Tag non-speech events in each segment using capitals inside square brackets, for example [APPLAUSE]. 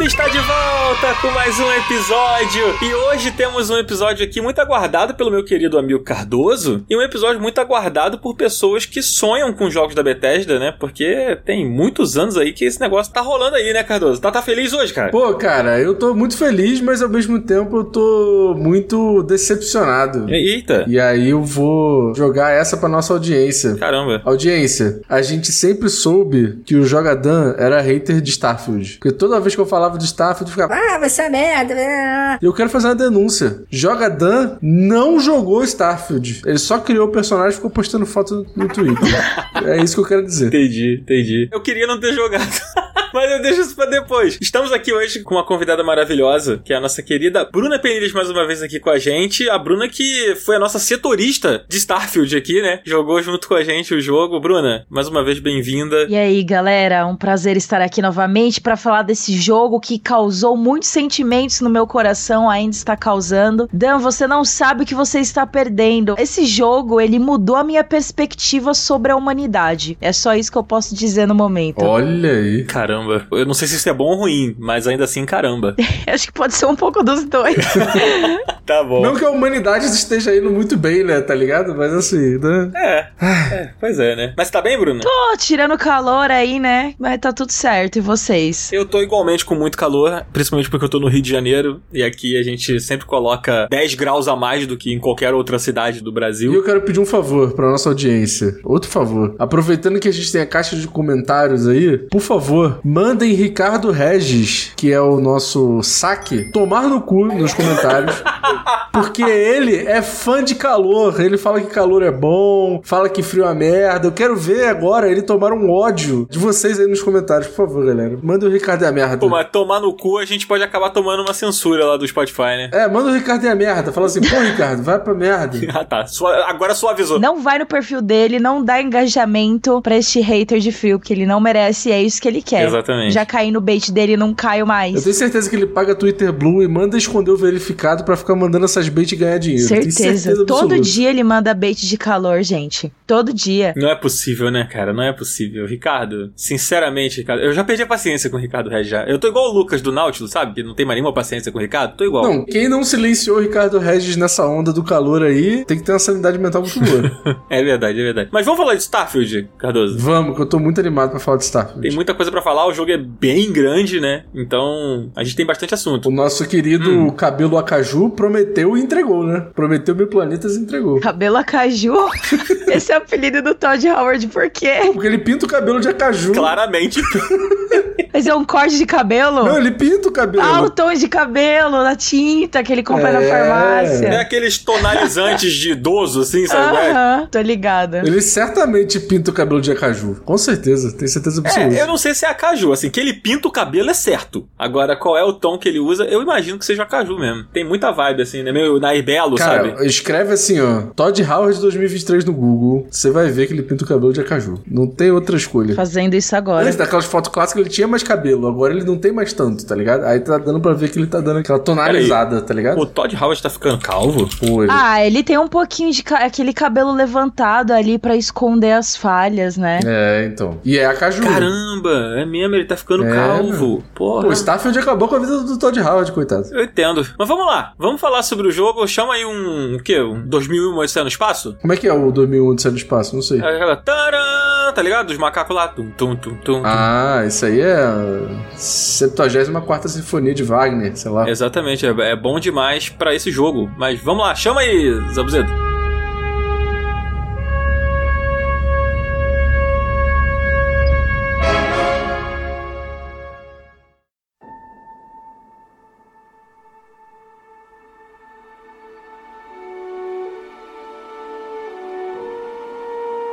Está de volta com mais um episódio. E hoje temos um episódio aqui muito aguardado pelo meu querido amigo Cardoso. E um episódio muito aguardado por pessoas que sonham com jogos da Bethesda, né? Porque tem muitos anos aí que esse negócio tá rolando aí, né, Cardoso? Tá, tá feliz hoje, cara? Pô, cara, eu tô muito feliz, mas ao mesmo tempo eu tô muito decepcionado. Eita. E aí eu vou jogar essa pra nossa audiência. Caramba. Audiência, a gente sempre soube que o Jogadan era hater de Starfield. Porque toda vez que eu falava de Starfield, eu ficava, ah, vai ser merda. E eu quero fazer uma denúncia. Jogadan não jogou Starfield. Ele só criou o personagem e ficou postando foto no Twitter. [LAUGHS] é isso que eu quero dizer. Entendi, entendi. Eu queria não ter jogado. Mas eu deixo isso pra depois. Estamos aqui hoje com uma convidada maravilhosa, que é a nossa querida Bruna Penilhas, mais uma vez aqui com a gente. A Bruna que foi a nossa setorista de Starfield aqui, né? Jogou junto com a gente o jogo. Bruna, mais uma vez bem-vinda. E aí, galera, um prazer estar aqui novamente para falar desse jogo que causou muitos sentimentos no meu coração, ainda está causando. Dan, você não sabe o que você está perdendo. Esse jogo, ele mudou a minha perspectiva sobre a humanidade. É só isso que eu posso dizer no momento. Olha aí. Caramba. Eu não sei se isso é bom ou ruim, mas ainda assim, caramba. [LAUGHS] Acho que pode ser um pouco dos dois. [LAUGHS] tá bom. Não que a humanidade esteja indo muito bem, né? Tá ligado? Mas assim, né? É. é pois é, né? Mas tá bem, Bruno? Tô tirando calor aí, né? Mas tá tudo certo. E vocês? Eu tô igualmente com muito calor, principalmente porque eu tô no Rio de Janeiro e aqui a gente sempre coloca 10 graus a mais do que em qualquer outra cidade do Brasil. E eu quero pedir um favor pra nossa audiência. Outro favor. Aproveitando que a gente tem a caixa de comentários aí, por favor, mandem Ricardo Regis, que é o nosso saque, tomar no cu nos comentários. [LAUGHS] porque ele é fã de calor. Ele fala que calor é bom, fala que frio é merda. Eu quero ver agora ele tomar um ódio de vocês aí nos comentários, por favor, galera. Manda o Ricardo é a merda. Pô, mas tomar no cu a gente pode acabar tomando uma censura lá do Spotify, né? É, manda o Ricardo é a merda. Fala assim, pô, Ricardo, vai pra merda. [LAUGHS] ah, tá. Sua, agora suavizou. Não vai no perfil dele, não dá engajamento pra este hater de frio, que ele não merece, é isso que ele quer. Exatamente. Já caí no bait dele e não caio mais. Eu tenho certeza que ele paga Twitter Blue e manda esconder o verificado pra ficar mandando essas bait e ganhar dinheiro. Certeza. certeza Todo dia ele manda bait de calor, gente. Todo dia. Não é possível, né, cara? Não é possível. Ricardo, sinceramente, Ricardo, eu já perdi a paciência com o Ricardo Regis já. Eu tô igual o Lucas do Nautilus, sabe? Que não tem mais nenhuma paciência com o Ricardo. Tô igual. Não, quem não silenciou o Ricardo Regis nessa onda do calor aí, tem que ter uma sanidade mental muito boa. [LAUGHS] é verdade, é verdade. Mas vamos falar de Starfield, Cardoso? Vamos, que eu tô muito animado pra falar de Starfield. Tem muita coisa pra falar, o jogo é bem grande, né? Então, a gente tem bastante assunto. O nosso querido hum. Cabelo Acaju prometeu e entregou, né? Prometeu mil planetas e entregou. Cabelo Acaju? [LAUGHS] Esse é o apelido do Todd Howard, por quê? Porque ele pinta o cabelo de acaju. Claramente. [LAUGHS] Mas é um corte de cabelo? Não, ele pinta o cabelo. Ah, o tom de cabelo, na tinta que ele compra é... na farmácia. É aqueles tonalizantes de idoso, assim, sabe? É? Aham, uh -huh, tô ligada. Ele certamente pinta o cabelo de acaju. Com certeza, tenho certeza absoluta. É, eu não sei se é acaju, assim, que ele pinta o cabelo é certo. Agora, qual é o tom que ele usa, eu imagino que seja acaju mesmo. Tem muita vibe, assim, né? Meio Nair Belo, Cara, sabe? escreve assim, ó, Todd Howard 2023 no Google, você vai ver que ele pinta o cabelo de acaju. Não tem outra escolha. Fazendo isso agora. Antes daquelas fotos clássicas, ele tinha mais cabelo, agora ele não tem mais tanto, tá ligado? Aí tá dando pra ver que ele tá dando aquela tonalizada, tá ligado? O Todd Howard tá ficando calvo? Pô, ele... Ah, ele tem um pouquinho de ca... aquele cabelo levantado ali pra esconder as falhas, né? É, então. E é acaju. Caramba, é mesmo, ele tá ficando é, calvo. Porra. Pô, Starfield acabou com a vida do Todd Howard, coitado. Eu entendo. Mas vamos lá, vamos falar sobre o jogo. Chama aí um, o quê? Um 2001 Odisseia no Espaço? Como é que é o 2001 Odisseia no Espaço? Não sei. É aquela... Taran, tá ligado? Dos macacos lá. Tum, tum, tum, tum, ah, isso aí é a 74 Sinfonia de Wagner, sei lá. Exatamente, é, é bom demais para esse jogo. Mas vamos lá, chama aí, Zabuzeto.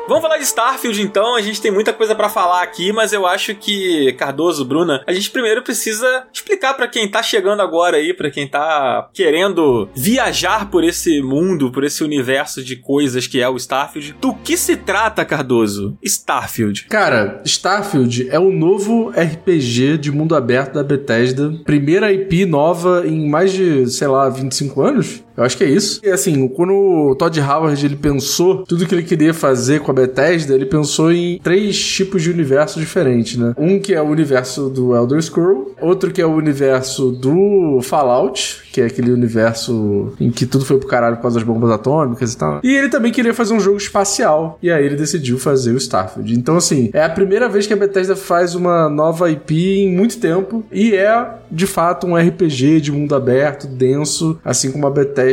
Vamos falar de Starfield então, a gente tem muita coisa para falar aqui, mas eu acho que Cardoso, Bruna, a gente primeiro precisa explicar para quem tá chegando agora aí, para quem tá querendo viajar por esse mundo, por esse universo de coisas que é o Starfield. Do que se trata, Cardoso? Starfield. Cara, Starfield é o novo RPG de mundo aberto da Bethesda. Primeira IP nova em mais de, sei lá, 25 anos? Eu acho que é isso. E assim, quando o Todd Howard ele pensou tudo que ele queria fazer com a Bethesda, ele pensou em três tipos de universo diferentes, né? Um que é o universo do Elder Scroll, outro que é o universo do Fallout, que é aquele universo em que tudo foi pro caralho por causa das bombas atômicas e tal. E ele também queria fazer um jogo espacial, e aí ele decidiu fazer o Starfield. Então, assim, é a primeira vez que a Bethesda faz uma nova IP em muito tempo, e é de fato um RPG de mundo aberto, denso, assim como a Bethesda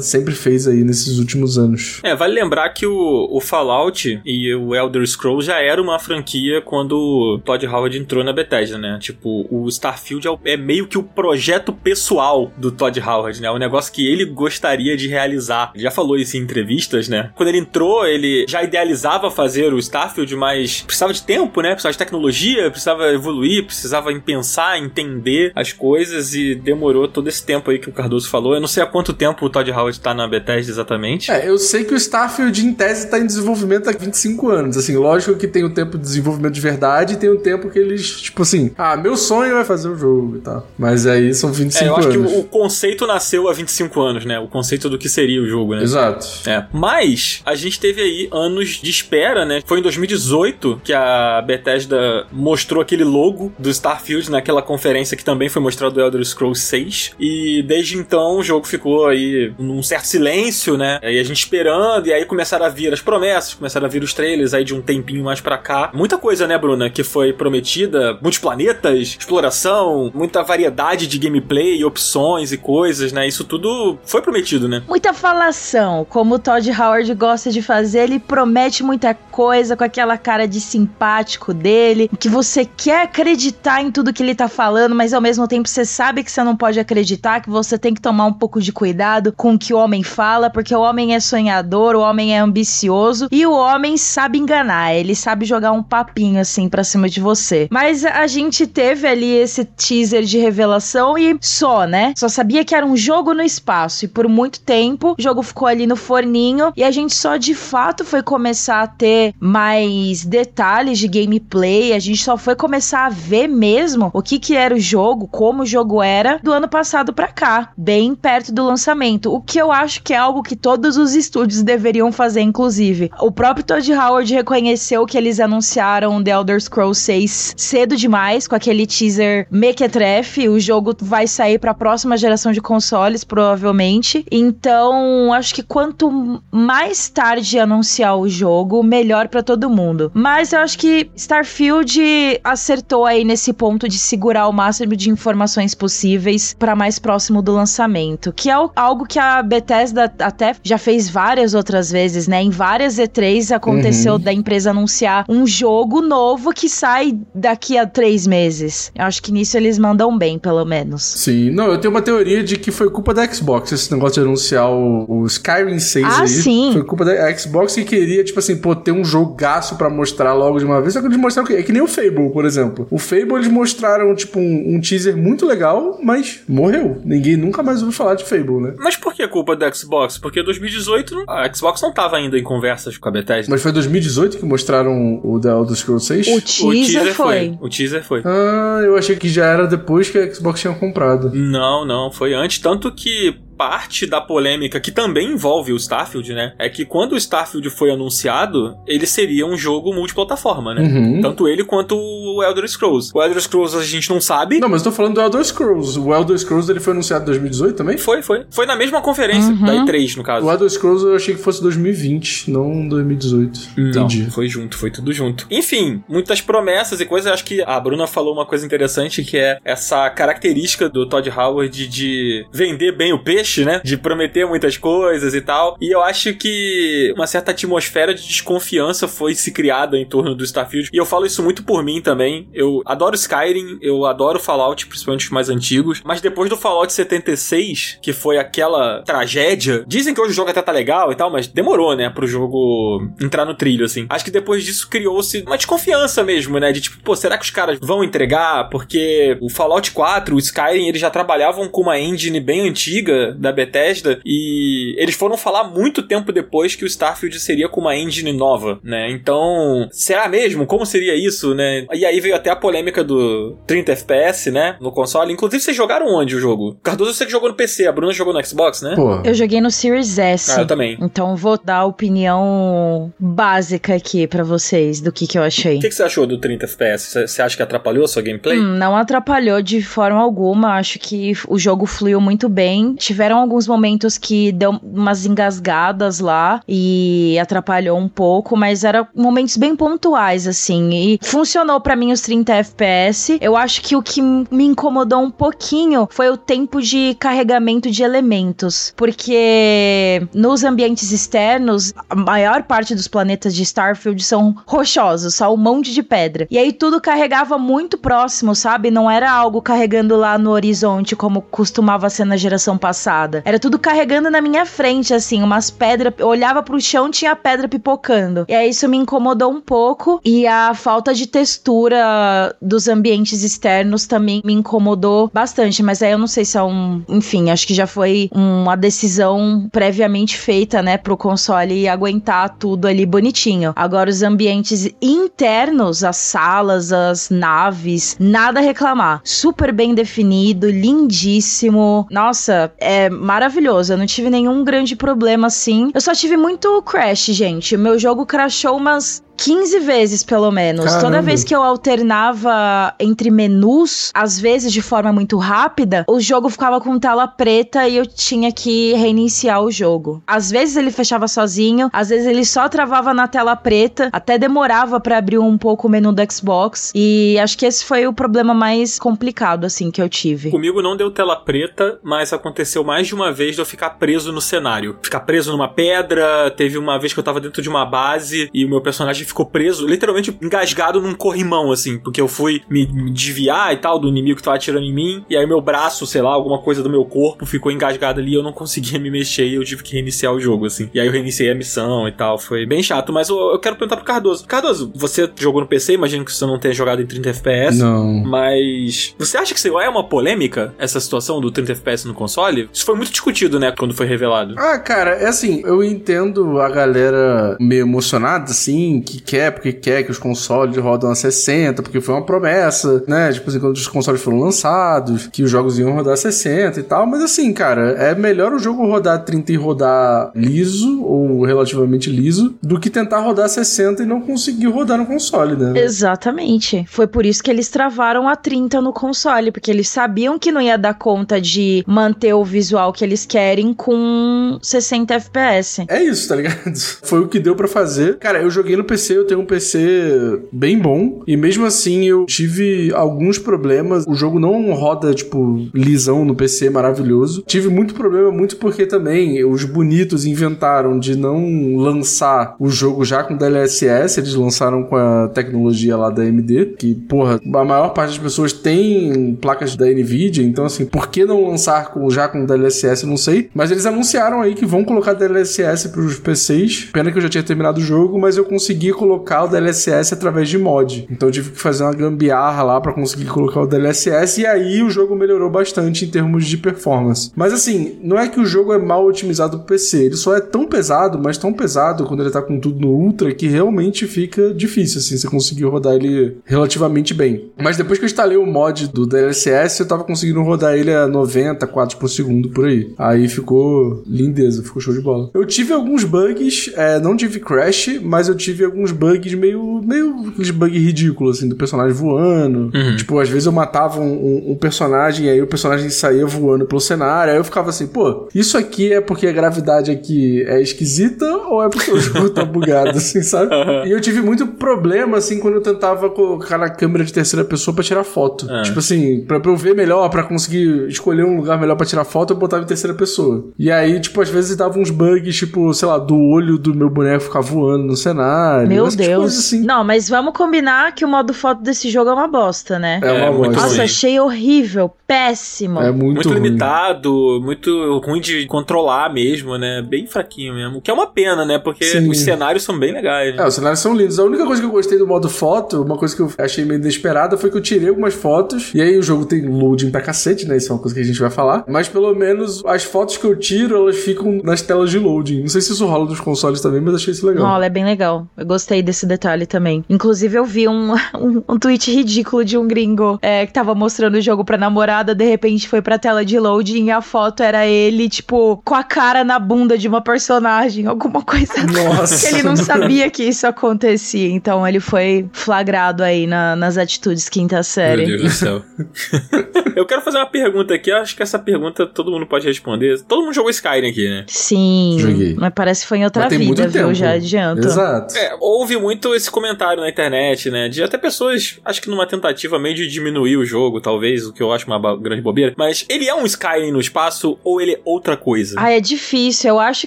sempre fez aí nesses últimos anos. É, vale lembrar que o, o Fallout e o Elder Scrolls já era uma franquia quando o Todd Howard entrou na Bethesda, né? Tipo, o Starfield é, é meio que o projeto pessoal do Todd Howard, né? O negócio que ele gostaria de realizar. Ele já falou isso em entrevistas, né? Quando ele entrou, ele já idealizava fazer o Starfield, mas precisava de tempo, né? Precisava de tecnologia, precisava evoluir, precisava em pensar, entender as coisas e demorou todo esse tempo aí que o Cardoso falou. Eu não sei há quanto tempo o Todd Howard tá na Bethesda exatamente. É, eu sei que o Starfield em tese tá em desenvolvimento há 25 anos. Assim, lógico que tem o tempo de desenvolvimento de verdade e tem o tempo que eles, tipo assim, ah, meu sonho é fazer o jogo e tal. Mas aí são 25 é, eu acho anos. que o, o conceito nasceu há 25 anos, né? O conceito do que seria o jogo, né? Exato. É. Mas a gente teve aí anos de espera, né? Foi em 2018 que a Bethesda mostrou aquele logo do Starfield naquela conferência que também foi mostrado o Elder Scrolls 6. E desde então o jogo ficou aí num certo silêncio, né? E a gente esperando, e aí começaram a vir as promessas, começaram a vir os trailers aí de um tempinho mais pra cá. Muita coisa, né, Bruna, que foi prometida, muitos planetas, exploração, muita variedade de gameplay, opções e coisas, né? Isso tudo foi prometido, né? Muita falação, como o Todd Howard gosta de fazer, ele promete muita coisa com aquela cara de simpático dele, que você quer acreditar em tudo que ele tá falando, mas ao mesmo tempo você sabe que você não pode acreditar, que você tem que tomar um pouco de cuidado com o que o homem fala, porque o homem é sonhador, o homem é ambicioso e o homem sabe enganar, ele sabe jogar um papinho assim pra cima de você. Mas a gente teve ali esse teaser de revelação e só, né? Só sabia que era um jogo no espaço e por muito tempo o jogo ficou ali no forninho e a gente só de fato foi começar a ter mais detalhes de gameplay, a gente só foi começar a ver mesmo o que que era o jogo, como o jogo era do ano passado para cá, bem perto do lançamento. O que eu acho que é algo que todos os estúdios deveriam fazer, inclusive. O próprio Todd Howard reconheceu que eles anunciaram The Elder Scrolls 6 cedo demais com aquele teaser mequetrefe. O jogo vai sair para a próxima geração de consoles, provavelmente. Então, acho que quanto mais tarde anunciar o jogo, melhor para todo mundo. Mas eu acho que Starfield acertou aí nesse ponto de segurar o máximo de informações possíveis para mais próximo do lançamento, que é algo que a Bethesda até já fez várias outras vezes, né? Em várias E3 aconteceu uhum. da empresa anunciar um jogo novo que sai daqui a três meses. Eu acho que nisso eles mandam bem, pelo menos. Sim, não, eu tenho uma teoria de que foi culpa da Xbox esse negócio de anunciar o, o Skyrim 6 ah, aí. sim. Foi culpa da Xbox que queria, tipo assim, pô, ter um jogaço para mostrar logo de uma vez. Só que eles mostraram que é que nem o Fable, por exemplo. O Fable eles mostraram, tipo, um, um teaser muito legal, mas morreu. Ninguém nunca mais ouviu falar de Fable, né? Mas por que culpa da Xbox? Porque 2018 a Xbox não tava ainda em conversas com a Bethesda. Mas foi 2018 que mostraram o The Elder Scrolls 6? O teaser, o teaser foi. foi. O teaser foi. Ah, eu achei que já era depois que a Xbox tinha comprado. Não, não, foi antes. Tanto que parte da polêmica que também envolve o Starfield, né? É que quando o Starfield foi anunciado, ele seria um jogo multiplataforma, né? Uhum. Tanto ele quanto o Elder Scrolls. O Elder Scrolls a gente não sabe. Não, mas eu tô falando do Elder Scrolls. O Elder Scrolls ele foi anunciado em 2018 também? Foi, foi. Foi na mesma conferência, uhum. da E3, no caso. O Elder Scrolls eu achei que fosse 2020, não 2018. Não, Entendi. foi junto, foi tudo junto. Enfim, muitas promessas e coisas. Eu acho que a Bruna falou uma coisa interessante que é essa característica do Todd Howard de vender bem o peixe né? De prometer muitas coisas e tal. E eu acho que uma certa atmosfera de desconfiança foi se criada em torno do Starfield. E eu falo isso muito por mim também. Eu adoro Skyrim, eu adoro Fallout, principalmente os mais antigos. Mas depois do Fallout 76, que foi aquela tragédia, dizem que hoje o jogo até tá legal e tal, mas demorou, né? Pro jogo entrar no trilho, assim. Acho que depois disso criou-se uma desconfiança mesmo, né? De tipo, pô, será que os caras vão entregar? Porque o Fallout 4, o Skyrim, eles já trabalhavam com uma engine bem antiga da Bethesda e eles foram falar muito tempo depois que o Starfield seria com uma engine nova, né? Então, será mesmo? Como seria isso, né? E aí veio até a polêmica do 30 FPS, né? No console. Inclusive, vocês jogaram onde o jogo? Cardoso, você que jogou no PC, a Bruna jogou no Xbox, né? Pô. Eu joguei no Series S. Ah, eu também. Então vou dar a opinião básica aqui para vocês do que, que eu achei. O que, que, você achou do 30 FPS? Você acha que atrapalhou a sua gameplay? Hum, não atrapalhou de forma alguma. Acho que o jogo fluiu muito bem. Tiveram alguns momentos que deu umas engasgadas lá e atrapalhou um pouco, mas eram momentos bem pontuais, assim. E funcionou para mim os 30 FPS. Eu acho que o que me incomodou um pouquinho foi o tempo de carregamento de elementos. Porque nos ambientes externos, a maior parte dos planetas de Starfield são rochosos, só um monte de pedra. E aí tudo carregava muito próximo, sabe? Não era algo carregando lá no horizonte como costumava ser na geração passada. Era tudo carregando na minha frente, assim, umas pedras. Eu olhava pro chão, tinha pedra pipocando. E aí isso me incomodou um pouco. E a falta de textura dos ambientes externos também me incomodou bastante. Mas aí eu não sei se é um. Enfim, acho que já foi uma decisão previamente feita, né, pro console aguentar tudo ali bonitinho. Agora, os ambientes internos, as salas, as naves, nada a reclamar. Super bem definido, lindíssimo. Nossa, é maravilhoso. Eu não tive nenhum grande problema assim. Eu só tive muito crash, gente. O meu jogo crashou umas 15 vezes, pelo menos. Caramba. Toda vez que eu alternava entre menus, às vezes de forma muito rápida, o jogo ficava com tela preta e eu tinha que reiniciar o jogo. Às vezes ele fechava sozinho, às vezes ele só travava na tela preta, até demorava para abrir um pouco o menu do Xbox. E acho que esse foi o problema mais complicado, assim, que eu tive. Comigo não deu tela preta, mas aconteceu mais de uma vez de eu ficar preso no cenário. Ficar preso numa pedra, teve uma vez que eu tava dentro de uma base e o meu personagem ficou preso, literalmente engasgado num corrimão, assim, porque eu fui me desviar e tal do inimigo que tava atirando em mim, e aí meu braço, sei lá, alguma coisa do meu corpo ficou engasgado ali, eu não conseguia [LAUGHS] me mexer e eu tive que reiniciar o jogo, assim. E aí eu reiniciei a missão e tal, foi bem chato, mas eu, eu quero perguntar pro Cardoso. Cardoso, você jogou no PC, imagino que você não tenha jogado em 30 FPS. Não. Mas você acha que isso é uma polêmica, essa situação do 30 FPS no console? Isso foi muito discutido, né, quando foi revelado. Ah, cara, é assim, eu entendo a galera meio emocionada, assim, que quer, porque quer que os consoles rodam a 60, porque foi uma promessa, né? Tipo assim, quando os consoles foram lançados, que os jogos iam rodar a 60 e tal. Mas assim, cara, é melhor o jogo rodar 30 e rodar liso, ou relativamente liso, do que tentar rodar 60 e não conseguir rodar no console, né? Exatamente. Foi por isso que eles travaram a 30 no console, porque eles sabiam que não ia dar conta de manter o visual que eles querem com 60 FPS. É isso, tá ligado? [LAUGHS] Foi o que deu para fazer. Cara, eu joguei no PC, eu tenho um PC bem bom. E mesmo assim eu tive alguns problemas. O jogo não roda, tipo, lisão no PC maravilhoso. Tive muito problema, muito porque também os bonitos inventaram de não lançar o jogo já com DLSS. Eles lançaram com a tecnologia lá da AMD. Que, porra, a maior parte das pessoas tem placas da Nvidia. Então, assim, por que não lançar com, já com DLSS? Não sei. Mas eles anunciaram aí que vão colocar DLSS pros PCs. Pena que eu já tinha terminado o jogo, mas eu consegui colocar o DLSS através de mod. Então eu tive que fazer uma gambiarra lá para conseguir colocar o DLSS e aí o jogo melhorou bastante em termos de performance. Mas assim, não é que o jogo é mal otimizado pro PC, ele só é tão pesado, mas tão pesado quando ele tá com tudo no ultra que realmente fica difícil assim, você conseguir rodar ele relativamente bem. Mas depois que eu instalei o mod do DLSS, eu tava conseguindo rodar ele a 90 quadros por segundo por aí. Aí ficou lindeza, ficou show de bola. Eu tive alguns bugs, é, não tive crash, mas eu tive alguns bugs meio, meio aqueles bugs ridículos, assim, do personagem voando. Uhum. Tipo, às vezes eu matava um, um, um, personagem e aí o personagem saía voando pelo cenário. Aí eu ficava assim, pô, isso aqui é porque a gravidade aqui é esquisita ou é porque o jogo [LAUGHS] tá bugado, assim, sabe? Uhum. E eu tive muito problema, assim, quando eu tentava colocar na câmera de terceira pessoa pra tirar foto. Uhum. Tipo assim, pra, pra eu ver melhor, pra conseguir escolher um lugar melhor pra tirar foto, eu botava em terceira pessoa. E aí, tipo, às vezes dava uns bugs, tipo, sei lá, do olho do meu boneco ficar voando no cenário Meu Deus. assim. Não, mas vamos combinar que o modo foto desse jogo é uma bosta, né? É uma É, muito bosta. Nossa, ruim. achei horrível, péssimo. É muito, Muito ruim. limitado, muito ruim de controlar mesmo, né? Bem fraquinho mesmo. Que é uma pena, né? Porque Sim. os cenários são bem legais. É, Né? os cenários são lindos. A única coisa que eu gostei do modo foto, uma coisa que eu achei meio inesperada, foi que eu tirei algumas fotos. E aí o jogo tem loading pra cacete, né? Isso é uma coisa que a gente vai falar. Mas pelo menos as fotos que eu tiro, elas ficam nas telas de loading. Não sei se isso rola nos consoles também, mas achei isso legal. Olha, é bem legal. Eu gostei desse detalhe também. Inclusive, eu vi um, [LAUGHS] um, um tweet ridículo de um gringo é, que tava mostrando o jogo pra namorada, de repente foi pra tela de loading e a foto era ele, tipo, com a cara na bunda de uma personagem, alguma coisa. Nossa. que ele não sabia que isso acontecia. Então ele foi flagrado aí na- nas atitudes quinta série. Meu Deus do céu. [LAUGHS] eu quero fazer uma pergunta aqui. Acho que essa pergunta todo mundo pode responder. Todo mundo jogou Skyrim aqui, né? Sim. Joguei. Mas parece que foi em outra vida, muito viu? tempo. Já adianto. Exato. É, houve muito esse comentário na internet, né? De até pessoas, acho que numa tentativa meio de diminuir o jogo, talvez, o que eu acho uma grande bobeira. Mas ele é um Skyrim no espaço ou ele é outra coisa? Ah, é difícil. Eu acho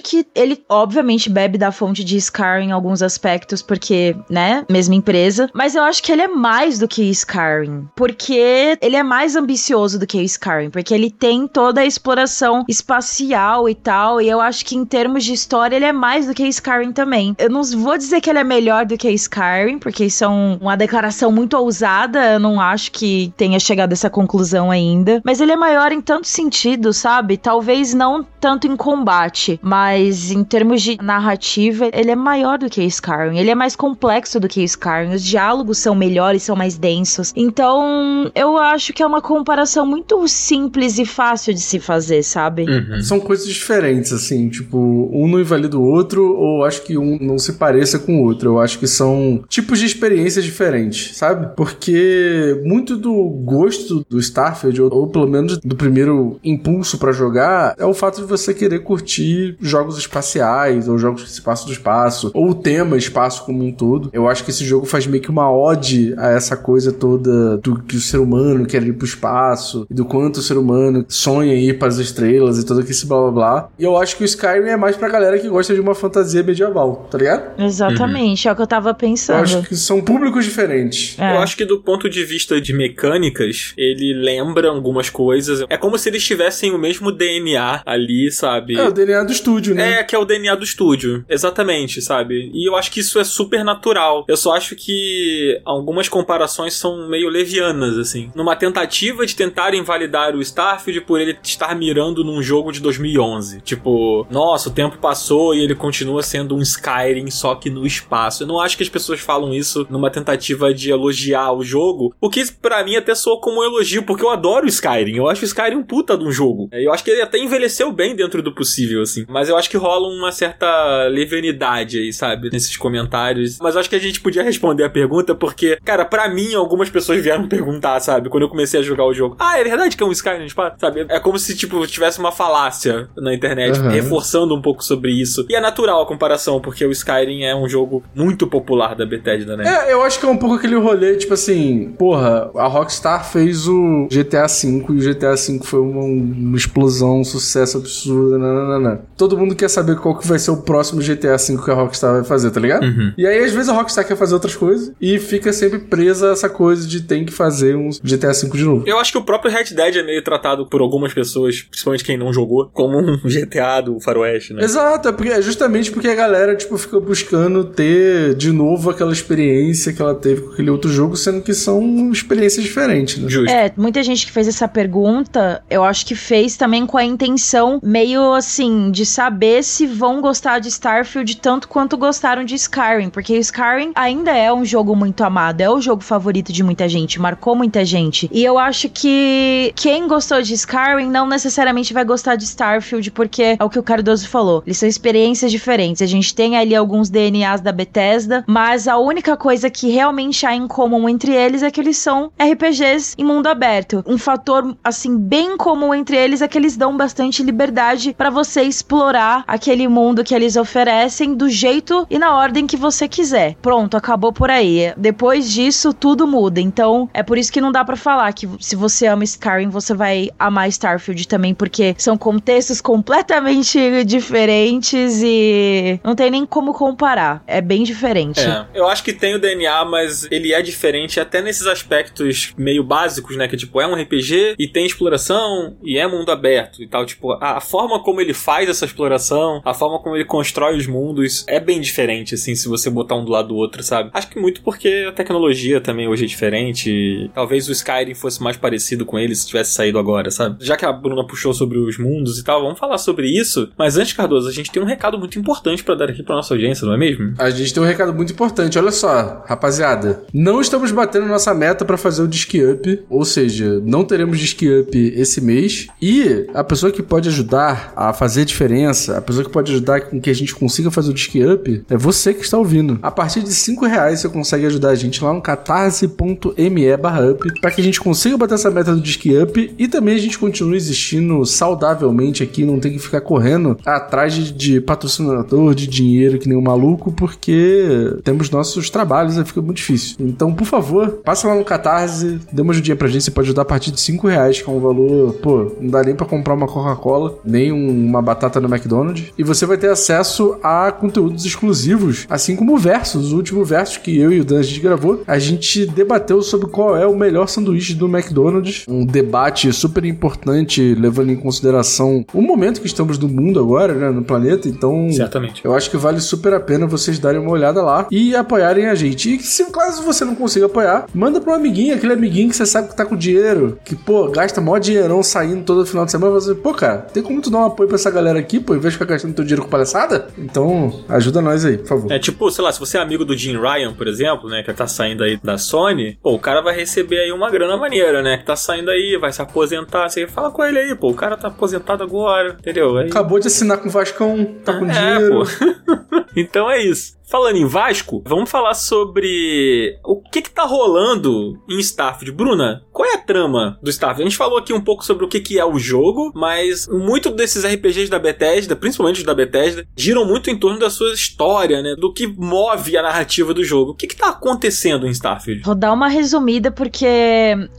que ele, obviamente, bebe da fonte de Skyrim em alguns aspectos, porque, né, mesma empresa. Mas eu acho que ele é mais do que Skyrim. Porque ele é mais ambicioso do que o Skyrim. Porque ele tem toda a exploração espacial e tal. E eu acho que em termos de história, ele é mais do que Skyrim também. Eu não vou dizer que ele é melhor do que Skyrim, porque isso é um- uma declaração muito ousada. Eu não acho que tenha chegado a essa conclusão ainda. Mas ele é maior em tantos sentidos, sabe? Talvez não tanto em combate, mas em termos de narrativa, ele é maior do que Skyrim. Ele é mais complexo do que Skyrim. Os diálogos são melhores, são mais densos. Então, eu acho que é uma comparação muito simples e fácil de se fazer, sabe? Uhum. São coisas diferentes, assim, tipo, um não invalida o outro, ou acho que um não se pareça com o outro. Eu acho que são tipos de experiências diferentes, sabe? Porque muito do gosto do Starfield, ou, ou pelo menos do primeiro impulso pra jogar, é o fato de você querer curtir jogos espaciais, ou jogos que se passam do espaço, ou o tema espaço como um todo. Eu acho que esse jogo faz meio que uma ode a essa coisa toda do que o ser humano quer ir pro espaço, e do quanto o ser humano sonha ir para as estrelas e todo esse blá blá blá. E eu acho que o Skyrim é mais pra galera que gosta de uma fantasia medieval, tá ligado? Exatamente, é o que eu tava Eu pensando. acho que são públicos diferentes. É. Eu acho que do ponto de vista de mecânicas, ele lembra algumas coisas. É como se eles tivessem o mesmo DNA ali, sabe? É o DNA do estúdio, né? É, que é o DNA do estúdio. Exatamente, sabe? E eu acho que isso é super natural. Eu só acho que algumas comparações são meio levianas, assim. Numa tentativa de tentar invalidar o Starfield por ele estar mirando num jogo de 2011. Tipo, nossa, o tempo passou e ele continua sendo um Skyrim, só que no espaço. Eu não acho que as pessoas falam isso numa tentativa de elogiar o jogo, o que pra mim até soa como um elogio, porque eu adoro o Skyrim. Eu acho o Skyrim um puta de um jogo. Eu acho que ele até envelheceu bem dentro do possível, assim. Mas eu acho que rola uma certa levianidade aí, sabe? Nesses comentários. Mas eu acho que a gente podia responder a pergunta, porque, cara, pra mim, algumas pessoas vieram perguntar, sabe? Quando eu comecei a jogar o jogo. Ah, é verdade que é um Skyrim espaço? Sabe? É como se, tipo, tivesse uma falácia na internet, Uhum. reforçando um pouco sobre isso. E é natural a comparação, porque o Skyrim é um jogo muito popular da Bethesda, né? É, eu acho que é um pouco aquele rolê, tipo assim, porra, a Rockstar fez o GTA V e o GTA V foi uma, uma explosão, um sucesso absurdo, nananana. Todo mundo quer saber qual que vai ser o próximo GTA V que a Rockstar vai fazer, tá ligado? Uhum. E aí, às vezes, a Rockstar quer fazer outras coisas e fica sempre presa a essa coisa de tem que fazer um GTA V de novo. Eu acho que o próprio Red Dead é meio tratado por algumas pessoas, principalmente quem não jogou, como um [LAUGHS] GTA do Faroeste, né? Exato, é, porque, é justamente porque a galera, tipo, fica buscando ter de novo aquela experiência que ela teve com aquele outro jogo, sendo que são experiências diferentes, né? Justo. É, muita gente que fez essa pergunta, eu acho que fez também com a intenção meio assim de saber se vão gostar de Starfield tanto quanto gostaram de Skyrim, porque Skyrim ainda é um jogo muito amado, é o jogo favorito de muita gente, marcou muita gente. E eu acho que quem gostou de Skyrim não necessariamente vai gostar de Starfield, porque é o que o Cardoso falou, eles são experiências diferentes. A gente tem ali alguns DNAs da Bethesda, mas a única coisa que realmente há em comum entre eles é que eles são RPGs em mundo aberto. Um fator assim bem comum entre eles é que eles dão bastante liberdade para você explorar aquele mundo que eles oferecem do jeito e na ordem que você quiser. Pronto, acabou por aí. Depois disso tudo muda. Então, é por isso que não dá para falar que se você ama Skyrim, você vai amar Starfield também, porque são contextos completamente [LAUGHS] diferentes e não tem nem como comparar. É bem diferente. É, eu acho que tem o DNA, mas ele é diferente até nesses aspectos meio básicos, né? Que tipo, é um RPG e tem exploração e é mundo aberto e tal. Tipo, a, a forma como ele faz essa exploração, a forma como ele constrói os mundos é bem diferente, assim, se você botar um do lado do outro, sabe? Acho que muito porque a tecnologia também hoje é diferente. Talvez o Skyrim fosse mais parecido com ele se tivesse saído agora, sabe? Já que a Bruna puxou sobre os mundos e tal, vamos falar sobre isso. Mas antes, Cardoso, a gente tem um recado muito importante para dar aqui pra nossa audiência, não é mesmo? A gente tem um recado muito importante. Olha só, rapaziada. Não estamos batendo nossa meta para fazer o Disc Up, ou seja, não teremos Disc Up esse mês. E a pessoa que pode ajudar a fazer a diferença, a pessoa que pode ajudar com que a gente consiga fazer o Disc Up, é você que está ouvindo. A partir de 5 reais você consegue ajudar a gente lá no catarse.me barra up para que a gente consiga bater essa meta do Disc Up e também a gente continue existindo saudavelmente aqui, não tem que ficar correndo atrás de, de patrocinador, de dinheiro que nem um maluco, porque temos nossos trabalhos e fica muito difícil. Então, por favor, passa lá no Catarse, dê uma ajudinha pra gente, você pode ajudar a partir de 5 reais, que é um valor, pô, não dá nem pra comprar uma Coca-Cola, nem um, uma batata no McDonald's. E você vai ter acesso a conteúdos exclusivos, assim como o Versus, o último Versus que eu e o Dan a gente gravou, a gente debateu sobre qual é o melhor sanduíche do McDonald's, um debate super importante, levando em consideração o momento que estamos no mundo agora, né, no planeta, então... Certamente. Eu acho que vale super a pena vocês darem uma olhada lá e apoiarem a gente. E se caso você não consiga apoiar, manda pra um amiguinho, aquele amiguinho que você sabe que tá com dinheiro, que, pô, gasta mó dinheirão saindo todo final de semana, você, pô, cara, tem como tu dar um apoio pra essa galera aqui, pô, em vez de ficar gastando teu dinheiro com palhaçada? Então, ajuda nós aí, por favor. É tipo, sei lá, se você é amigo do Jim Ryan, por exemplo, né, que tá saindo aí da Sony, pô, o cara vai receber aí uma grana maneira, né, que tá saindo aí, vai se aposentar, você fala com ele aí, pô, o cara tá aposentado agora, entendeu? Aí... Acabou de assinar com o Vascão, tá com É, dinheiro. pô. [LAUGHS] então é isso. Falando em Vasco, vamos falar sobre o que que tá rolando em Starfield. Bruna, qual é a trama do Starfield? A gente falou aqui um pouco sobre o que que é o jogo, mas muito desses RPGs da Bethesda, principalmente os da Bethesda, giram muito em torno da sua história, né? Do que move a narrativa do jogo. O que que tá acontecendo em Starfield? Vou dar uma resumida porque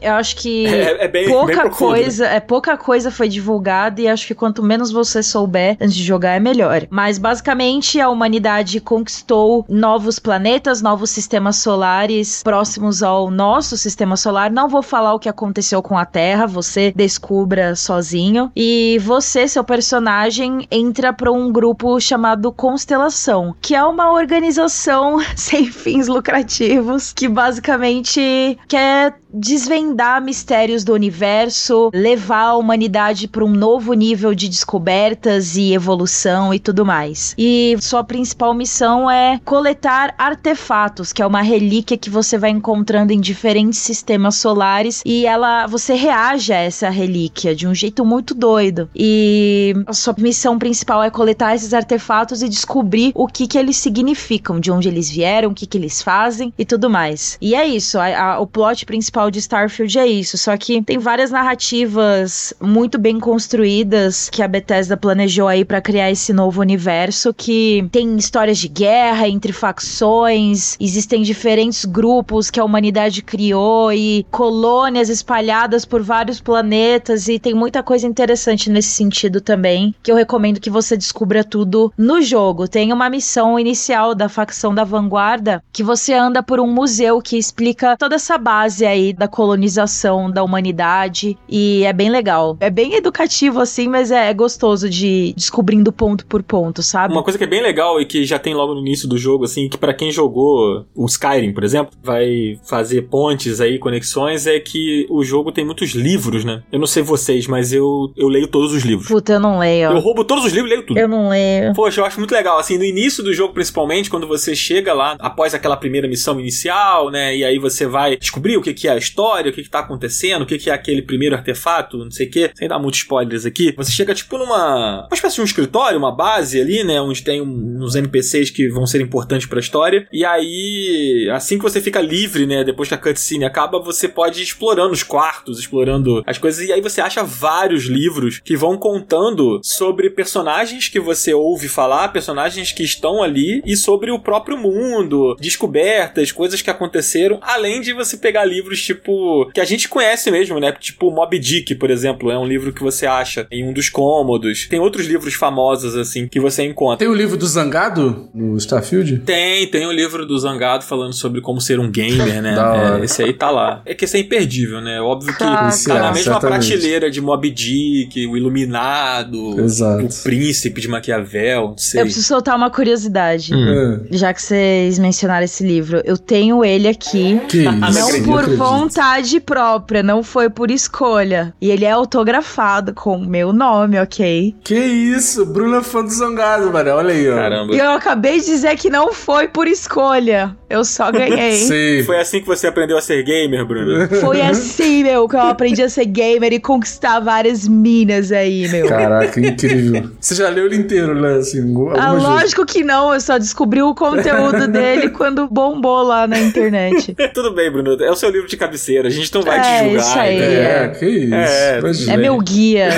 eu acho que [LAUGHS] É, é bem, bem pouca profundo, né? coisa, é pouca coisa foi divulgada e acho que quanto menos você souber antes de jogar é melhor. Mas basicamente a humanidade conquistou novos planetas, novos sistemas solares próximos ao nosso sistema solar. Não vou falar o que aconteceu com a Terra, você descubra sozinho. E você, seu personagem, entra para um grupo chamado Constelação, que é uma organização [LAUGHS] sem fins lucrativos que basicamente quer desvendar mistérios do universo, levar a humanidade para um novo nível de descobertas e evolução e tudo mais. E sua principal missão é coletar artefatos, que é uma relíquia que você vai encontrando em diferentes sistemas solares e ela você reage a essa relíquia de um jeito muito doido. E a sua missão principal é coletar esses artefatos e descobrir o que que eles significam, de onde eles vieram, o que que eles fazem e tudo mais. E é isso, a- a- o plot principal de Starfield é isso, só que tem várias narrativas muito bem construídas que a Bethesda planejou aí pra criar esse novo universo que tem histórias de guerra entre facções, existem diferentes grupos que a humanidade criou e colônias espalhadas por vários planetas e tem muita coisa interessante nesse sentido também, que eu recomendo que você descubra tudo no jogo. Tem uma missão inicial da facção da vanguarda que você anda por um museu que explica toda essa base aí da colonização da humanidade e é bem legal. É bem educativo assim, mas é, é gostoso de descobrindo ponto por ponto, sabe? Uma coisa que é bem legal e que já tem logo no início do jogo, assim, que pra quem jogou o Skyrim, por exemplo, vai fazer pontes aí, conexões, é que o jogo tem muitos livros, né? Eu não sei vocês, mas eu, eu leio todos os livros. Puta, eu não leio. Eu roubo todos os livros e leio tudo. Eu não leio. Poxa, eu acho muito legal, assim, no início do jogo, principalmente, quando você chega lá, após aquela primeira missão inicial, né, e aí você vai descobrir o que que é a história, o que que tá acontecendo, o que que é aquele primeiro artefato, não sei o que, sem dar muitos spoilers aqui, você chega, tipo, numa uma espécie de um escritório, uma base ali, né, onde tem um- uns NPCs que vão ser importantes pra história, e aí, assim que você fica livre, né, depois que a cutscene acaba, você pode ir explorando pequenos quartos, explorando as coisas. E aí você acha vários livros que vão contando sobre personagens que você ouve falar, personagens que estão ali e sobre o próprio mundo, descobertas, coisas que aconteceram, além de você pegar livros tipo que a gente conhece mesmo, né? Tipo Moby Dick, por exemplo, é um livro que você acha em um dos cômodos. Tem outros livros famosos assim que você encontra. Tem o livro do Zangado no Starfield? Tem, tem o livro do Zangado falando sobre como ser um gamer, né? [LAUGHS] Da hora. É, esse aí tá lá. É que esse é imperdível, né? Óbvio que Tá, Esse tá é, na mesma certamente. prateleira de Moby Dick, o Iluminado, Exato. o Príncipe de Maquiavel, não sei. Eu preciso soltar uma curiosidade. Hum. É. Já que vocês mencionaram esse livro, eu tenho ele aqui. Que isso? Não Não acredito, por acredito. vontade própria, não foi por escolha. E ele é autografado com o meu nome, ok? Que isso? Bruna é fã do Zangado, mano. Olha aí, ó. Caramba. E eu acabei de dizer que não foi por escolha. Eu só ganhei. [LAUGHS] Sei. Foi assim que você aprendeu a ser gamer, Bruno? [LAUGHS] Foi assim, meu, que eu aprendi a ser gamer e conquistar várias minas aí, meu. Caraca, incrível. Você já leu ele inteiro, né? Assim, Ah, algumas vezes. lógico que não, eu só descobri o conteúdo dele [LAUGHS] quando bombou lá na internet. Tudo bem, Bruno. É o seu livro de cabeceira. A gente não vai É, te julgar. isso aí. entendeu? É, que isso. É, Imagina. É meu guia.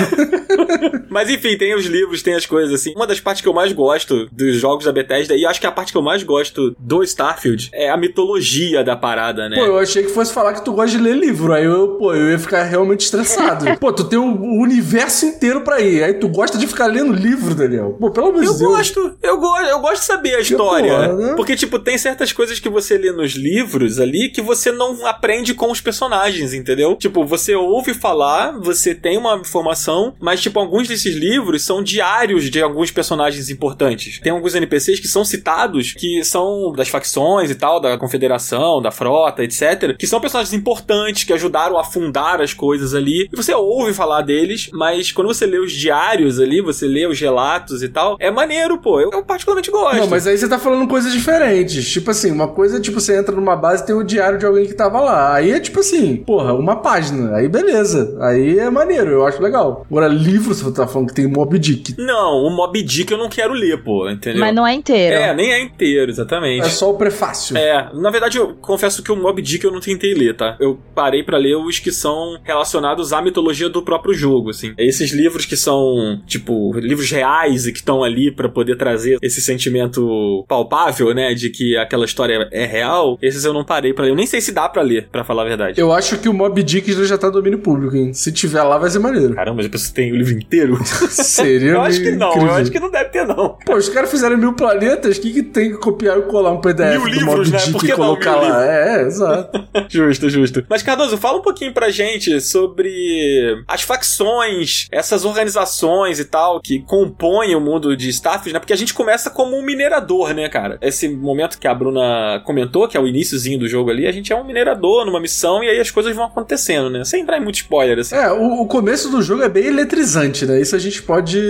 Mas enfim, tem os livros, tem as coisas assim. Uma das partes que eu mais gosto dos jogos da Bethesda, e acho que a parte que eu mais gosto do Starfield, é a mitologia da parada, né? Pô, eu achei que fosse falar que tu gosta de ler livro. Aí eu, pô, eu ia ficar realmente estressado. [LAUGHS] pô, tu tem o o universo inteiro pra ir. Aí tu gosta de ficar lendo livro, Daniel. Pô, pelo amor de Eu Deus. gosto, eu gosto, eu gosto de saber a história. porra, né? Porque, tipo, tem certas coisas que você lê nos livros ali que você não aprende com os personagens, entendeu? Tipo, você ouve falar, você tem uma informação, mas, tipo, alguns desses livros são diários de alguns personagens importantes. Tem alguns NPCs que são citados, que são das facções e tal, da confederação, da frota, etc. Que são personagens importantes, que ajudaram a fundar as coisas ali. E você ouve falar deles, mas quando você lê os diários ali, você lê os relatos e tal, é maneiro, pô. Eu, eu particularmente gosto. Não, mas aí você tá falando coisas diferentes. Tipo assim, uma coisa é tipo, você entra numa base e tem o diário de alguém que tava lá. Aí é tipo assim, porra, uma página. Aí beleza. Aí é maneiro, eu acho legal. Agora, livro, você tá falando que tem Mob Dick. Não, o Mob Dick eu não quero ler, pô, entendeu? Mas não é inteiro. É, nem é inteiro, exatamente. É só o prefácio. É, na verdade eu confesso que o Mob Dick eu não tentei ler, tá? Eu parei pra ler os que são relacionados à mitologia do próprio jogo, assim. Esses livros que são, tipo, livros reais e que estão ali pra poder trazer esse sentimento palpável, né, de que aquela história é real, esses eu não parei pra ler. Eu nem sei se dá pra ler, pra falar a verdade. Eu acho que o Mob Dick já tá no domínio público, hein? Se tiver lá, vai ser maneiro. Caramba, pensou que tem o livro inteiro? [LAUGHS] Seria eu acho que não, incrível. eu acho que não deve ter, não. Pô, os caras fizeram mil planetas, o que, que tem que copiar e colar um PDF Mil do livros, Mob né? Dick Por que e não colocar mil lá? É, é, exato. [LAUGHS] Justo, justo. Mas, Cardoso, fala um pouquinho pra gente sobre as facções, essas organizações e tal que compõem o mundo de Starfield, né? Porque a gente começa como um minerador, né, cara? Esse momento que a Bruna comentou, que é o iníciozinho do jogo ali, a gente é um minerador numa missão e aí as coisas vão acontecendo, né? Sem entrar em muito spoiler, assim. É, o, o começo do jogo é bem eletrizante, né? Isso a gente pode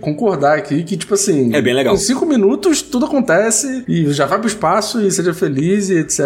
concordar aqui, que tipo assim... É bem legal. Em cinco minutos tudo acontece e já vai pro espaço e seja feliz e etc.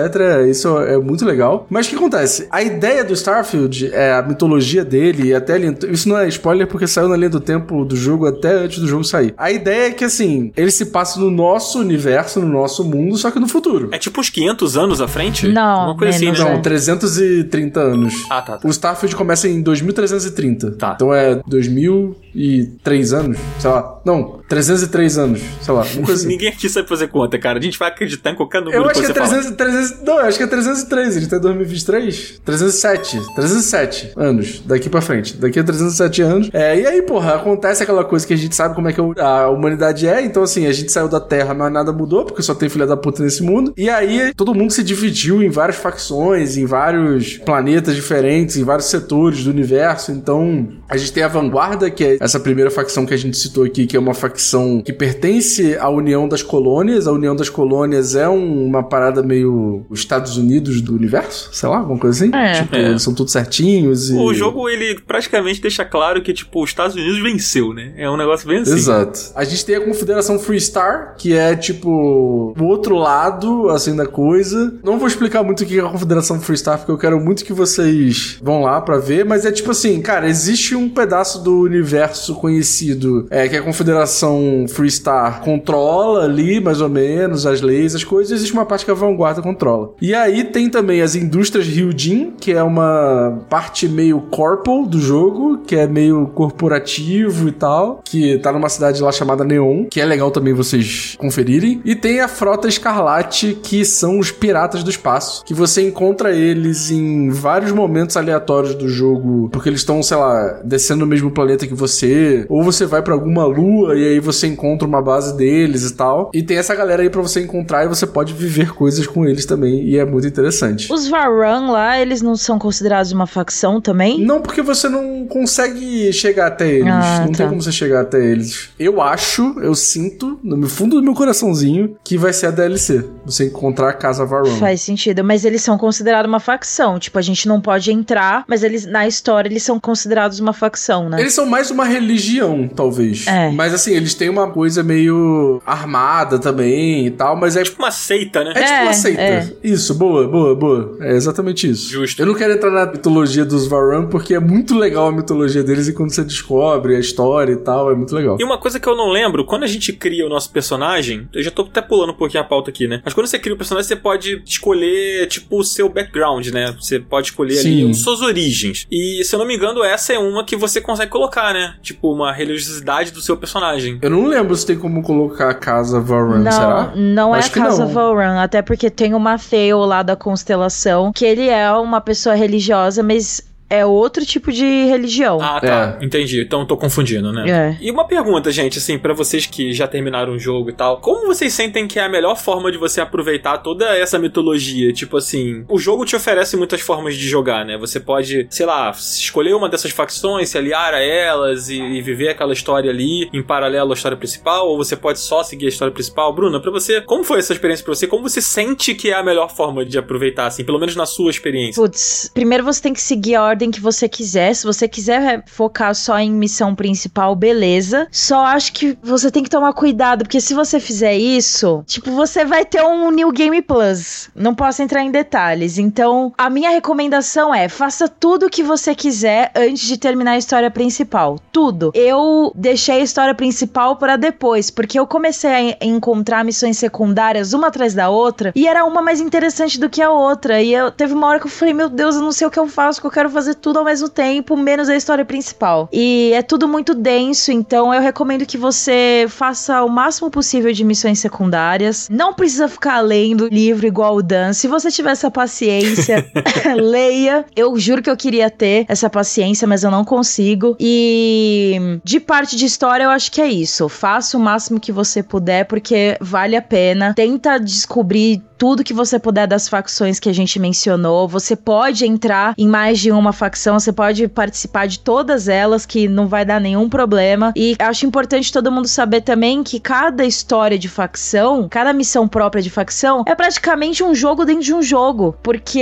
Isso é muito legal. Mas o que acontece? A ideia do Starfield, é a mitologia dele e até linha... Isso não é spoiler porque saiu na linha do tempo do jogo até antes do jogo sair. A ideia é que assim, ele se passa no nosso universo, no nosso mundo, só que no futuro. É tipo uns 500 anos à frente? Não, Uma coisa assim, né? Não, 330 anos. Ah, tá, tá. O Starfield começa em 2330. Tá. Então é 2003 anos, sei lá. Não, 303 anos, sei lá. Assim. Ninguém aqui sabe fazer conta, cara. A gente vai acreditar em qualquer número Eu acho que que é você fala. 300, 300. Não, eu acho que é 303. Ele tá em 2023. 307. 307 anos. Daqui pra frente. Daqui a 307 anos. É, e aí, porra, acontece aquela coisa que a gente sabe como é que a humanidade é. Então, assim, a gente saiu da Terra, mas nada mudou, porque só tem filha da puta nesse mundo. E aí, todo mundo se dividiu em várias facções, em vários planetas diferentes, em vários setores do universo. Então, a gente tem a Vanguarda, que é essa primeira facção que a gente citou aqui, que é uma facção que pertence à União das Colônias. A União das Colônias é um- uma parada meio os Estados Unidos do universo, sei lá, alguma coisa assim. É. Tipo, É. eles são todos certinhos e... O jogo, ele praticamente deixa claro que, tipo, os Estados Unidos venceu, né? É um negócio bem assim. Exato. A gente tem a Confederação Freestar, que é tipo o outro lado, assim, da coisa. Não vou explicar muito o que é a Confederação Freestar, porque eu quero muito que vocês vão lá pra ver, mas é tipo assim, cara, existe um pedaço do universo conhecido, é, que é a Confederação facção Freestar controla ali, mais ou menos, as leis, as coisas, existe uma parte que a vanguarda controla. E aí tem também as indústrias Ryujin, que é uma parte meio corpo do jogo, que é meio corporativo e tal, que tá numa cidade lá chamada Neon, que é legal também vocês conferirem. E tem a Frota Escarlate, que são os piratas do espaço, que você encontra eles em vários momentos aleatórios do jogo, porque eles estão, sei lá, descendo no mesmo planeta que você, ou você vai para alguma lua e aí você encontra uma base deles e tal. E tem essa galera aí para você encontrar e você pode viver coisas com eles também, e é muito interessante. Os Varan lá, eles não são considerados uma facção também? Não, porque você não consegue chegar até eles. Ah, não tá. tem como você chegar até eles. Eu acho, eu sinto, no fundo do meu coraçãozinho, que vai ser a DLC. Você encontrar a Casa Varan. Faz sentido, mas eles são considerados uma facção. Tipo, a gente não pode entrar, mas eles, na história, eles são considerados uma facção, né? Eles são mais uma religião, talvez. É. Mas assim, eles têm uma coisa meio armada também e tal, mas é. Tipo uma seita, né? É, tipo uma é, seita. É. Isso, boa, boa, boa. É exatamente isso. Justo. Eu não quero entrar na mitologia dos Varan porque é muito legal a mitologia deles e quando você descobre a história e tal, é muito legal. E uma coisa que eu não lembro, quando a gente cria o nosso personagem, eu já tô até pulando um pouquinho a pauta aqui, né? Mas quando você cria o personagem, você pode escolher, tipo, o seu background, né? Você pode escolher Sim. ali suas origens. E, se eu não me engano, essa é uma que você consegue colocar, né? Tipo, uma religiosidade do seu personagem. Eu não lembro se tem como colocar a casa Varan, não, será? Não é a casa Varan, até porque tem o Matheo lá da constelação, que ele é uma pessoa religiosa, mas é outro tipo de religião. Ah, tá. É. Entendi. Então tô confundindo, né? É. E uma pergunta, gente, assim, para vocês que já terminaram o jogo e tal. Como vocês sentem que é a melhor forma de você aproveitar toda essa mitologia? Tipo assim, o jogo te oferece muitas formas de jogar, né? Você pode, sei lá, escolher uma dessas facções, se aliar a elas e, e viver aquela história ali em paralelo à história principal, ou você pode só seguir a história principal. Bruna, para você, como foi essa experiência para você? Como você sente que é a melhor forma de aproveitar, assim, pelo menos na sua experiência? Putz, primeiro você tem que seguir a ordem ordem que você quiser. Se você quiser focar só em missão principal, beleza. Só acho que você tem que tomar cuidado, porque se você fizer isso, tipo, você vai ter um New Game Plus. Não posso entrar em detalhes. Então, a minha recomendação é: faça tudo o que você quiser antes de terminar a história principal. Tudo. Eu deixei a história principal para depois, porque eu comecei a encontrar missões secundárias uma atrás da outra e era uma mais interessante do que a outra. E eu teve uma hora que eu falei: Meu Deus, eu não sei o que eu faço, que eu quero fazer fazer tudo ao mesmo tempo, menos a história principal. E é tudo muito denso, então eu recomendo que você faça o máximo possível de missões secundárias. Não precisa ficar lendo livro igual o Dan. Se você tiver essa paciência, [LAUGHS] leia. Eu juro que eu queria ter essa paciência, mas eu não consigo. E de parte de história, eu acho que é isso. Faça o máximo que você puder, porque vale a pena. Tenta descobrir tudo que você puder das facções que a gente mencionou. Você pode entrar em mais de uma facção, você pode participar de todas elas, que não vai dar nenhum problema. E acho importante todo mundo saber também que cada história de facção, cada missão própria de facção, é praticamente um jogo dentro de um jogo. Porque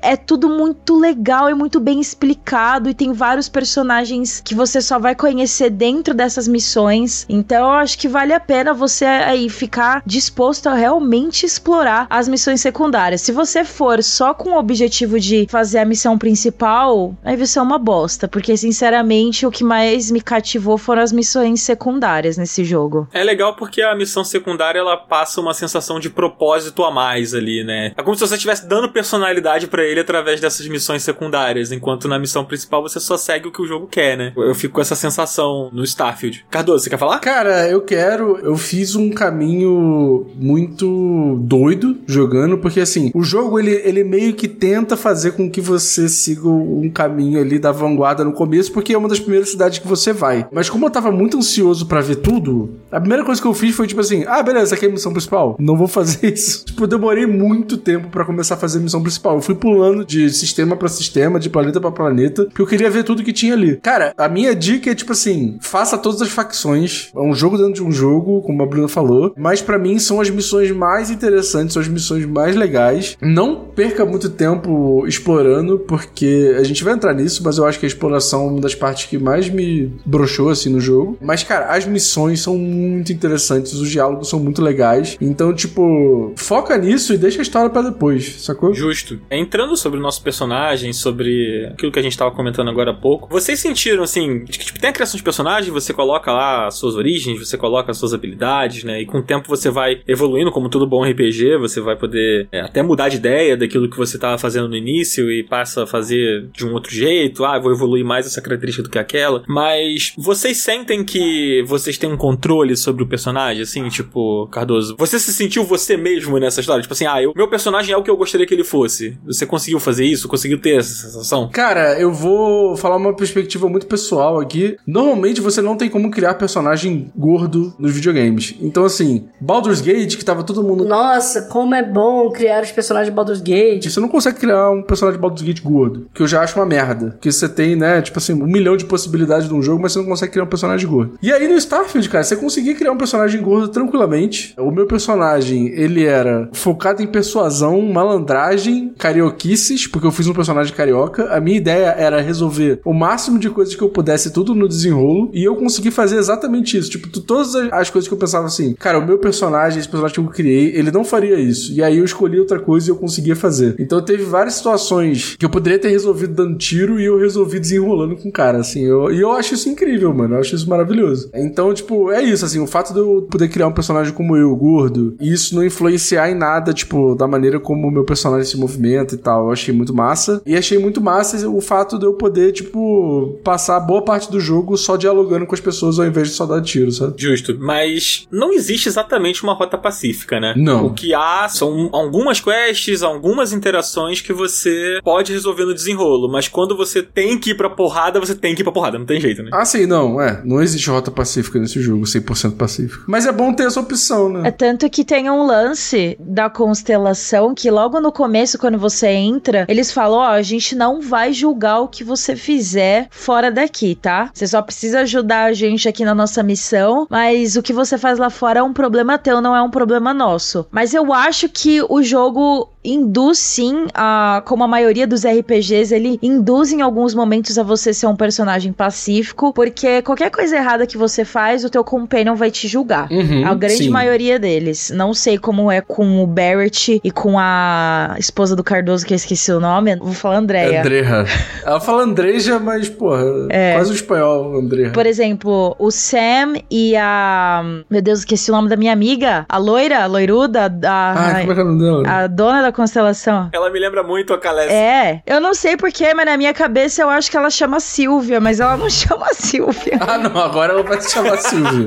é tudo muito legal e muito bem explicado. E tem vários personagens que você só vai conhecer dentro dessas missões. Então eu acho que vale a pena você aí ficar disposto a realmente explorar as missões secundárias. Se você for só com o objetivo de fazer a missão principal, aí vai ser uma bosta, porque sinceramente o que mais me cativou foram as missões secundárias nesse jogo. É legal porque a missão secundária ela passa uma sensação de propósito a mais ali, né? É como se você estivesse dando personalidade para ele através dessas missões secundárias, enquanto na missão principal você só segue o que o jogo quer, né? Eu fico com essa sensação no Starfield. Cardoso, você quer falar? Cara, eu quero. Eu fiz um caminho muito doido jogando, porque assim, o jogo ele, ele meio que tenta fazer com que você siga um caminho ali da vanguarda no começo, porque é uma das primeiras cidades que você vai. Mas como eu tava muito ansioso para ver tudo, a primeira coisa que eu fiz foi tipo assim: ah, beleza, aqui é a missão principal. Não vou fazer [LAUGHS] isso. Tipo, eu demorei muito tempo para começar a fazer a missão principal. Eu fui pulando de sistema para sistema, de planeta para planeta, porque eu queria ver tudo que tinha ali. Cara, a minha dica é tipo assim: faça todas as facções. É um jogo dentro de um jogo, como a Bruna falou, mas para mim são as missões mais interessantes, são as missões mais legais. Não perca muito tempo explorando, porque a gente vai entrar nisso, mas eu acho que a exploração é uma das partes que mais me broxou assim no jogo. Mas, cara, as missões são muito interessantes, os diálogos são muito legais. Então, tipo, foca nisso e deixa a história para depois, sacou? Justo. Entrando sobre o nosso personagem, sobre aquilo que a gente tava comentando agora há pouco, vocês sentiram assim, que tipo, tem a criação de personagem, você coloca lá as suas origens, você coloca as suas habilidades, né? E com o tempo você vai evoluindo, como todo bom RPG, você vai poder é, até mudar de ideia daquilo que você tava fazendo no início e passa a fazer de um outro jeito. Ah, vou evoluir mais essa característica do que aquela. Mas vocês sentem que vocês têm um controle sobre o personagem, assim, tipo, Cardoso? Você se sentiu você mesmo nessa história? Tipo assim, ah, eu, meu personagem é o que eu gostaria que ele fosse. Você conseguiu fazer isso? Conseguiu ter essa sensação? Cara, eu vou falar uma perspectiva muito pessoal aqui. Normalmente você não tem como criar personagem gordo nos videogames. Então, assim, Baldur's Gate, que tava todo mundo. Nossa, como é bom criar os personagens de Baldur's Gate. Você não consegue criar um personagem de Baldur's Gate gordo. Que eu já acho uma merda. Porque você tem, né, tipo assim, um milhão de possibilidades de um jogo, mas você não consegue criar um personagem gordo. E aí no Starfield, cara, você conseguia criar um personagem gordo tranquilamente. O meu personagem, ele era focado em persuasão, malandragem, carioquices, porque eu fiz um personagem carioca. A minha ideia era resolver o máximo de coisas que eu pudesse, tudo no desenrolo. E eu consegui fazer exatamente isso. Tipo, todas as coisas que eu pensava assim, cara, o meu personagem, esse personagem que eu criei, ele não faria isso. E aí eu escolhi outra coisa e eu conseguia fazer. Então teve várias situações que eu poderia ter resolvido dando tiro e eu resolvi desenrolando com o cara, assim. Eu, e eu acho isso incrível, mano. Eu acho isso maravilhoso. Então, tipo, é isso, assim. O fato de eu poder criar um personagem como eu, gordo, e isso não influenciar em nada, tipo, da maneira como o meu personagem se movimenta e tal. Eu achei muito massa. E achei muito massa o fato de eu poder, tipo, passar boa parte do jogo só dialogando com as pessoas ao invés de só dar tiro, sabe? Justo. Mas não existe exatamente uma rota pacífica, né? Não. O que há são algumas quests, algumas interações que você pode resolver no desenrolo. Mas quando você tem que ir pra porrada, você tem que ir pra porrada. Não tem jeito, né? Ah, sim, não. É. Não existe rota pacífica nesse jogo, 100% pacífico. Mas é bom ter essa opção, né? É tanto que tem um lance da constelação que logo no começo, quando você entra, eles falam: Ó, oh, a gente não vai julgar o que você fizer fora daqui, tá? Você só precisa ajudar a gente aqui na nossa missão, mas o que você faz lá fora é um problema teu, não é um problema nosso. Mas eu acho que o jogo induz sim a como a maioria dos RPGs ele induz em alguns momentos a você ser um personagem pacífico porque qualquer coisa errada que você faz o teu companion vai te julgar Uhum, a grande sim. maioria deles não sei como é com o Barrett e com a esposa do Cardoso que eu esqueci o nome vou falar Andréia Andreja. Ela fala Andreja, mas, porra, É. quase o espanhol, Andreja. por exemplo, o Sam e a. Meu Deus, esqueci o nome da minha amiga. A loira, a loiruda, a, Ah, como é que é o nome dela? a dona da constelação. Ela me lembra muito a Calés. É, eu não sei porquê, mas na minha cabeça eu acho que ela chama Silvia, mas ela não [LAUGHS] chama Silvia. Ah, não, agora ela vai se chamar Silvia.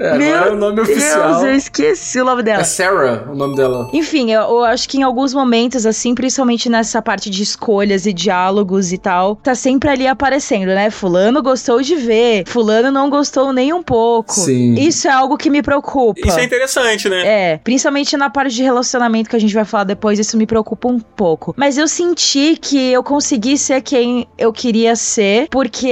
É, Meu agora é o nome oficial. Deus, eu esqueci o nome dela. É Sarah o nome dela. Enfim, eu, eu acho que em alguns momentos, assim, principalmente nessa parte de escolhas e diálogos e tal, tá sempre ali aparecendo, né? Fulano gostou de ver, Fulano não gostou nem um pouco. Sim. Isso é algo que me preocupa. Isso é interessante, né? É, principalmente na parte de relacionamento que a gente vai falar depois, isso me preocupa um pouco. Mas eu senti que eu consegui ser quem eu queria ser, porque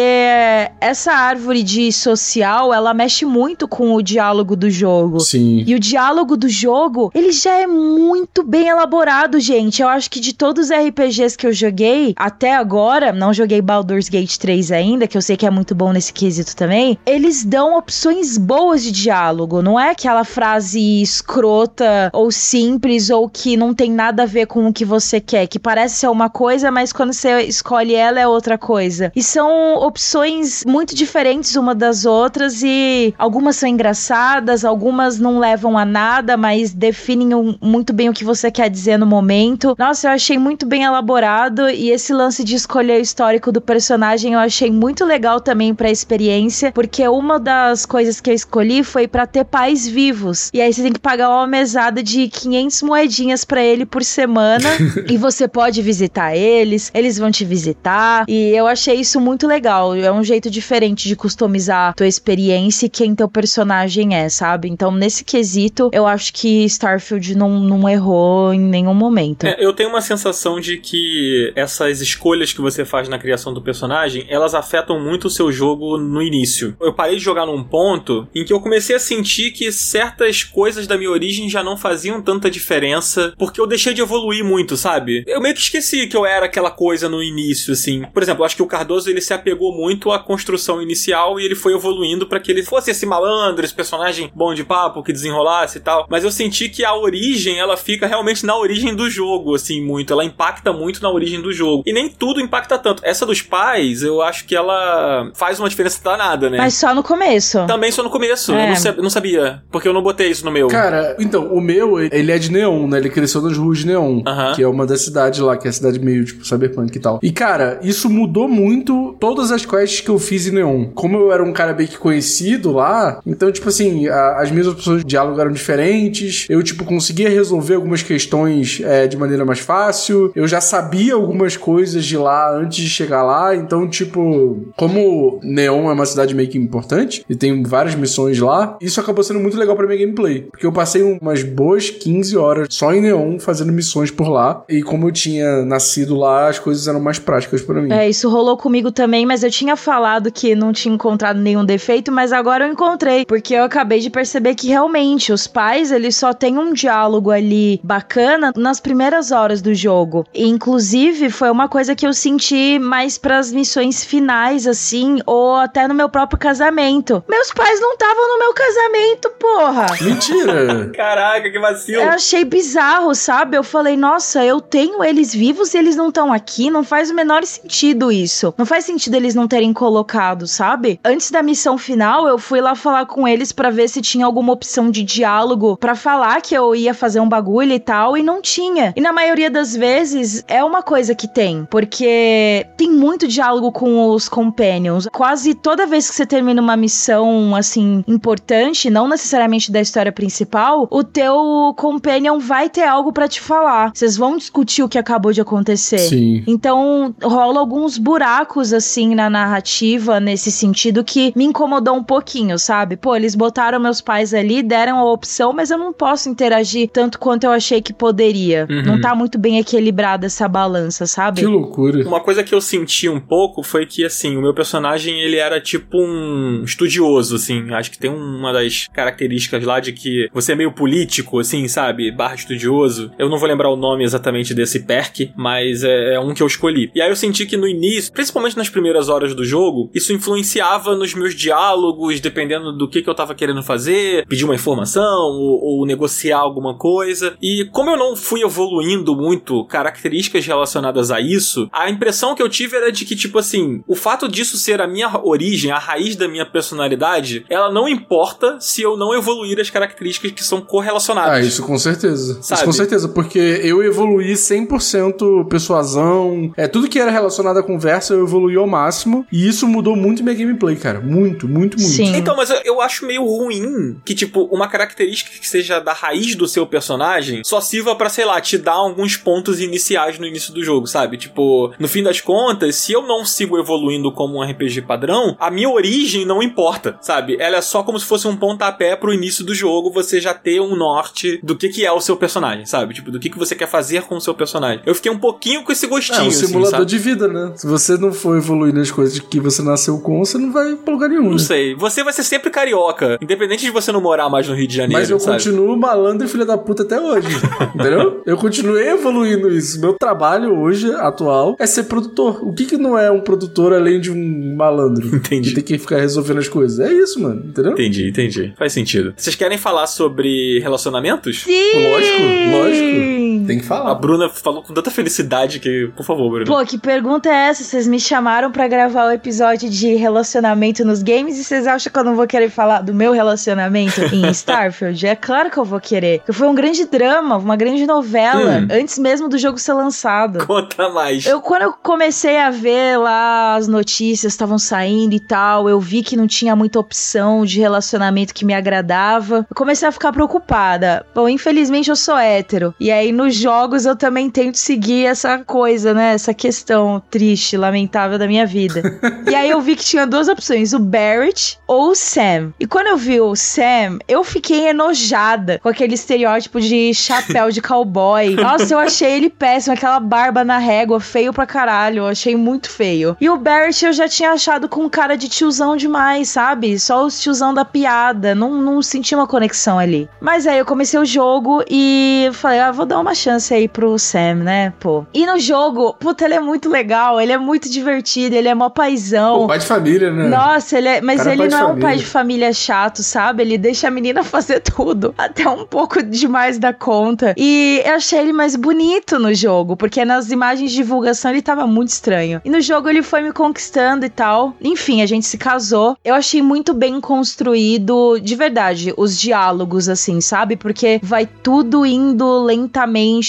essa árvore de social, ela mexe muito com o diálogo do jogo. Sim. E o diálogo do jogo, ele já é muito bem elaborado, gente. Eu acho que de todos os RPGs que eu joguei até agora, não joguei Baldur's Gate 3 ainda, que eu sei que é muito bom nesse quesito também, eles dão opções boas de diálogo. Não é aquela frase escrota ou simples ou que não tem nada a ver com o que você quer, que parece ser uma coisa, mas quando você escolhe ela é outra coisa. E são opções muito diferentes uma das outras e algumas são engraçadas, algumas não levam a nada, mas definem um- muito bem o que você quer dizer no momento. Nossa, eu achei muito bem elaborado e esse lance de escolher o histórico do personagem eu achei muito legal também pra experiência, porque uma das coisas que eu escolhi foi pra ter pais vivos. E aí você tem que pagar uma mesada de 500 moedinhas pra ele por semana [LAUGHS] e você pode visitar eles, eles vão te visitar. E eu achei isso muito legal. É um jeito diferente de customizar a tua experiência e quem teu personagem personagem é, sabe? Então, nesse quesito, eu acho que Starfield não, não errou em nenhum momento. É, eu tenho uma sensação de que essas escolhas que você faz na criação do personagem, elas afetam muito o seu jogo no início. Eu parei de jogar num ponto em que eu comecei a sentir que certas coisas da minha origem já não faziam tanta diferença, porque eu deixei de evoluir muito, sabe? Eu meio que esqueci que eu era aquela coisa no início, assim. Por exemplo, eu acho que o Cardoso ele se apegou muito à construção inicial e ele foi evoluindo para que ele fosse esse malandro, esse personagem bom de papo, que desenrolasse e tal. Mas eu senti que a origem, ela fica realmente na origem do jogo, assim, muito. Ela impacta muito na origem do jogo. E nem tudo impacta tanto. Essa dos pais, eu acho que ela faz uma diferença danada, né? Mas só no começo. Também só no começo. É. Eu não sabia. Porque eu não botei isso no meu. Cara, então, o meu, ele é de Neon, né? Ele cresceu nas ruas de Neon, que é uma das cidades lá, que é a cidade meio, tipo, cyberpunk e tal. E, cara, isso mudou muito todas as quests que eu fiz em Neon. Como eu era um cara bem que conhecido lá, então, tipo assim, a- as minhas opções de diálogo eram diferentes, eu, tipo, conseguia resolver algumas questões é, de maneira mais fácil, eu já sabia algumas coisas de lá antes de chegar lá, então, tipo, como Neon é uma cidade meio que importante, e tem várias missões lá, isso acabou sendo muito legal pra minha gameplay. Porque eu passei umas boas 15 horas só em Neon fazendo missões por lá. E como eu tinha nascido lá, as coisas eram mais práticas pra mim. É, isso rolou comigo também, mas eu tinha falado que não tinha encontrado nenhum defeito, mas agora eu encontrei, porque eu acabei de perceber que realmente os pais, eles só têm um diálogo ali bacana nas primeiras horas do jogo. E, inclusive, foi uma coisa que eu senti mais pras missões finais, assim, ou até no meu próprio casamento. Meus pais não estavam no meu casamento, porra! Mentira! [LAUGHS] Caraca, que vacilo. Eu achei bizarro, sabe? Eu falei, nossa, eu tenho eles vivos e eles não estão aqui. Não faz o menor sentido isso. Não faz sentido eles não terem colocado, sabe? Antes da missão final, eu fui lá falar com eles pra ver se tinha alguma opção de diálogo pra falar que eu ia fazer um bagulho e tal, e não tinha. E na maioria das vezes é uma coisa que tem, porque tem muito diálogo com os companions. Quase toda vez que você termina uma missão assim importante, não necessariamente da história principal, o teu companion vai ter algo pra te falar. Vocês vão discutir o que acabou de acontecer. Sim. Então, rola alguns buracos, assim, na narrativa, nesse sentido, que me incomodou um pouquinho, sabe? Pô, eles botaram meus pais ali, deram a opção, mas eu não posso interagir tanto quanto eu achei que poderia. Uhum. Não tá muito bem equilibrada essa balança, sabe? Que loucura. Uma coisa que eu senti um pouco foi que, assim, o meu personagem, ele era tipo um estudioso, assim. Acho que tem uma das características lá de que você é meio político, assim, sabe? Barra estudioso. Eu não vou lembrar o nome exatamente desse perk, mas é, é um que eu escolhi. E aí eu senti que no início, principalmente nas primeiras horas do jogo, isso influenciava nos meus diálogos, dependendo do que, que eu tava querendo fazer, pedir uma informação ou, ou negociar alguma coisa. E como eu não fui evoluindo muito características relacionadas a isso, a impressão que eu tive era de que, tipo assim, o fato disso ser a minha origem, a raiz da minha personalidade, ela não importa se eu não evoluir as características que são correlacionadas. Ah, isso com certeza. Sabe? Isso com certeza, porque eu evoluí 100% persuasão. É, tudo que era relacionado à conversa eu evoluí ao máximo. E isso mudou muito minha gameplay, cara. Muito, muito, muito. Sim. Então, mas eu, eu acho meio ruim que, tipo, uma característica que seja da raiz do seu personagem só sirva pra, sei lá, te dar alguns pontos iniciais no início do jogo, sabe? Tipo, no fim das contas, se eu não sigo evoluindo como um RPG padrão, a minha origem não importa, sabe? Ela é só como se fosse um pontapé pro início do jogo, você já ter um norte do que que é o seu personagem, sabe? Tipo, do que que você quer fazer com o seu personagem. Eu fiquei um pouquinho com esse gostinho, É um assim, simulador sabe? de vida, né? Se você não for evoluir nas coisas que você nasceu com, você não vai pra lugar nenhum. Não né? sei. Você vai ser sempre carioca, independente de você não morar mais no Rio de Janeiro, Mas eu sabe? continuo malandro e filha da puta até hoje. [LAUGHS] entendeu? Eu continuei evoluindo isso. Meu trabalho hoje, atual, é ser produtor. O que que não é um produtor além de um malandro? [LAUGHS] Entendi. Que tem que ficar resolvendo as coisas. É isso, mano. Entendeu? Entendi, entendi. Faz sentido. Vocês querem falar sobre relacionamentos? Sim! Lógico, lógico. Tem que A falar. Bruna falou com tanta felicidade que, por favor, Bruna. Pô, que pergunta é essa? Vocês me chamaram pra gravar o episódio de relacionamento nos games e vocês acham que eu não vou querer falar do meu relacionamento em [LAUGHS] Starfield? É claro que eu vou querer. Porque foi um grande drama, uma grande novela, Hum. antes mesmo do jogo ser lançado. Conta mais. Eu, quando eu comecei a ver lá as notícias estavam saindo e tal, eu vi que não tinha muita opção de relacionamento que me agradava. Eu comecei a ficar preocupada. Bom, infelizmente eu sou hétero. E aí no jogos eu também tento seguir essa coisa, né? Essa questão triste, lamentável da minha vida. [LAUGHS] e aí eu vi que tinha duas opções, o Barrett ou o Sam. E quando eu vi o Sam, eu fiquei enojada com aquele estereótipo de chapéu de cowboy. [LAUGHS] Nossa, eu achei ele péssimo, aquela barba na régua, feio pra caralho. Eu achei muito feio. E o Barrett eu já tinha achado com cara de tiozão demais, sabe? Só os tiozão da piada. Não, não senti uma conexão ali. Mas aí eu comecei o jogo e falei, ah, vou dar uma chance aí pro Sam, né? Pô. E no jogo, puta, ele é muito legal, ele é muito divertido, ele é mó paizão. Pô, pai de família, né? Nossa, ele é, mas Cara, ele não é um família. pai de família chato, sabe? Ele deixa a menina [LAUGHS] fazer tudo, até um pouco demais da conta. E eu achei ele mais bonito no jogo, porque nas imagens de divulgação ele tava muito estranho. E no jogo ele foi me conquistando e tal. Enfim, a gente se casou. Eu achei muito bem construído, de verdade, os diálogos, assim, sabe? Porque vai tudo indo lentamente.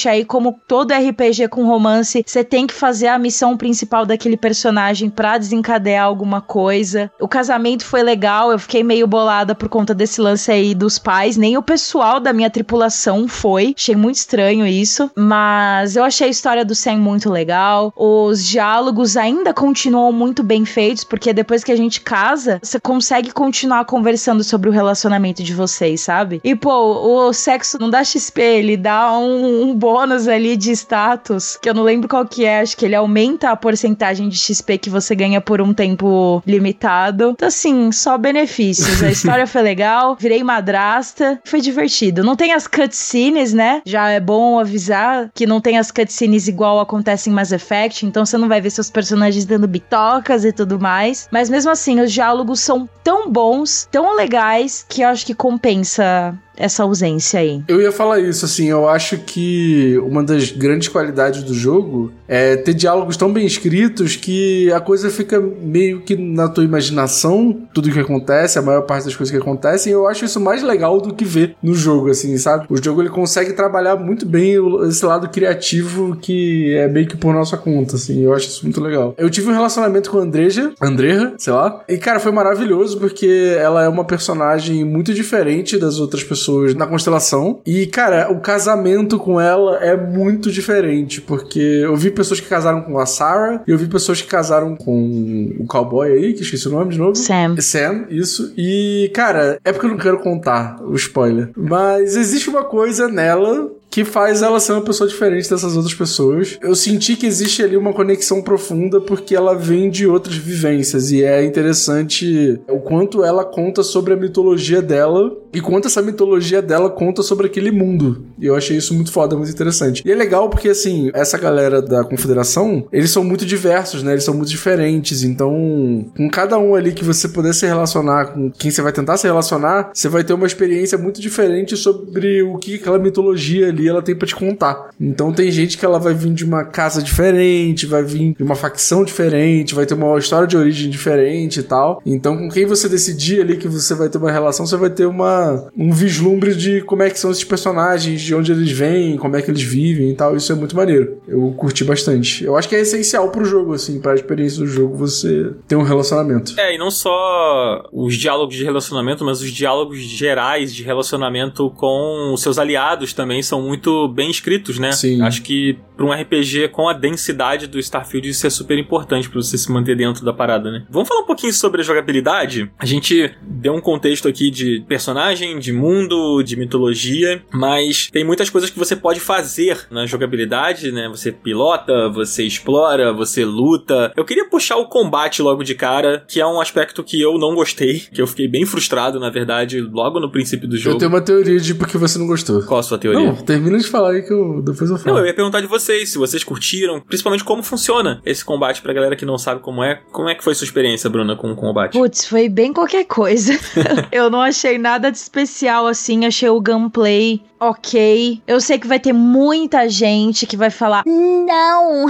Aí, como todo RPG com romance, você tem que fazer a missão principal daquele personagem pra desencadear alguma coisa. O casamento foi legal, eu fiquei meio bolada por conta desse lance aí dos pais. Nem o pessoal da minha tripulação foi. Achei muito estranho isso. Mas eu achei a história do Sam muito legal. Os diálogos ainda continuam muito bem feitos, porque depois que a gente casa, você consegue continuar conversando sobre o relacionamento de vocês, sabe? E, pô, o sexo não dá XP, ele dá um, um bônus ali de status, que eu não lembro qual que é, acho que ele aumenta a porcentagem de XP que você ganha por um tempo limitado. Então, assim, só benefícios. A [LAUGHS] história foi legal, virei madrasta, foi divertido. Não tem as cutscenes, né? Já é bom avisar que não tem as cutscenes igual acontece em Mass Effect, então você não vai ver seus personagens dando bitocas e tudo mais. Mas mesmo assim, os diálogos são tão bons, tão legais, que eu acho que compensa essa ausência aí. Eu ia falar isso, assim, eu acho que uma das grandes qualidades do jogo é ter diálogos tão bem escritos que a coisa fica meio que na tua imaginação, tudo que acontece, a maior parte das coisas que acontecem, eu acho isso mais legal do que ver no jogo, assim, sabe? O jogo ele consegue trabalhar muito bem esse lado criativo que é meio que por nossa conta, assim, eu acho isso muito legal. Eu tive um relacionamento com a Andreja, Andreja, sei lá, e cara, foi maravilhoso porque ela é uma personagem muito diferente das outras pessoas na constelação. E, cara, o casamento com ela é muito diferente, porque eu vi pessoas que casaram com a Sarah e eu vi pessoas que casaram com o cowboy aí, que esqueci o nome de novo. Sam. Sam, isso. E, cara, é porque eu não quero contar o spoiler. Mas existe uma coisa nela que faz ela ser uma pessoa diferente dessas outras pessoas. Eu senti que existe ali uma conexão profunda porque ela vem de outras vivências e é interessante o quanto ela conta sobre a mitologia dela e quanto essa mitologia dela conta sobre aquele mundo. E eu achei isso muito foda, muito interessante. E é legal porque, assim, essa galera da Confederação, eles são muito diversos, né? Eles são muito diferentes. Então, com cada um ali que você puder se relacionar, com quem você vai tentar se relacionar, você vai ter uma experiência muito diferente sobre o que aquela mitologia ali ela tem pra te contar. Então, tem gente que ela vai vir de uma casa diferente, vai vir de uma facção diferente, vai ter uma história de origem diferente e tal. Então, com quem você decidir ali que você vai ter uma relação, você vai ter uma, um vislumbre de como é que são esses personagens, de onde eles vêm, como é que eles vivem e tal. Isso é muito maneiro. Eu curti bastante. Eu acho que é essencial pro jogo, assim, pra experiência do jogo, você ter um relacionamento. É, e não só os diálogos de relacionamento, mas os diálogos gerais de relacionamento com os seus aliados também são muito bem escritos, né? Sim. Acho que pra um RPG com a densidade do Starfield isso é super importante pra você se manter dentro da parada, né? Vamos falar um pouquinho sobre a jogabilidade. A gente deu um contexto aqui de personagem, de mundo, de mitologia, mas tem muitas coisas que você pode fazer na jogabilidade, né? Você pilota, você explora, você luta. Eu queria puxar o combate logo de cara, que é um aspecto que eu não gostei, que eu fiquei bem frustrado, na verdade, logo no princípio do jogo. Eu tenho uma teoria de porque você não gostou. Qual a sua teoria? Não, termina de falar aí que eu depois eu falo. Não, eu ia perguntar de vocês, se vocês curtiram, principalmente como funciona esse combate pra galera que não sabe como é. Como é que foi sua experiência, Bruna, com o combate? Putz, foi bem qualquer coisa. [LAUGHS] eu não achei nada de especial assim, achei o gameplay ok. Eu sei que vai ter muita gente que vai falar: Não,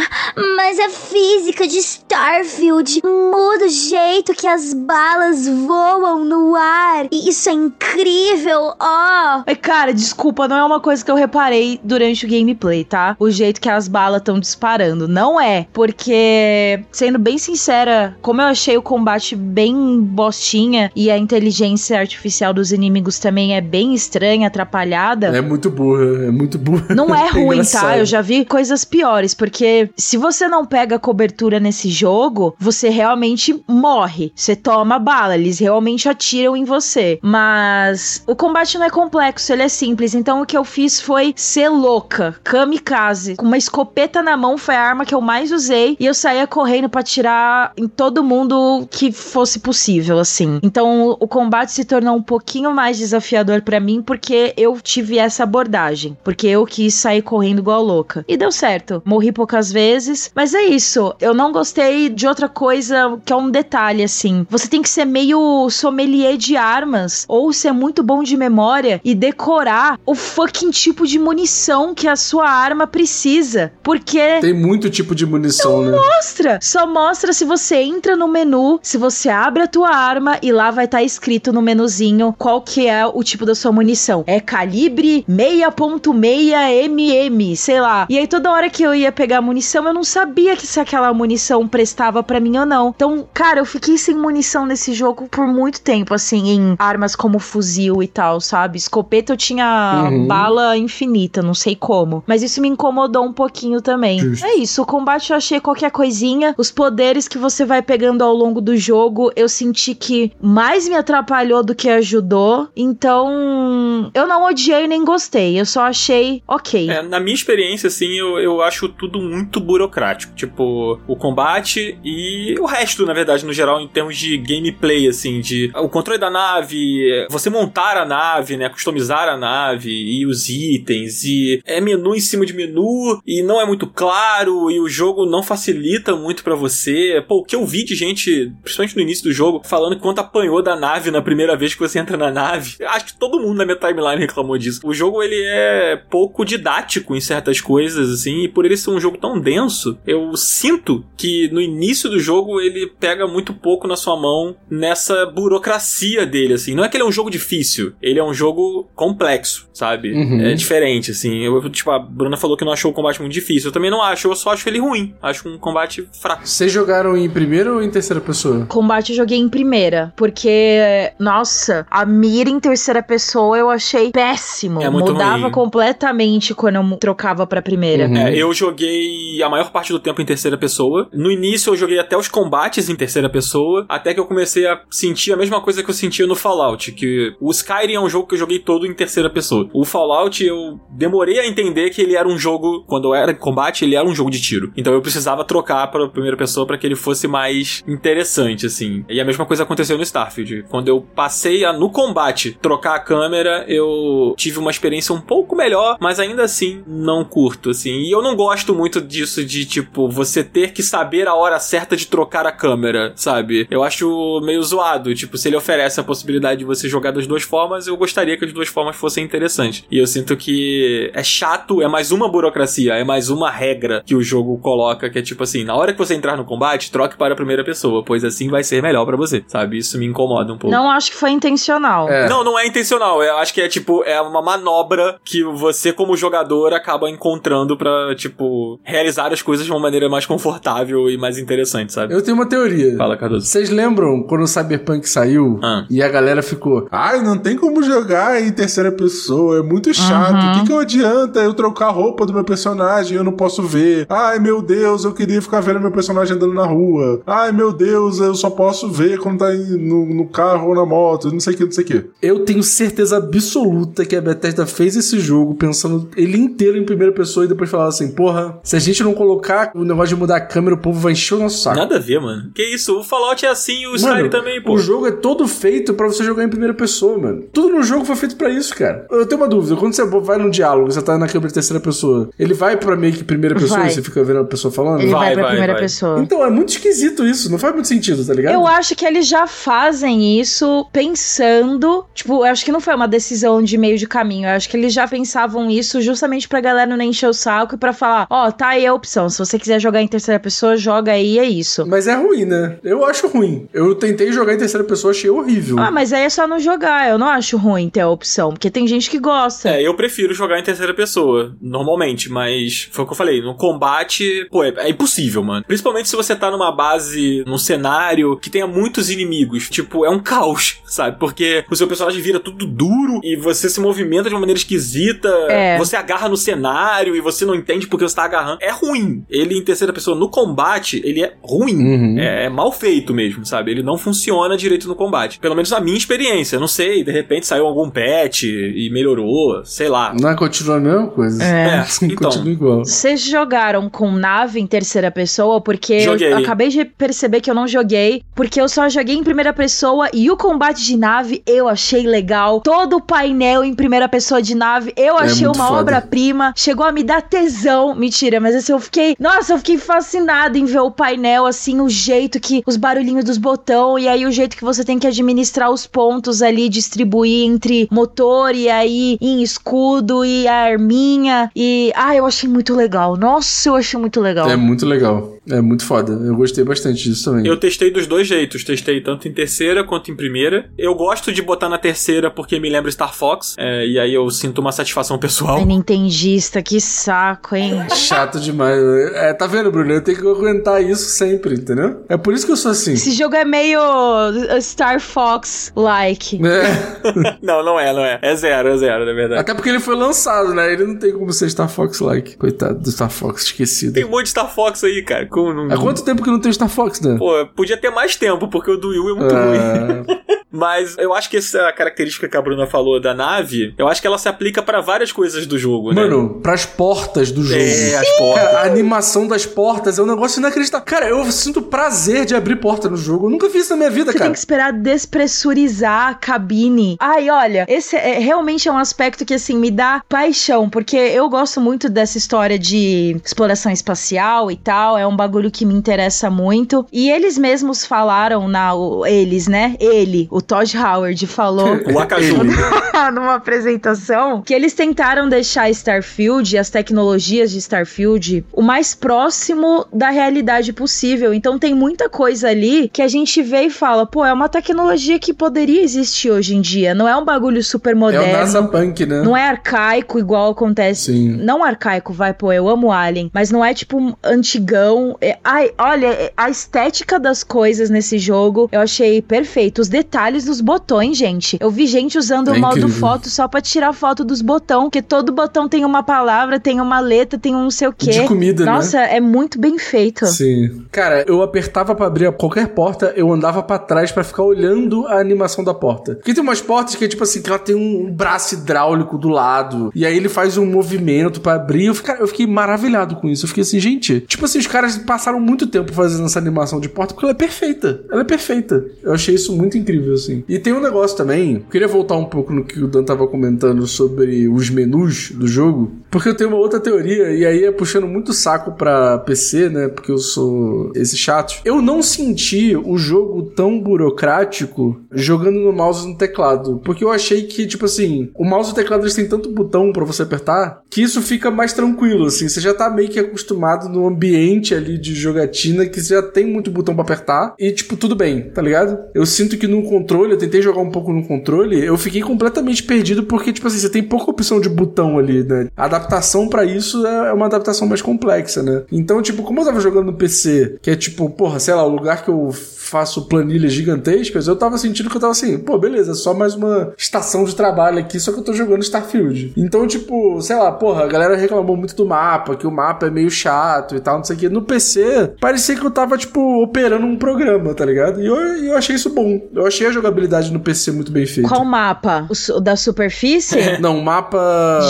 mas a física de Starfield muda o jeito que as balas voam no ar. Isso é incrível, ó. Mas, cara, desculpa, não é uma coisa que eu reparei durante o gameplay, tá? O jeito que as balas estão disparando. Não é. Porque, sendo bem sincera, como eu achei o combate bem bostinha e a inteligência artificial dos inimigos também é bem estranha, atrapalhada. é muito burra, é muito burra. Não é [LAUGHS] ruim, tá? Eu já vi coisas piores, porque se você não pega cobertura nesse jogo, você realmente morre. Você toma bala, eles realmente atiram em você. Mas o combate não é complexo, ele é simples. Então o que eu fiz foi ser louca, kamikaze. Com uma escopeta na mão foi a arma que eu mais usei e eu saía correndo pra atirar em todo mundo que fosse possível, assim. Então o combate se tornou um pouquinho mais desafiador pra mim porque eu tive essa abordagem, porque eu quis sair correndo igual louca. E deu certo. Morri poucas vezes, mas é isso. Eu não gostei de outra coisa que é um detalhe assim. Você tem que ser meio sommelier de armas ou ser muito bom de memória e decorar o fucking tipo de munição que a sua arma precisa, porque Tem muito tipo de munição, né? mostra. Só mostra se você entra no menu, se você abre a tua arma e lá vai estar escrito no menuzinho qual que é o tipo da sua munição. É calibre 6.6 mm, sei lá. E aí toda hora que eu ia pegar munição, eu não sabia que se aquela munição prestava pra mim ou não. Então, cara, eu fiquei sem munição nesse jogo por muito tempo, assim, em armas como fuzil e tal, sabe? Escopeta eu tinha Uhum. bala infinita, não sei como. Mas isso me incomodou um pouquinho também. É isso, o combate eu achei qualquer coisinha. Os poderes que você vai pegando ao longo do jogo, eu senti que mais me atrapalhou do que ajudou. Então, eu não odiei nem gostei. Eu só achei ok. É, na minha experiência, assim, eu, eu acho tudo muito burocrático. Tipo, o combate e o resto, na verdade, no geral, em termos de gameplay, assim, de o controle da nave, você montar a nave, né, customizar a nave e os itens, e é menu em cima de menu, e não é muito claro, e o jogo não facilita muito pra você. Pô, o que eu vi de gente, principalmente no início do jogo, falando quanto apanhou da nave na primeira vez que você entra na nave. Acho que todo mundo na minha timeline reclamou disso. O jogo, ele é pouco didático em certas coisas, assim, e por ele ser um jogo tão denso, eu sinto que no início do jogo ele pega muito pouco na sua mão nessa burocracia dele, assim. Não é que ele é um jogo difícil, ele é um jogo complexo, sabe? Uhum. É diferente, assim. Eu, tipo, a Bruna falou que não achou o combate muito difícil. Eu também não acho, eu só acho ele ruim. Acho um combate fraco. Vocês jogaram em primeira ou em terceira pessoa? Combate eu joguei em primeira, porque, nossa, a mira em terceira pessoa eu achei péssimo. É muito Mudava ruim. completamente quando eu trocava pra primeira. Uhum. É, eu joguei a maior parte do tempo em terceira pessoa. No início eu joguei até os combates em terceira pessoa, até que eu comecei a sentir a mesma coisa que eu sentia no Fallout, que o Skyrim é um jogo que eu joguei todo em terceira pessoa. O Fallout eu demorei a entender que ele era um jogo, quando eu era em combate, ele era um jogo de tiro. Então eu precisava trocar para primeira pessoa para que ele fosse mais interessante assim. E a mesma coisa aconteceu no Starfield. Quando eu passei a no combate trocar a câmera, eu tive uma experiência um pouco melhor, mas ainda assim não curto assim. E eu não gosto muito disso de tipo você ter que saber a hora certa de trocar a câmera, sabe? Eu acho meio zoado, tipo, se ele oferece a possibilidade de você jogar das duas formas, eu gostaria que as duas formas fossem interessantes. E eu sinto que é chato, é mais uma burocracia, é mais uma regra que o jogo coloca, que é tipo assim, na hora que você entrar no combate, troque para a primeira pessoa, pois assim vai ser melhor pra você, sabe? Isso me incomoda um pouco. Não acho que foi intencional. É. Não, não é intencional. Eu acho que é tipo, é uma manobra que você, como jogador, acaba encontrando pra, tipo, realizar as coisas de uma maneira mais confortável e mais interessante, sabe? Eu tenho uma teoria. Fala, Cardoso. Vocês lembram quando o Cyberpunk saiu Ah. e a galera ficou. Ai, não tem como jogar em terceira pessoa, é muito chato. O Uhum. que, que adianta eu trocar a roupa do meu personagem e eu não posso ver? Ai, meu Deus, eu queria ficar vendo meu personagem andando na rua. Ai, meu Deus, eu só posso ver quando tá no, no carro ou na moto, não sei o que, não sei o que. Eu tenho certeza absoluta que a Bethesda fez esse jogo pensando ele inteiro em primeira pessoa e depois falava assim: porra, se a gente não colocar o negócio de mudar a câmera, o povo vai encher o nosso saco. Nada a ver, mano. Que isso? O Fallout é assim e o Skyrim também, pô. o jogo é todo feito pra você jogar em primeira pessoa, mano. Tudo no jogo foi feito pra isso, cara. Eu tenho uma dúvida. Quando você vai num diálogo, você tá na câmera de terceira pessoa, ele vai pra meio que primeira pessoa Vai. e você fica vendo a pessoa falando? Ele vai, Vai, pra vai, primeira vai. pessoa. Então, é muito esquisito isso. Não faz muito sentido, tá ligado? Eu acho que eles já fazem isso pensando. Tipo, eu acho que não foi uma decisão de meio de caminho. Eu acho que eles já pensavam isso justamente pra galera não encher o saco e pra falar: ó, tá aí a opção. Se você quiser jogar em terceira pessoa, joga aí, é isso. Mas é ruim, né? Eu acho ruim. Eu tentei jogar em terceira pessoa, achei horrível. Ah, mas aí é só não jogar. Eu não acho ruim ter a opção, porque tem gente que gosta. É, eu prefiro jogar em terceira pessoa, normalmente, mas foi o que eu falei, no combate, pô, é, é impossível, mano. Principalmente se você tá numa base, num cenário que tenha muitos inimigos. Tipo, é um caos, sabe? Porque o seu personagem vira tudo duro e você se movimenta de uma maneira esquisita. É. Você agarra no cenário e você não entende porque você tá agarrando. É ruim. Ele em terceira pessoa no combate, ele é ruim. Uhum. É, é mal feito mesmo, sabe? Ele não funciona direito no combate. Pelo menos na minha experiência. Eu não sei, de repente saiu algum patch e melhorou, sei lá. Não continua a mesma coisa. É, [LAUGHS] então. continua igual. Vocês jogaram com nave em terceira pessoa? Porque Joguei. eu acabei de perceber que eu não joguei, porque eu só joguei em primeira pessoa e o combate de nave eu achei legal. Todo o painel em primeira pessoa de nave eu achei É uma obra-prima. Chegou a me dar tesão. Mentira, mas assim, eu fiquei. Nossa, eu fiquei fascinada em ver o painel, assim, o jeito que. Os barulhinhos dos botões, e aí o jeito que você tem que administrar os pontos ali, distribuir entre motor e aí em escudo e a arminha. E. Ah, eu achei muito legal. Nossa, eu achei muito legal. É muito legal. É muito foda. Eu gostei bastante disso também. Eu testei dos dois jeitos. Testei tanto em terceira quanto em primeira. Eu gosto de botar na terceira porque me lembra Star Fox. é, e aí eu sinto uma satisfação pessoal. Ai, Nintendista, que saco, hein? Chato demais. É, tá vendo, Bruno? Eu tenho que aguentar isso sempre, entendeu? É por isso que eu sou assim. Esse jogo é meio uh, Star Fox-like. É. [LAUGHS] Não, não é, não é. É zero, é zero, na verdade. Até porque ele foi lançado, né? Ele não tem como ser Star Fox-like. Coitado do Star Fox, esquecido. Tem um monte de Star Fox aí, cara. Como não... Há quanto tempo que não tem Star Fox, né? Pô, podia ter mais tempo, porque o do Wii U é muito ruim. [LAUGHS] Mas eu acho que essa característica que a Bruna falou da nave, eu acho que ela se aplica pra várias coisas do jogo, né? mano, pras portas do jogo. É, as portas. Cara, a animação das portas é um negócio inacreditável. Cara, eu sinto prazer de abrir porta no jogo. Eu nunca fiz isso na minha vida, Você tem cara. que esperar despressurizar a cabine. Ai, olha, esse é, realmente é um aspecto que, assim, me dá paixão, porque eu gosto muito dessa história de exploração espacial e tal, é um bagulho que me interessa muito. E eles mesmos falaram, na, eles, né? Ele, o Todd Howard, falou [LAUGHS] O Akaju. [LAUGHS] numa apresentação que eles tentaram deixar Starfield, as tecnologias de Starfield, o mais próximo da realidade possível. Então tem muita coisa ali que a gente vê e fala, pô, é uma tecnologia que poderia existir hoje em dia. Não é um bagulho super É o moderno. NASA Punk, né? Não é arcaico igual acontece. Sim. Não arcaico, vai, pô, eu amo Alien. Mas não é tipo um antigão. É- ai, olha, é- a estética das coisas nesse jogo eu achei perfeito. Os detalhes dos botões, gente. Eu vi gente usando É o modo incrível. foto só pra tirar foto dos botões. Porque todo botão tem uma palavra, tem uma letra, tem um não sei o quê. De comida, né? Nossa, é muito bem feito. Sim. Cara, eu apertava pra abrir qualquer porta, eu andava pra trás pra ficar olhando a animação da porta. Porque tem umas portas que é tipo assim, que ela tem um braço hidráulico do lado, e aí ele faz um movimento pra abrir. Eu fiquei, eu fiquei maravilhado com isso. Eu fiquei assim, gente, tipo assim, os caras passaram muito tempo fazendo essa animação de porta porque ela é perfeita. Ela é perfeita. Eu achei isso muito incrível, assim. E tem um negócio também, queria voltar um pouco no que o Dan tava comentando sobre os menus do jogo, porque eu tenho uma outra teoria, e aí é puxando muito saco pra PC, né? Porque eu sou esse chato. Eu não senti o jogo tão burocrático jogando no mouse e no teclado. Porque eu achei que, tipo assim, o mouse e o teclado eles têm tanto botão pra você apertar que isso fica mais tranquilo, assim. Você já tá meio que acostumado no ambiente ali de jogatina que você já tem muito botão pra apertar e, tipo, tudo bem, tá ligado? Eu sinto que no controle, eu tentei jogar um pouco no controle, eu fiquei completamente perdido porque, tipo assim, você tem pouca opção de botão ali, né? A adaptação pra isso é uma adaptação mais complexa, né? Então, tipo, como eu tava jogando no PC, que é tipo, porra, sei lá, o lugar que eu faço planilhas gigantescas, eu tava sentindo que eu tava assim, pô, beleza, só mais uma estação de trabalho aqui, só que eu tô jogando Starfield. Então, tipo, sei lá, porra, a galera reclamou muito do mapa, que o mapa é meio chato e tal, não sei o que. No PC, parecia que eu tava, tipo, operando um programa, tá ligado? E eu, eu achei isso bom. Eu achei a jogabilidade no PC muito bem feita. Qual mapa? O, da superfície? [LAUGHS] Não, mapa.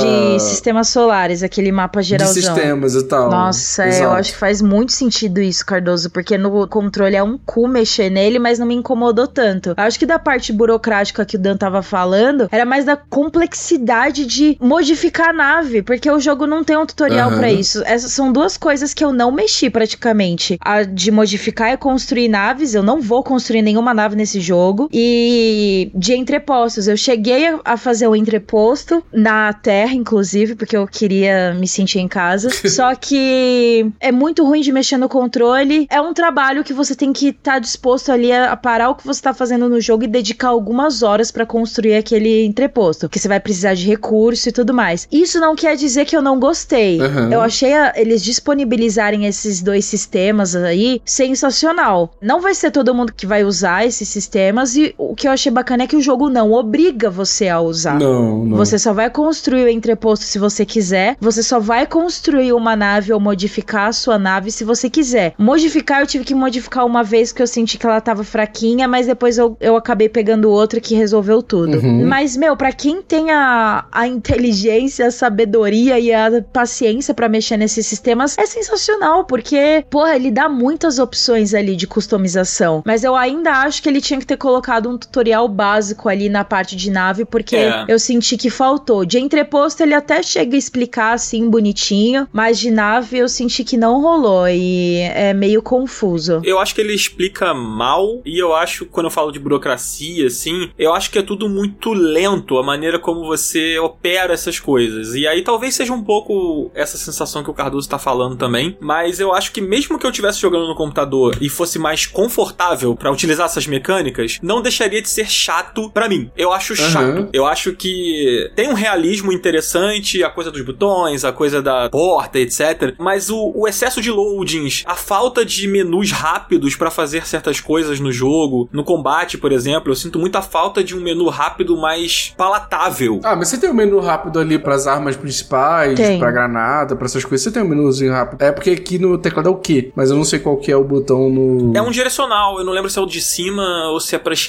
De sistemas solares, aquele mapa de geralzão. sistemas e tal. Nossa, é, eu acho que faz muito sentido isso, Cardoso, porque no controle é um cu mexer nele, mas não me incomodou tanto. Eu acho que da parte burocrática que o Dan tava falando, era mais da complexidade de modificar a nave, porque o jogo não tem um tutorial Aham. pra isso. Essas são duas coisas que eu não mexi praticamente. A de modificar e construir naves, eu não vou construir nenhuma nave nesse jogo. E de entrepostos, eu cheguei a- fazer o entreposto na Terra, inclusive, porque eu queria me sentir em casa. [LAUGHS] Só que é muito ruim de mexer no controle. É um trabalho que você tem que estar disposto ali a, parar o que você tá fazendo no jogo e dedicar algumas horas pra construir aquele entreposto, que você vai precisar de recurso e tudo mais. Isso não quer dizer que eu não gostei. Aham. Eu achei a- eles disponibilizarem esses dois sistemas aí sensacional. Não vai ser todo mundo que vai usar esses sistemas e o que eu achei bacana é que o jogo não obriga você a usar. Não, não. Você só vai construir o entreposto se você quiser. Você só vai construir uma nave ou modificar a sua nave se você quiser. Modificar, eu tive que modificar uma vez que eu senti que ela tava fraquinha, mas depois eu, eu acabei pegando outra que resolveu tudo. Uhum. Mas, meu, pra quem tem a, a inteligência, a sabedoria e a paciência pra mexer nesses sistemas, é sensacional, porque, porra, ele dá muitas opções ali de customização. Mas eu ainda acho que ele tinha que ter colocado um tutorial básico ali na parte de nave, porque É. eu senti que faltou. De entreposto ele até chega a explicar assim bonitinho, mas de nave eu senti que não rolou e é meio confuso. Eu acho que ele explica mal, e eu acho, quando eu falo de burocracia, assim, eu acho que é tudo muito lento, a maneira como você opera essas coisas. E aí talvez seja um pouco essa sensação que o Cardoso tá falando também, mas eu acho que mesmo que eu estivesse jogando no computador e fosse mais confortável pra utilizar essas mecânicas, não deixaria de ser chato pra mim. Eu acho chato. Eu acho que tem um realismo interessante, a coisa dos botões, a coisa da porta, etc. Mas o, o excesso de loadings, a falta de menus rápidos pra fazer certas coisas no jogo, no combate, por exemplo, eu sinto muita falta de um menu rápido mais palatável. Ah, mas você tem um menu rápido ali pras armas principais, Tem. pra granada, pra essas coisas. Você tem um menuzinho rápido. É porque aqui no teclado é o quê? Mas eu não sei qual que é o botão no. É um direcional, eu não lembro se é o de cima ou se é pra esquerda.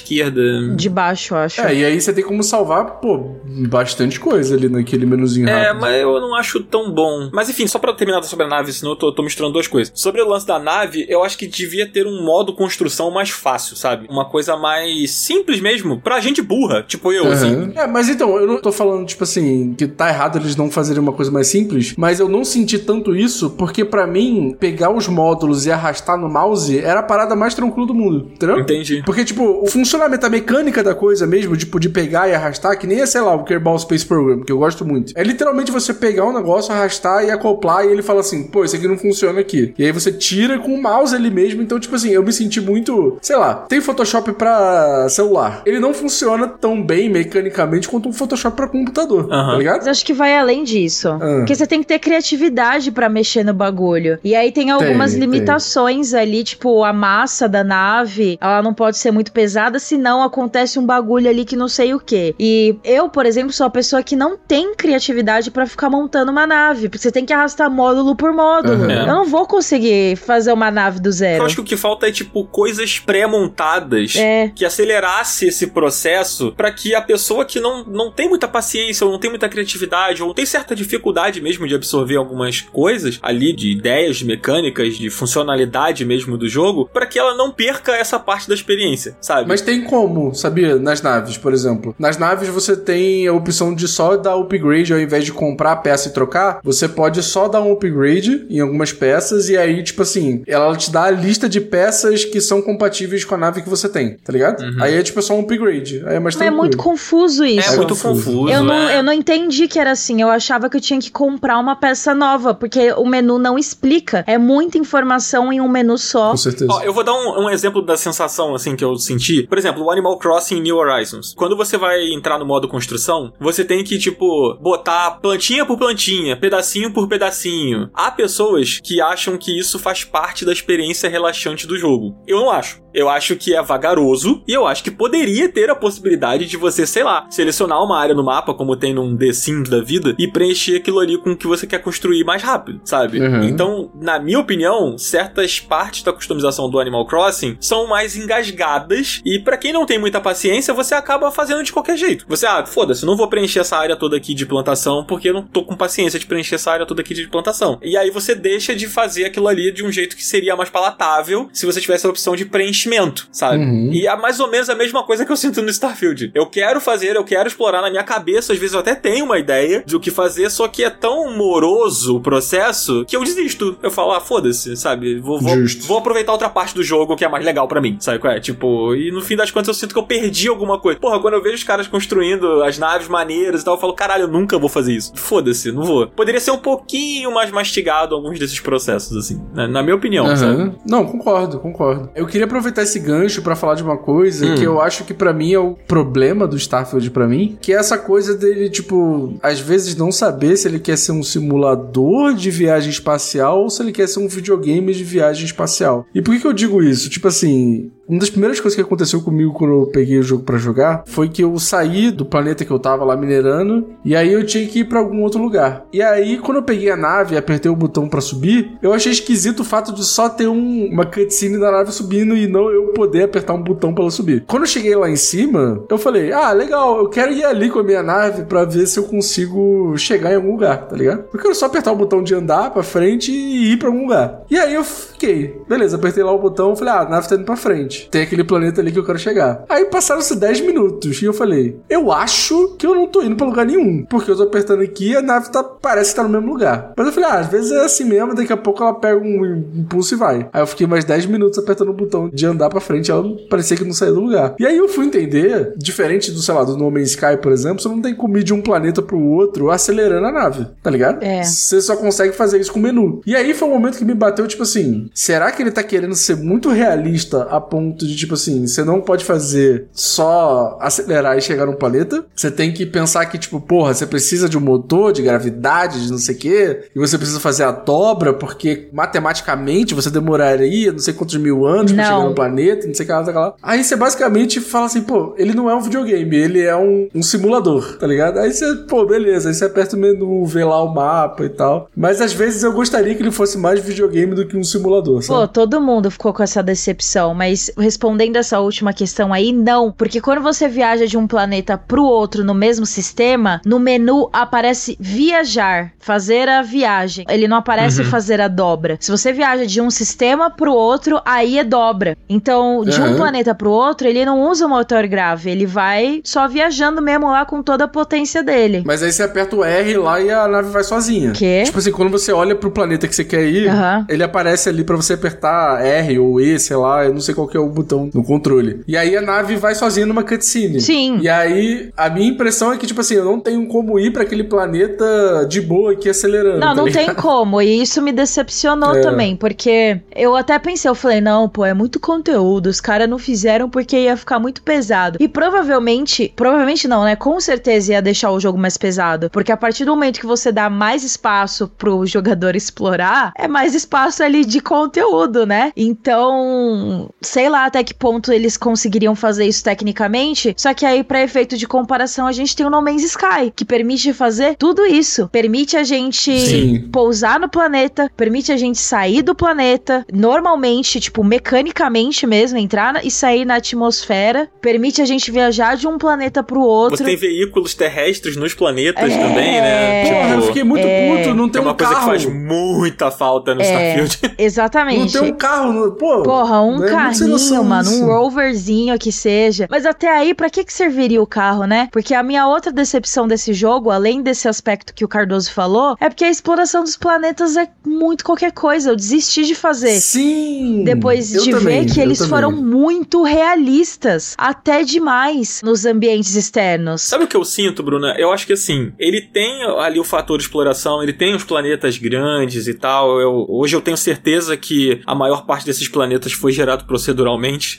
De baixo, acho. É, e aí você tem como salvar, pô, bastante coisa ali naquele menuzinho É, rápido. mas eu não acho tão bom. Mas enfim, só pra terminar sobre a nave, senão eu tô, tô misturando duas coisas. Sobre o lance da nave, eu acho que devia ter um modo construção mais fácil, sabe? Uma coisa mais simples mesmo, pra gente burra, tipo eu, assim. Aham. É, mas então, eu não tô falando, tipo assim, que tá errado eles não fazerem uma coisa mais simples, mas eu não senti tanto isso, porque pra mim, pegar os módulos e arrastar no mouse era a parada mais tranquila do mundo, entendeu? Entendi. Porque, tipo, o funcionamento, a mecânica da coisa mesmo, tipo, de pegar e arrastar, que nem é, sei lá, o Kerbal Space Program, que eu gosto muito. É literalmente você pegar um negócio, arrastar e acoplar, e ele fala assim, pô, isso aqui não funciona aqui. E aí você tira com o mouse ali mesmo. Então, tipo assim, eu me senti muito, sei lá, tem Photoshop pra celular. Ele não funciona tão bem mecanicamente quanto um Photoshop pra computador, Aham. tá ligado? Mas acho que vai além disso. Ah. Porque você tem que ter criatividade pra mexer no bagulho. E aí tem algumas Tem, limitações ali, tipo a massa da nave, ela não pode ser muito pesada, senão acontece um bagulho ali que não sei o que. E eu, por exemplo, sou a pessoa que não tem criatividade pra ficar montando uma nave, porque você tem que arrastar módulo por módulo. Aham. Eu não vou conseguir fazer uma nave do Eu zero. acho que o que falta é, tipo, coisas pré-montadas É. que acelerasse esse processo pra que a pessoa que não, não tem muita paciência, ou não tem muita criatividade, ou tem certa dificuldade mesmo de absorver algumas coisas ali, de ideias, de mecânicas, de funcionalidade mesmo do jogo, pra que ela não perca essa parte da experiência, sabe? Mas tem como, sabia? Nas naves, por exemplo. Nas naves você tem a opção de só dar upgrade ao invés de comprar a peça e trocar. Você pode só dar um upgrade em algumas peças e aí, tipo assim, ela te dá a lista de peças que são compatíveis com a nave que você tem, tá ligado? Aí é tipo só um upgrade. Aí é mais É muito confuso isso. é muito confuso. confuso. Eu não, é. eu não entendi que era assim. Eu achava que eu tinha que comprar uma peça nova, porque o menu não explica. É muita informação em um menu só. Com certeza. Ó, eu vou dar um, um exemplo da sensação, assim, que eu senti. Por exemplo, o Animal Crossing New Horizons. Quando você vai entrar no modo construção, você tem que, tipo, botar plantinha por plantinha, pedacinho por pedacinho. Há pessoas que acham que isso faz parte da experiência relaxante do jogo. Eu não acho. Eu acho que é vagaroso e eu acho que poderia ter a possibilidade de você, sei lá, selecionar uma área no mapa, como tem num The Sims da vida, e preencher aquilo ali com o que você quer construir mais rápido, sabe? Uhum. Então, na minha opinião, certas partes da customização do Animal Crossing são mais engasgadas e pra quem não tem muita paciência, você acaba fazendo de qualquer jeito. Você, ah, foda-se, não vou preencher essa área toda aqui de plantação porque eu não tô com paciência de preencher essa área toda aqui de plantação. E aí você deixa de fazer aquilo ali de um jeito que seria mais palatável se você tivesse a opção de preenchimento, sabe? Uhum. E é mais ou menos a mesma coisa que eu sinto no Starfield. Eu quero fazer, eu quero explorar na minha cabeça, às vezes eu até tenho uma ideia de o que fazer, só que é tão moroso o processo que eu desisto. Eu falo, ah, foda-se, sabe? Vou, vou, vou aproveitar outra parte do jogo que é mais legal pra mim, sabe é? Tipo, e no fim das contas eu sinto que eu perdi alguma coisa. Porra, quando eu vejo os caras construindo as naves maneiras e tal, eu falo, caralho, eu nunca vou fazer isso. Foda-se, não vou. Poderia ser um pouquinho mais mastigado alguns desses processos, assim, né? na minha opinião, sabe? Aham. Não, concordo, concordo. Eu queria aproveitar esse gancho pra falar de uma coisa Hum. que eu acho que pra mim é o problema do Starfield pra mim, que é essa coisa dele, tipo, às vezes não saber se ele quer ser um simulador de viagem espacial ou se ele quer ser um videogame de viagem espacial. E por que, que eu digo isso? Tipo assim, uma das primeiras coisas que aconteceu comigo quando eu peguei o jogo pra jogar foi que eu saí do planeta que eu tava lá minerando e aí eu tinha que ir pra algum outro lugar. E aí, quando eu peguei a nave e apertei o botão pra subir, eu achei esquisito o fato de só ter um- uma cutscene da nave subindo e não eu poder apertar um botão pra ela subir. Quando eu cheguei lá em cima, eu falei: Ah, legal, eu quero ir ali com a minha nave pra ver se eu consigo chegar em algum lugar, tá ligado? Eu quero só apertar o botão de andar pra frente e ir pra algum lugar. E aí eu fiquei, beleza, apertei lá o botão, falei: Ah, a nave tá indo pra frente. Tem aquele planeta ali que eu quero chegar. Aí passaram-se 10 minutos e eu falei: Eu acho que eu não tô indo pra lugar nenhum. Porque eu tô apertando aqui e a nave tá, parece que tá no mesmo lugar. Mas eu falei: Ah, às vezes é assim mesmo, daqui a pouco ela pega um impulso e vai. Aí eu fiquei mais 10 minutos apertando o botão de andar pra frente, ela parecia que não saía do lugar. E aí eu fui entender, diferente do, sei lá, do No Man's Sky, por exemplo, você não tem como ir de um planeta pro outro acelerando a nave, tá ligado? É. Você só consegue fazer isso com o menu. E aí foi um momento que me bateu, tipo assim, será que ele tá querendo ser muito realista a ponto de, tipo assim, você não pode fazer só acelerar e chegar num planeta? Você tem que pensar que, tipo, porra, você precisa de um motor, de gravidade, de não sei o quê, e você precisa fazer a dobra, porque matematicamente você demoraria não sei quantos mil anos pra Não. chegar no planeta, não sei o que lá, sei lá. Aí você basicamente fala assim, pô, ele não é um videogame, ele é um, um simulador, tá ligado? Aí você, pô, beleza, aí você aperta o menu, vê lá o mapa e tal. Mas às vezes eu gostaria que ele fosse mais videogame do que um simulador, Pô, sabe? todo mundo ficou com essa decepção, mas respondendo essa última questão aí, não. Porque quando você viaja de um planeta pro outro no mesmo sistema, no menu aparece viajar, fazer a viagem. Ele não aparece fazer a dobra. Se você viaja de um sistema pro outro, aí é dobra. Então, de um Aham. planeta pro outro, ele não usa o motor grave, ele vai só viajando mesmo lá com toda a potência dele. Mas aí você aperta o R lá e a nave vai sozinha. Quê? Tipo assim, quando você olha pro planeta que você quer ir, Aham. ele aparece ali pra você apertar R ou E, sei lá, eu não sei qual que é o botão no controle. E aí a nave vai sozinha numa cutscene. Sim. E aí a minha impressão é que, tipo assim, eu não tenho como ir pra aquele planeta de boa aqui acelerando. Não, tá não ligado? tem [LAUGHS] como. E isso me decepcionou É. também, porque eu até pensei, eu falei, não, pô, é muito conteúdo. Os caras não fizeram porque ia ficar muito pesado. E provavelmente, provavelmente não, né? Com certeza ia deixar o jogo mais pesado. Porque a partir do momento que você dá mais espaço pro jogador explorar, é mais espaço ali de conteúdo, né? Então, sei lá até que ponto eles conseguiriam fazer isso tecnicamente. Só que aí, pra efeito de comparação, a gente tem o No Man's Sky, que permite fazer tudo isso. Permite a gente Sim. pousar no planeta, permite a gente sair do planeta, normalmente, tipo, mecanicamente mesmo, entrar e sair na atmosfera, permite a gente viajar de um planeta pro outro. Você tem veículos terrestres nos planetas É. também, né? Porra, eu Tipo, fiquei muito É. puto, não é tem uma um coisa carro. que faz muita falta no É. Starfield. [LAUGHS] Não Exatamente. tem um carro, no- pô. Porra, um é carrinho, mano, isso. um roverzinho que seja. Mas até aí, pra que que serviria o carro, né? Porque a minha outra decepção desse jogo, além desse aspecto que o Cardoso falou, é porque a exploração dos planetas é muito qualquer coisa. Eu desisti de fazer. Sim. Depois de também, ver que eles também. foram muito realistas, até demais, nos ambientes externos. Sabe o que eu sinto, Bruna? Eu acho que assim, ele tem ali o fator de exploração, ele tem os planetas grandes e tal. Eu- hoje eu tenho certeza que a maior parte desses planetas foi gerado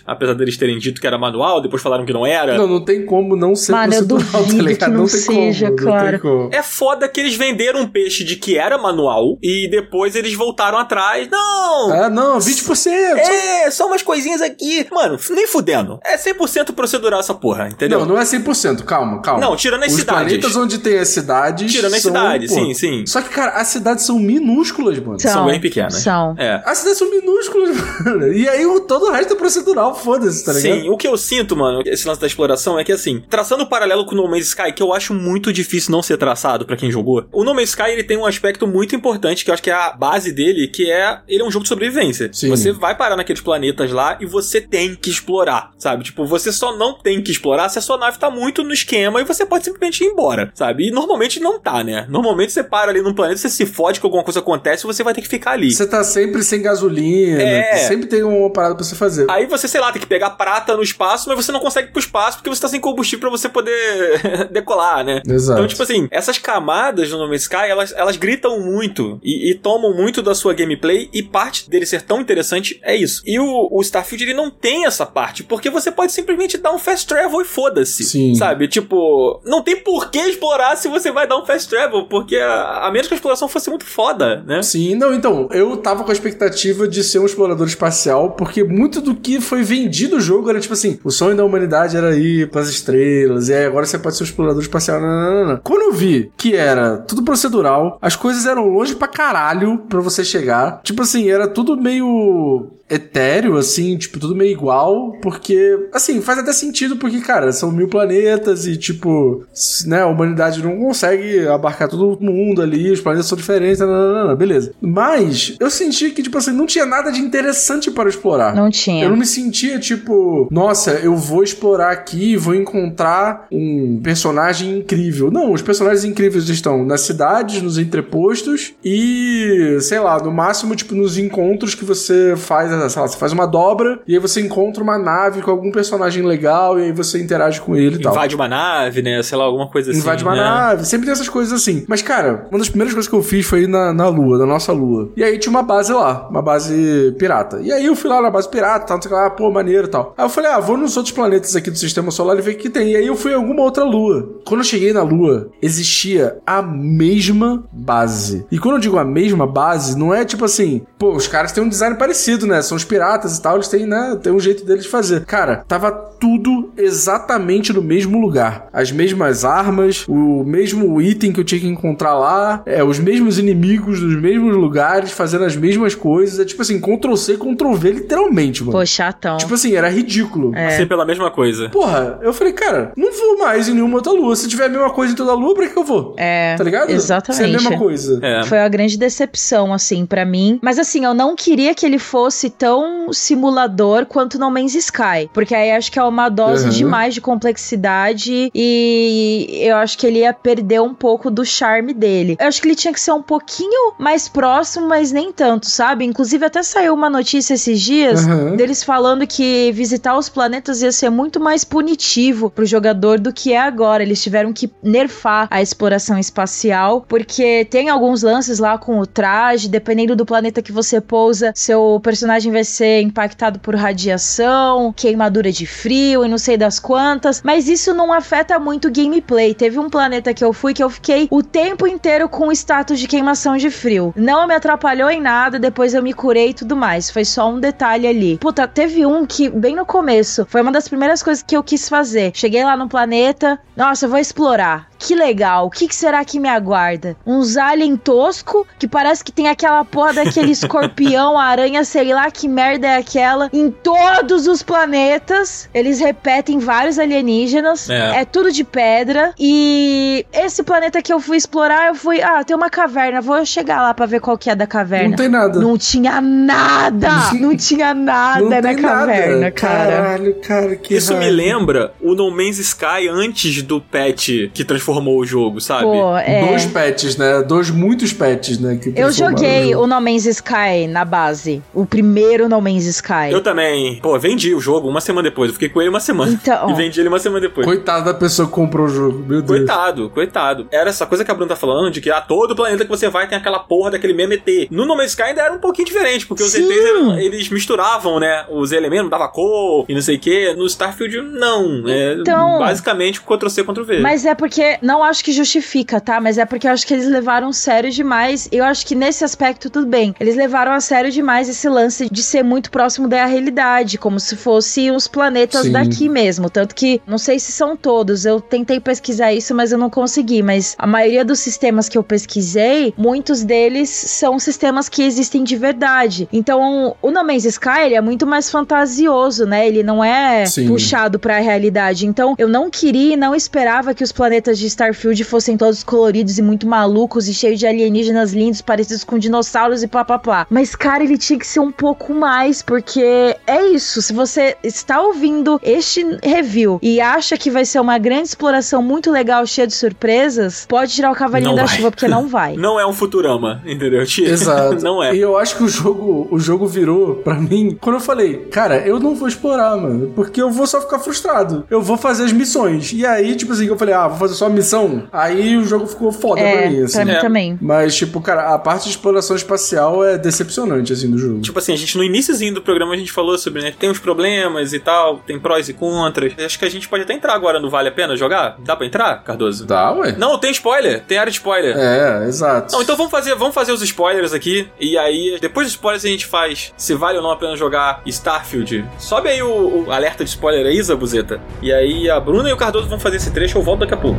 apesar deles terem dito que era manual, depois falaram que não era. Não, não tem como não ser Mano, procedural, tá ligado? que não tem seja, como, cara. Não tem como. É foda que eles venderam um peixe de que era manual e depois eles voltaram atrás. Não! Ah, não, 20%. É, só umas coisinhas aqui. Mano, nem fudendo. É 100% procedural essa porra, entendeu? Não, não é 100%, calma, calma. Não, tirando as Os cidades. planetas onde tem as cidades. Tirando as são, cidades, pô. sim, sim. Só que, cara, as cidades são minúsculas, mano. São bem pequenas. São. É. As cidades são minúsculas, [LAUGHS] mano. E aí o, todo o resto é procedural, foda-se, tá ligado? Sim, o que eu sinto, mano, esse lance da exploração é que assim, traçando um paralelo com o No Man's Sky, que eu acho muito difícil não ser traçado pra quem jogou. O No Man's Sky ele tem um aspecto muito importante que eu acho que é a base dele, que é ele é um jogo de sobrevivência. Sim. Você vai parar naqueles planetas lá e você tem que explorar, sabe? Tipo, você só não tem que explorar se a sua nave tá muito no esquema e você pode simplesmente ir embora, sabe? E normalmente não tá, né? Normalmente você para ali num planeta, você se fode que alguma coisa acontece e você vai ter que ficar ali. Você tá sempre sem gasolina, É. sempre tem uma parada pra você fazer. Aí você, sei lá, tem que pegar prata no espaço, mas você não consegue ir pro espaço porque você tá sem combustível pra você poder [LAUGHS] decolar, né? Exato. Então, tipo assim, essas camadas no No Man's Sky, elas, elas gritam muito e, e tomam muito da sua gameplay e parte dele ser tão interessante é isso. E o, o Starfield, ele não tem essa parte, porque você pode simplesmente dar um fast travel e foda-se. Sim. Sabe? Tipo, não tem por que explorar se você vai dar um fast travel, porque a, a menos que a exploração fosse muito foda, né? Sim, não, então, eu tava com a expectativa de ser um explorador espacial, porque muito do que foi vendido o jogo era tipo assim, o sonho da humanidade era ir pras estrelas, e agora você pode ser um explorador espacial. Não, não, não. Quando eu vi que era tudo procedural, as coisas eram longe pra caralho pra você chegar, tipo assim, era tudo meio etéreo, assim, tipo, tudo meio igual, porque, assim, faz até sentido, porque, cara, são mil planetas e, tipo, né, a humanidade não consegue abarcar todo mundo ali, os planetas são diferentes, não, beleza. Mas, eu senti que, tipo assim, não tinha nada de interessante para explorar. Não tinha. Eu não me sentia tipo, nossa, eu vou explorar aqui e vou encontrar um personagem incrível. Não, os personagens incríveis estão nas cidades, nos entrepostos e, sei lá, no máximo, tipo, nos encontros que você faz, sei lá, você faz uma dobra e aí você encontra uma nave com algum personagem legal e aí você interage com ele e tal. Invade uma nave, né? Sei lá, alguma coisa assim. Invade uma né? nave, sempre tem essas coisas assim. Mas, cara, uma das primeiras coisas que eu fiz foi ir na, na lua, na nossa lua. E aí tinha uma base lá, uma base pirata. E aí eu fui lá na base pirata, tal, não sei lá, pô, maneiro e tal. Aí eu falei, ah, vou nos outros planetas aqui do sistema solar e ver o que tem. E aí eu fui em alguma outra lua. Quando eu cheguei na lua, existia a mesma base. E quando eu digo a mesma base, não é tipo assim, pô, os caras têm um design parecido, né? São os piratas e tal, eles têm, né? Tem um jeito deles de fazer. Cara, tava tudo exatamente no mesmo lugar. As mesmas armas, o mesmo item que eu tinha que encontrar lá, é, os mesmos inimigos dos mesmos lugares, fazendo as mesmas coisas. É tipo assim, Ctrl C, Ctrl V, literalmente, mano. Pô, chatão. Tipo assim, era ridículo. É. Ser pela mesma coisa. Porra, eu falei, cara, não vou mais em nenhuma outra lua. Se tiver a mesma coisa em toda lua, pra que eu vou? É, Tá ligado? exatamente. Se é a mesma coisa. É. Foi a grande decepção, assim, pra mim. Mas assim, eu não queria que ele fosse tão simulador quanto No Man's Sky. Porque aí acho que é uma dose Uhum. demais de complexidade e eu acho que ele ia perder um pouco do charme dele. Eu acho que ele tinha que ser um pouquinho mais próximo, mas nem tanto, sabe? Inclusive, até saiu uma notícia esses dias Uhum. deles falando que visitar os planetas ia ser muito mais punitivo pro jogador do que é agora. Eles tiveram que nerfar a exploração espacial, porque tem alguns lances lá com o traje, dependendo do planeta que você pousa, seu personagem vai ser impactado por radiação, queimadura de frio e não sei das quantas, mas isso não afeta muito o gameplay. Teve um planeta que eu fui que eu fiquei o tempo inteiro com o status de queimação de frio. Não me atrapalhou em nada, depois eu me curei e tudo mais. Foi só um detalhe ali. Puta, teve um que, bem no começo, foi uma das primeiras coisas que eu quis fazer. Cheguei lá no planeta, nossa, eu vou explorar. Que legal, o que, que será que me aguarda? Uns alien tosco, que parece que tem aquela porra daquele [LAUGHS] escorpião, aranha, sei lá que merda é aquela, em todos os planetas. Eles repetem vários alienígenas. É. É tudo de pedra. E esse planeta que eu fui explorar, eu fui. Ah, tem uma caverna. Vou chegar lá pra ver qual que é da caverna. Não tem nada. Não tinha nada! não tinha nada Não na caverna, nada. cara. Caralho, cara, que Isso me lembra o No Man's Sky antes do patch que transformou o jogo, sabe? Pô, é. Dois patches, né? Dois muitos patches, né? que Eu joguei jogo. o No Man's Sky na base. O primeiro No Man's Sky. Eu também. Pô, vendi o jogo uma semana depois. Eu fiquei com ele uma semana. Então. [LAUGHS] E vendi ele uma semana depois. Coitado da pessoa que comprou o jogo, meu Deus. Coitado, coitado. Era essa coisa que a Bruna tá falando, de que a todo planeta que você vai tem aquela porra daquele mesmo ET. No No Man's Sky ainda era um pouquinho diferente, porque os Sim. ETs, eram- eles misturavam, né, os elementos, dava cor e não sei o que. No Starfield, não. É Então- basicamente Ctrl-C, Ctrl-V. Mas é porque, não acho que justifica, tá? Mas é porque eu acho que eles levaram sério demais. Eu acho que nesse aspecto tudo bem. Eles levaram a sério demais esse lance de ser muito próximo da realidade, como se fosse os planetas Sim. daqui mesmo. Tanto que, não sei se são todos, eu tentei pesquisar isso, mas eu não consegui. Mas a maioria dos sistemas que eu pesquisei, muitos deles são sistemas que existem de verdade. Então, o No Man's Sky ele é muito mais fantasioso, né? Ele não é Sim. puxado pra realidade. Então, eu não queria e não esperava que os planetas de Starfield fossem todos coloridos e muito malucos e cheios de alienígenas lindos, parecidos com dinossauros e plá plá plá. Mas, cara, ele tinha que ser um pouco mais, porque é isso. Se você está ouvindo este review e acha que vai ser uma grande exploração muito legal, cheia de surpresas, pode tirar o cavalinho Não da vai. chuva, porque não [LAUGHS] vai. Não é um Futurama, entendeu? Tio? Exato. [LAUGHS] não é. E eu acho que o jogo, o jogo virou pra mim, quando eu falei, cara, eu não vou explorar, mano, porque eu vou só ficar frustrado. Eu vou fazer as missões. E aí, tipo assim, eu falei, ah, vou fazer só a missão. Aí o jogo ficou foda pra É, mim, assim. pra mim É. também. Mas, tipo, cara, a parte de exploração espacial é decepcionante, assim, do jogo. Tipo assim, a gente no iníciozinho do programa a gente falou sobre, né? Tem uns problemas e tal, tem prós e contras. Acho que a gente pode até entrar agora no Vale a Pena jogar? Dá pra entrar, Cardoso? Dá, ué? Não, tem spoiler, tem área de spoiler. É, exato. Não, então vamos fazer, vamos fazer os spoilers aqui. E aí, depois dos spoilers, a gente faz se vale ou não a pena jogar Starfield. Sobe aí o, o alerta de spoiler aí, Zabuzeta. E aí a Bruna e o Cardoso vão fazer esse trecho, eu volto daqui a pouco.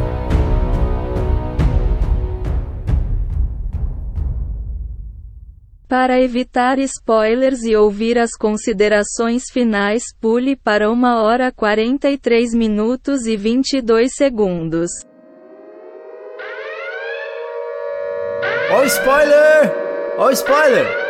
Para evitar spoilers e ouvir as considerações finais, pule para 1 hora 43 minutos e 22 segundos. Ó o spoiler! Ó o spoiler!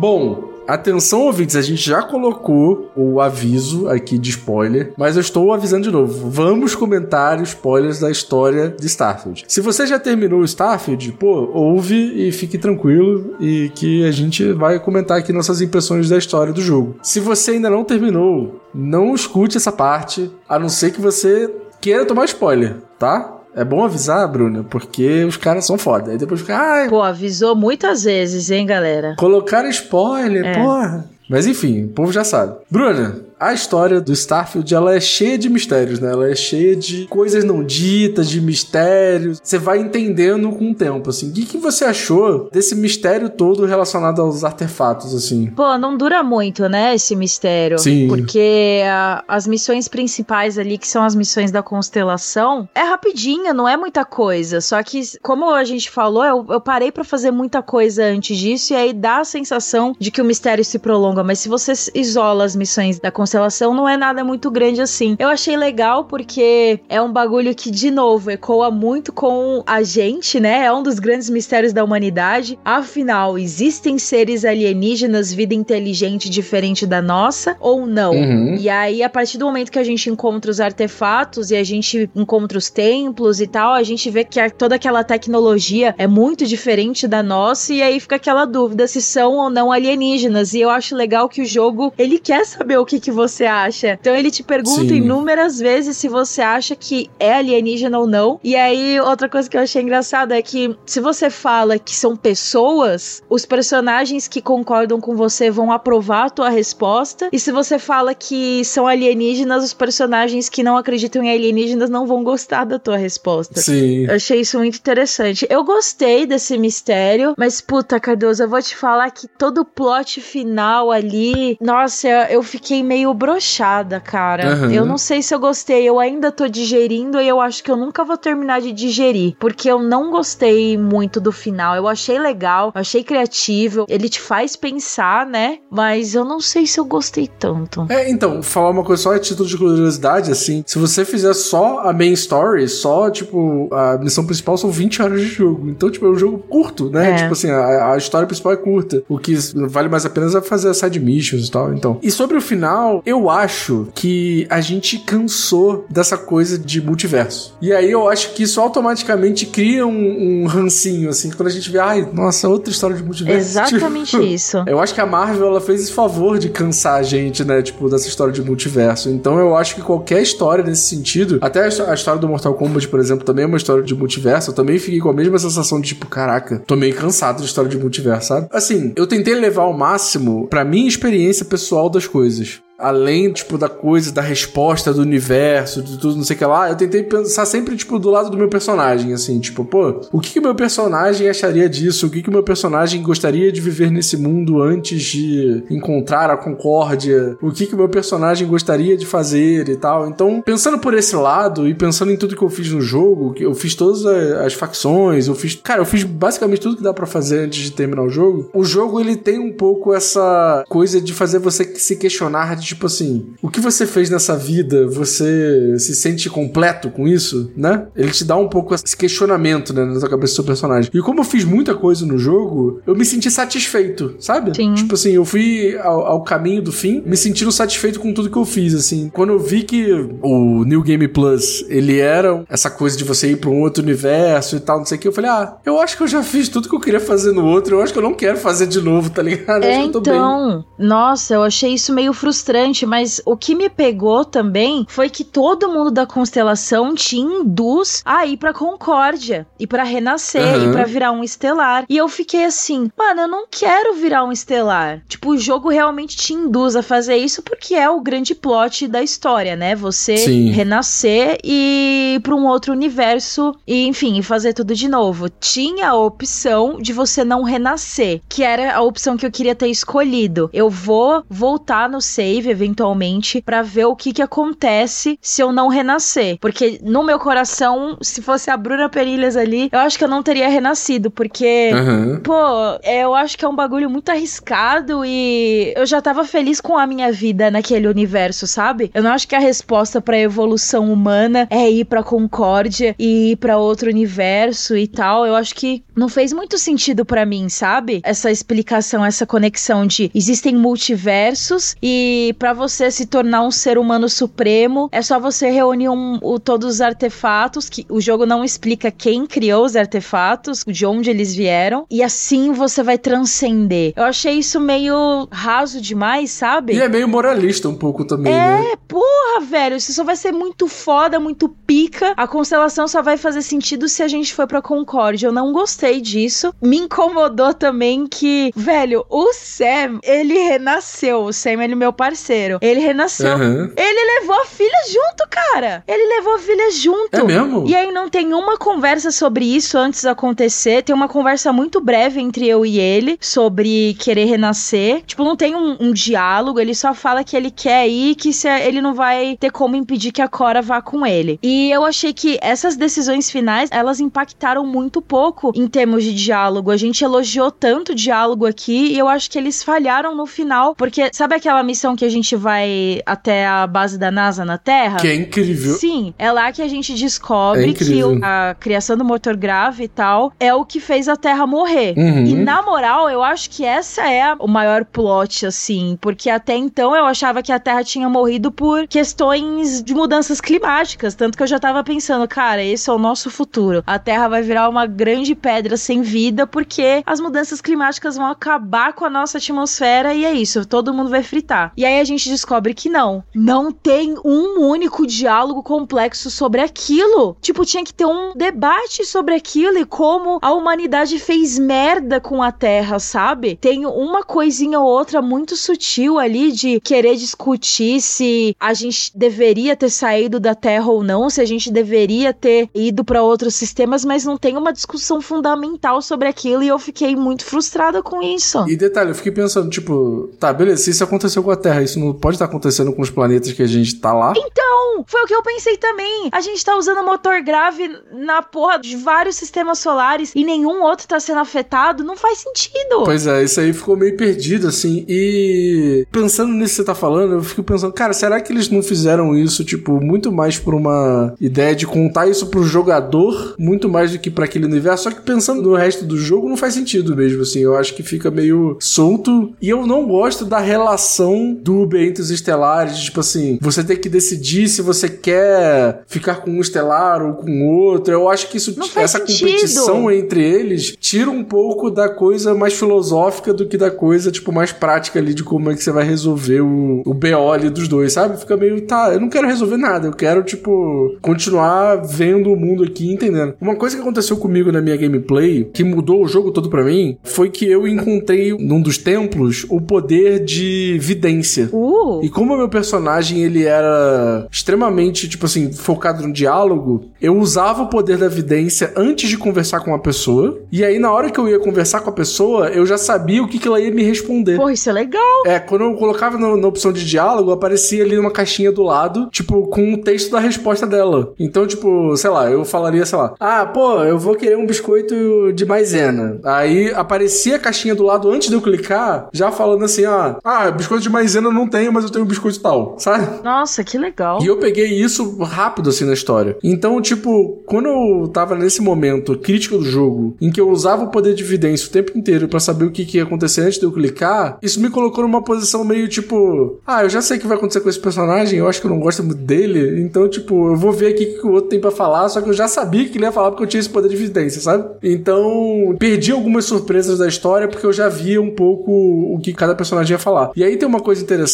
Bom, atenção ouvintes, a gente já colocou o aviso aqui de spoiler, mas eu estou avisando de novo. Vamos comentar spoilers da história de Starfield. Se você já terminou o Starfield, pô, ouve e fique tranquilo e que a gente vai comentar aqui nossas impressões da história do jogo. Se você ainda não terminou, não escute essa parte, a não ser que você queira tomar spoiler, tá? É bom avisar, Bruna, porque os caras são foda. Aí depois fica, ai, Pô, avisou muitas vezes, hein, galera? Colocaram spoiler, É. porra. Mas enfim, o povo já sabe. Bruna, a história do Starfield, ela é cheia de mistérios, né? Ela é cheia de coisas não ditas, de mistérios. Você vai entendendo com o tempo, assim. O que, que você achou desse mistério todo relacionado aos artefatos, assim? Pô, não dura muito, né, esse mistério. Sim. Porque a- as missões principais ali, que são as missões da constelação, é rapidinha, não é muita coisa. Só que, como a gente falou, eu, eu parei pra fazer muita coisa antes disso, e aí dá a sensação de que o mistério se prolonga. Mas se você isola as missões da constelação, não é nada muito grande assim. Eu achei legal porque é um bagulho que, de novo, ecoa muito com a gente, né? É um dos grandes mistérios da humanidade. Afinal, existem seres alienígenas, vida inteligente diferente da nossa ou não? Uhum. E aí, a partir do momento que a gente encontra os artefatos e a gente encontra os templos e tal, a gente vê que toda aquela tecnologia é muito diferente da nossa, e aí fica aquela dúvida se são ou não alienígenas. E eu acho legal que o jogo, ele quer saber o que, que você acha. Então ele te pergunta Sim. inúmeras vezes se você acha que é alienígena ou não. E aí, outra coisa que eu achei engraçada é que se você fala que são pessoas, os personagens que concordam com você vão aprovar a tua resposta. E se você fala que são alienígenas, os personagens que não acreditam em alienígenas não vão gostar da tua resposta. Sim. Eu achei isso muito interessante. Eu gostei desse mistério, mas puta, Cardoso, eu vou te falar que todo o plot final ali, nossa, eu fiquei meio brochada, cara. Aham. Eu não sei se eu gostei, eu ainda tô digerindo e eu acho que eu nunca vou terminar de digerir, porque eu não gostei muito do final. Eu achei legal, eu achei criativo, ele te faz pensar, né? Mas eu não sei se eu gostei tanto. É, então, falar uma coisa só a título de curiosidade, assim, se você fizer só a main story, só, tipo, a missão principal são 20 horas de jogo. Então, tipo, é um jogo curto, né? É. Tipo assim, a, a história principal é curta. O que vale mais a pena é fazer as side missions e tal, então. E sobre o final, eu acho que a gente cansou dessa coisa de multiverso. E aí eu acho que isso automaticamente cria um, um rancinho, assim, quando a gente vê, ai, nossa, outra história de multiverso. [LAUGHS] Exatamente Tipo, isso. eu acho que a Marvel ela fez esse favor de cansar a gente, né? Tipo, dessa história de multiverso. Então eu acho que qualquer história nesse sentido, até a história do Mortal Kombat, por exemplo, também é uma história de multiverso. Eu também fiquei com a mesma sensação de tipo, caraca, tô meio cansado de história de multiverso, sabe? Assim, eu tentei levar ao máximo pra minha experiência pessoal das coisas. Além, tipo, da coisa, da resposta do universo, de tudo, não sei o que lá, eu tentei pensar sempre, tipo, do lado do meu personagem, assim, tipo, pô, o que o meu personagem acharia disso? O que que o meu personagem gostaria de viver nesse mundo antes de encontrar a concórdia? O que que meu personagem gostaria de fazer e tal? Então, pensando por esse lado e pensando em tudo que eu fiz no jogo, eu fiz todas as facções, eu fiz, cara, eu fiz basicamente tudo que dá pra fazer antes de terminar o jogo. O jogo ele tem um pouco essa coisa de fazer você se questionar tipo assim, o que você fez nessa vida, você se sente completo com isso, né? Ele te dá um pouco esse questionamento, né, na tua cabeça do seu personagem. E como eu fiz muita coisa no jogo, eu me senti satisfeito, sabe? Sim. Tipo assim, eu fui ao, ao caminho do fim, me sentindo satisfeito com tudo que eu fiz, assim. Quando eu vi que o New Game Plus, ele era essa coisa de você ir pra um outro universo e tal, não sei o que, eu falei, ah, eu acho que eu já fiz tudo que eu queria fazer no outro, eu acho que eu não quero fazer de novo, tá ligado? É, acho que eu tô bem. então, nossa, eu achei isso meio frustrante, mas o que me pegou também foi que todo mundo da constelação te induz a ir pra Concórdia e pra renascer Aham. e pra virar um estelar. E eu fiquei assim, mano, eu não quero virar um estelar. Tipo, o jogo realmente te induz a fazer isso porque é o grande plot da história, né? Você Sim. renascer e ir pra um outro universo e, enfim, fazer tudo de novo. Tinha a opção de você não renascer, que era a opção que eu queria ter escolhido. Eu vou voltar no save eventualmente pra ver o que que acontece se eu não renascer, porque no meu coração, se fosse a Bruna Perilhas ali, eu acho que eu não teria renascido, porque Aham. Pô, é, eu acho que é um bagulho muito arriscado e eu já tava feliz com a minha vida naquele universo, sabe? Eu não acho que a resposta pra evolução humana é ir pra Concórdia e ir pra outro universo e tal. Eu acho que não fez muito sentido pra mim, sabe? Essa explicação, essa conexão de existem multiversos e pra você se tornar um ser humano supremo, é só você reunir um- o- todos os artefatos que o jogo não explica quem criou os artefatos, de onde eles vieram, e assim você vai transcender. Eu achei isso meio raso demais, sabe? E é meio moralista um pouco também, né? É, porra, velho, isso só vai ser muito foda, muito pica. A constelação só vai fazer sentido se a gente for pra Concórdia. Eu não gostei disso. Me incomodou também que, velho, o Sam, ele renasceu. O Sam, ele é meu parceiro. Ele renasceu. Aham. Ele levou a filha junto, cara. Ele levou a filha junto. É mesmo? E aí não tem uma conversa sobre isso antes de acontecer. Tem uma conversa muito breve entre eu e ele sobre querer renascer. Tipo, não tem um, um diálogo. Ele só fala que ele quer ir, que se ele não vai ter como impedir que a Cora vá com ele. E eu achei que essas decisões finais, elas impactaram muito pouco em termos de diálogo. A gente elogiou tanto o diálogo aqui e eu acho que eles falharam no final. Porque sabe aquela missão que a gente vai até a base da NASA na Terra? Que é incrível. Sim, é lá que a gente É descobre que incrível. o- a criação do motor grave e tal é o que fez a Terra morrer. Uhum. E na moral, eu acho que essa é o maior plot, assim, porque até então eu achava que a Terra tinha morrido por questões de mudanças climáticas, tanto que eu já tava pensando, cara, esse é o nosso futuro. A Terra vai virar uma grande pedra sem vida porque as mudanças climáticas vão acabar com a nossa atmosfera e é isso, todo mundo vai fritar. E aí a gente descobre que não, não tem um único diálogo complexo sobre aquilo. Tipo, tinha que ter um debate sobre aquilo e como a humanidade fez merda com a Terra, sabe? Tem uma coisinha ou outra muito sutil ali de querer discutir se a gente deveria ter saído da Terra ou não, se a gente deveria ter ido pra outros sistemas, mas não tem uma discussão fundamental sobre aquilo e eu fiquei muito frustrada com isso. E detalhe, eu fiquei pensando, tipo, tá, beleza, se isso aconteceu com a Terra, isso não pode estar acontecendo com os planetas que a gente tá lá? Então, foi o que eu pensei também. A gente tá usando motor grave na porra de vários sistemas solares e nenhum outro tá sendo afetado. Não faz sentido. Pois é, isso aí ficou meio perdido, assim. E pensando nisso que você tá falando, eu fico pensando, cara, será que eles não fizeram isso, tipo, muito mais por uma ideia de contar isso pro jogador, muito mais do que pra aquele universo? Só que pensando no resto do jogo, não faz sentido mesmo, assim. Eu acho que fica meio solto. E eu não gosto da relação do Uber entre os estelares, tipo assim, você tem que decidir se você quer ficar com um estelar ou com outro. Eu acho que isso, essa sentido. competição entre eles tira um pouco da coisa mais filosófica do que da coisa, tipo, mais prática ali de como é que você vai resolver o, o BO ali dos dois, sabe? Fica meio, tá, eu não quero resolver nada, eu quero, tipo, continuar vendo o mundo aqui e entendendo. Uma coisa que aconteceu comigo na minha gameplay, que mudou o jogo todo pra mim, foi que eu encontrei num dos templos o poder de vidência. Uh, E como o meu personagem ele era extremamente, tipo assim, focado no diálogo, eu usava o poder da vidência antes de conversar com a pessoa. E aí, na hora que eu ia conversar com a pessoa, eu já sabia o que, que ela ia me responder. porra, isso é legal. É, quando eu colocava na, na opção de diálogo, aparecia ali uma caixinha do lado, tipo, com o texto da resposta dela. Então, tipo, sei lá, eu falaria, sei lá, ah, pô, eu vou querer um biscoito de maisena. Aí aparecia a caixinha do lado antes de eu clicar, já falando assim, ah, Ah, biscoito de maisena não não tenho, mas eu tenho um biscoito tal, sabe? Nossa, que legal. E eu peguei isso rápido assim na história. Então, tipo, quando eu tava nesse momento crítico do jogo, em que eu usava o poder de evidência o tempo inteiro para saber o que, que ia acontecer antes de eu clicar, isso me colocou numa posição meio tipo, ah, eu já sei o que vai acontecer com esse personagem, eu acho que eu não gosto muito dele, então, tipo, eu vou ver aqui o que o outro tem para falar, só que eu já sabia que ele ia falar porque eu tinha esse poder de evidência, sabe? Então, perdi algumas surpresas da história porque eu já via um pouco o que cada personagem ia falar. E aí tem uma coisa interessante,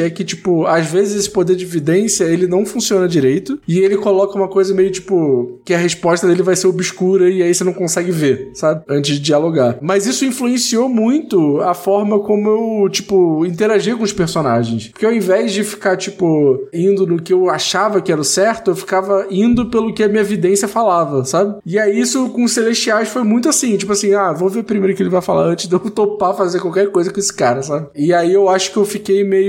é que, tipo, às vezes esse poder de evidência, ele não funciona direito, e ele coloca uma coisa meio, tipo, que a resposta dele vai ser obscura e aí você não consegue ver, sabe? Antes de dialogar. Mas isso influenciou muito a forma como eu, tipo, interagia com os personagens. Porque ao invés de ficar, tipo, indo no que eu achava que era o certo, eu ficava indo pelo que a minha evidência falava, sabe? E aí isso com os celestiais foi muito assim, tipo assim, ah, vou ver primeiro o que ele vai falar antes de eu [LAUGHS] topar fazer qualquer coisa com esse cara, sabe? E aí eu acho que eu fiquei meio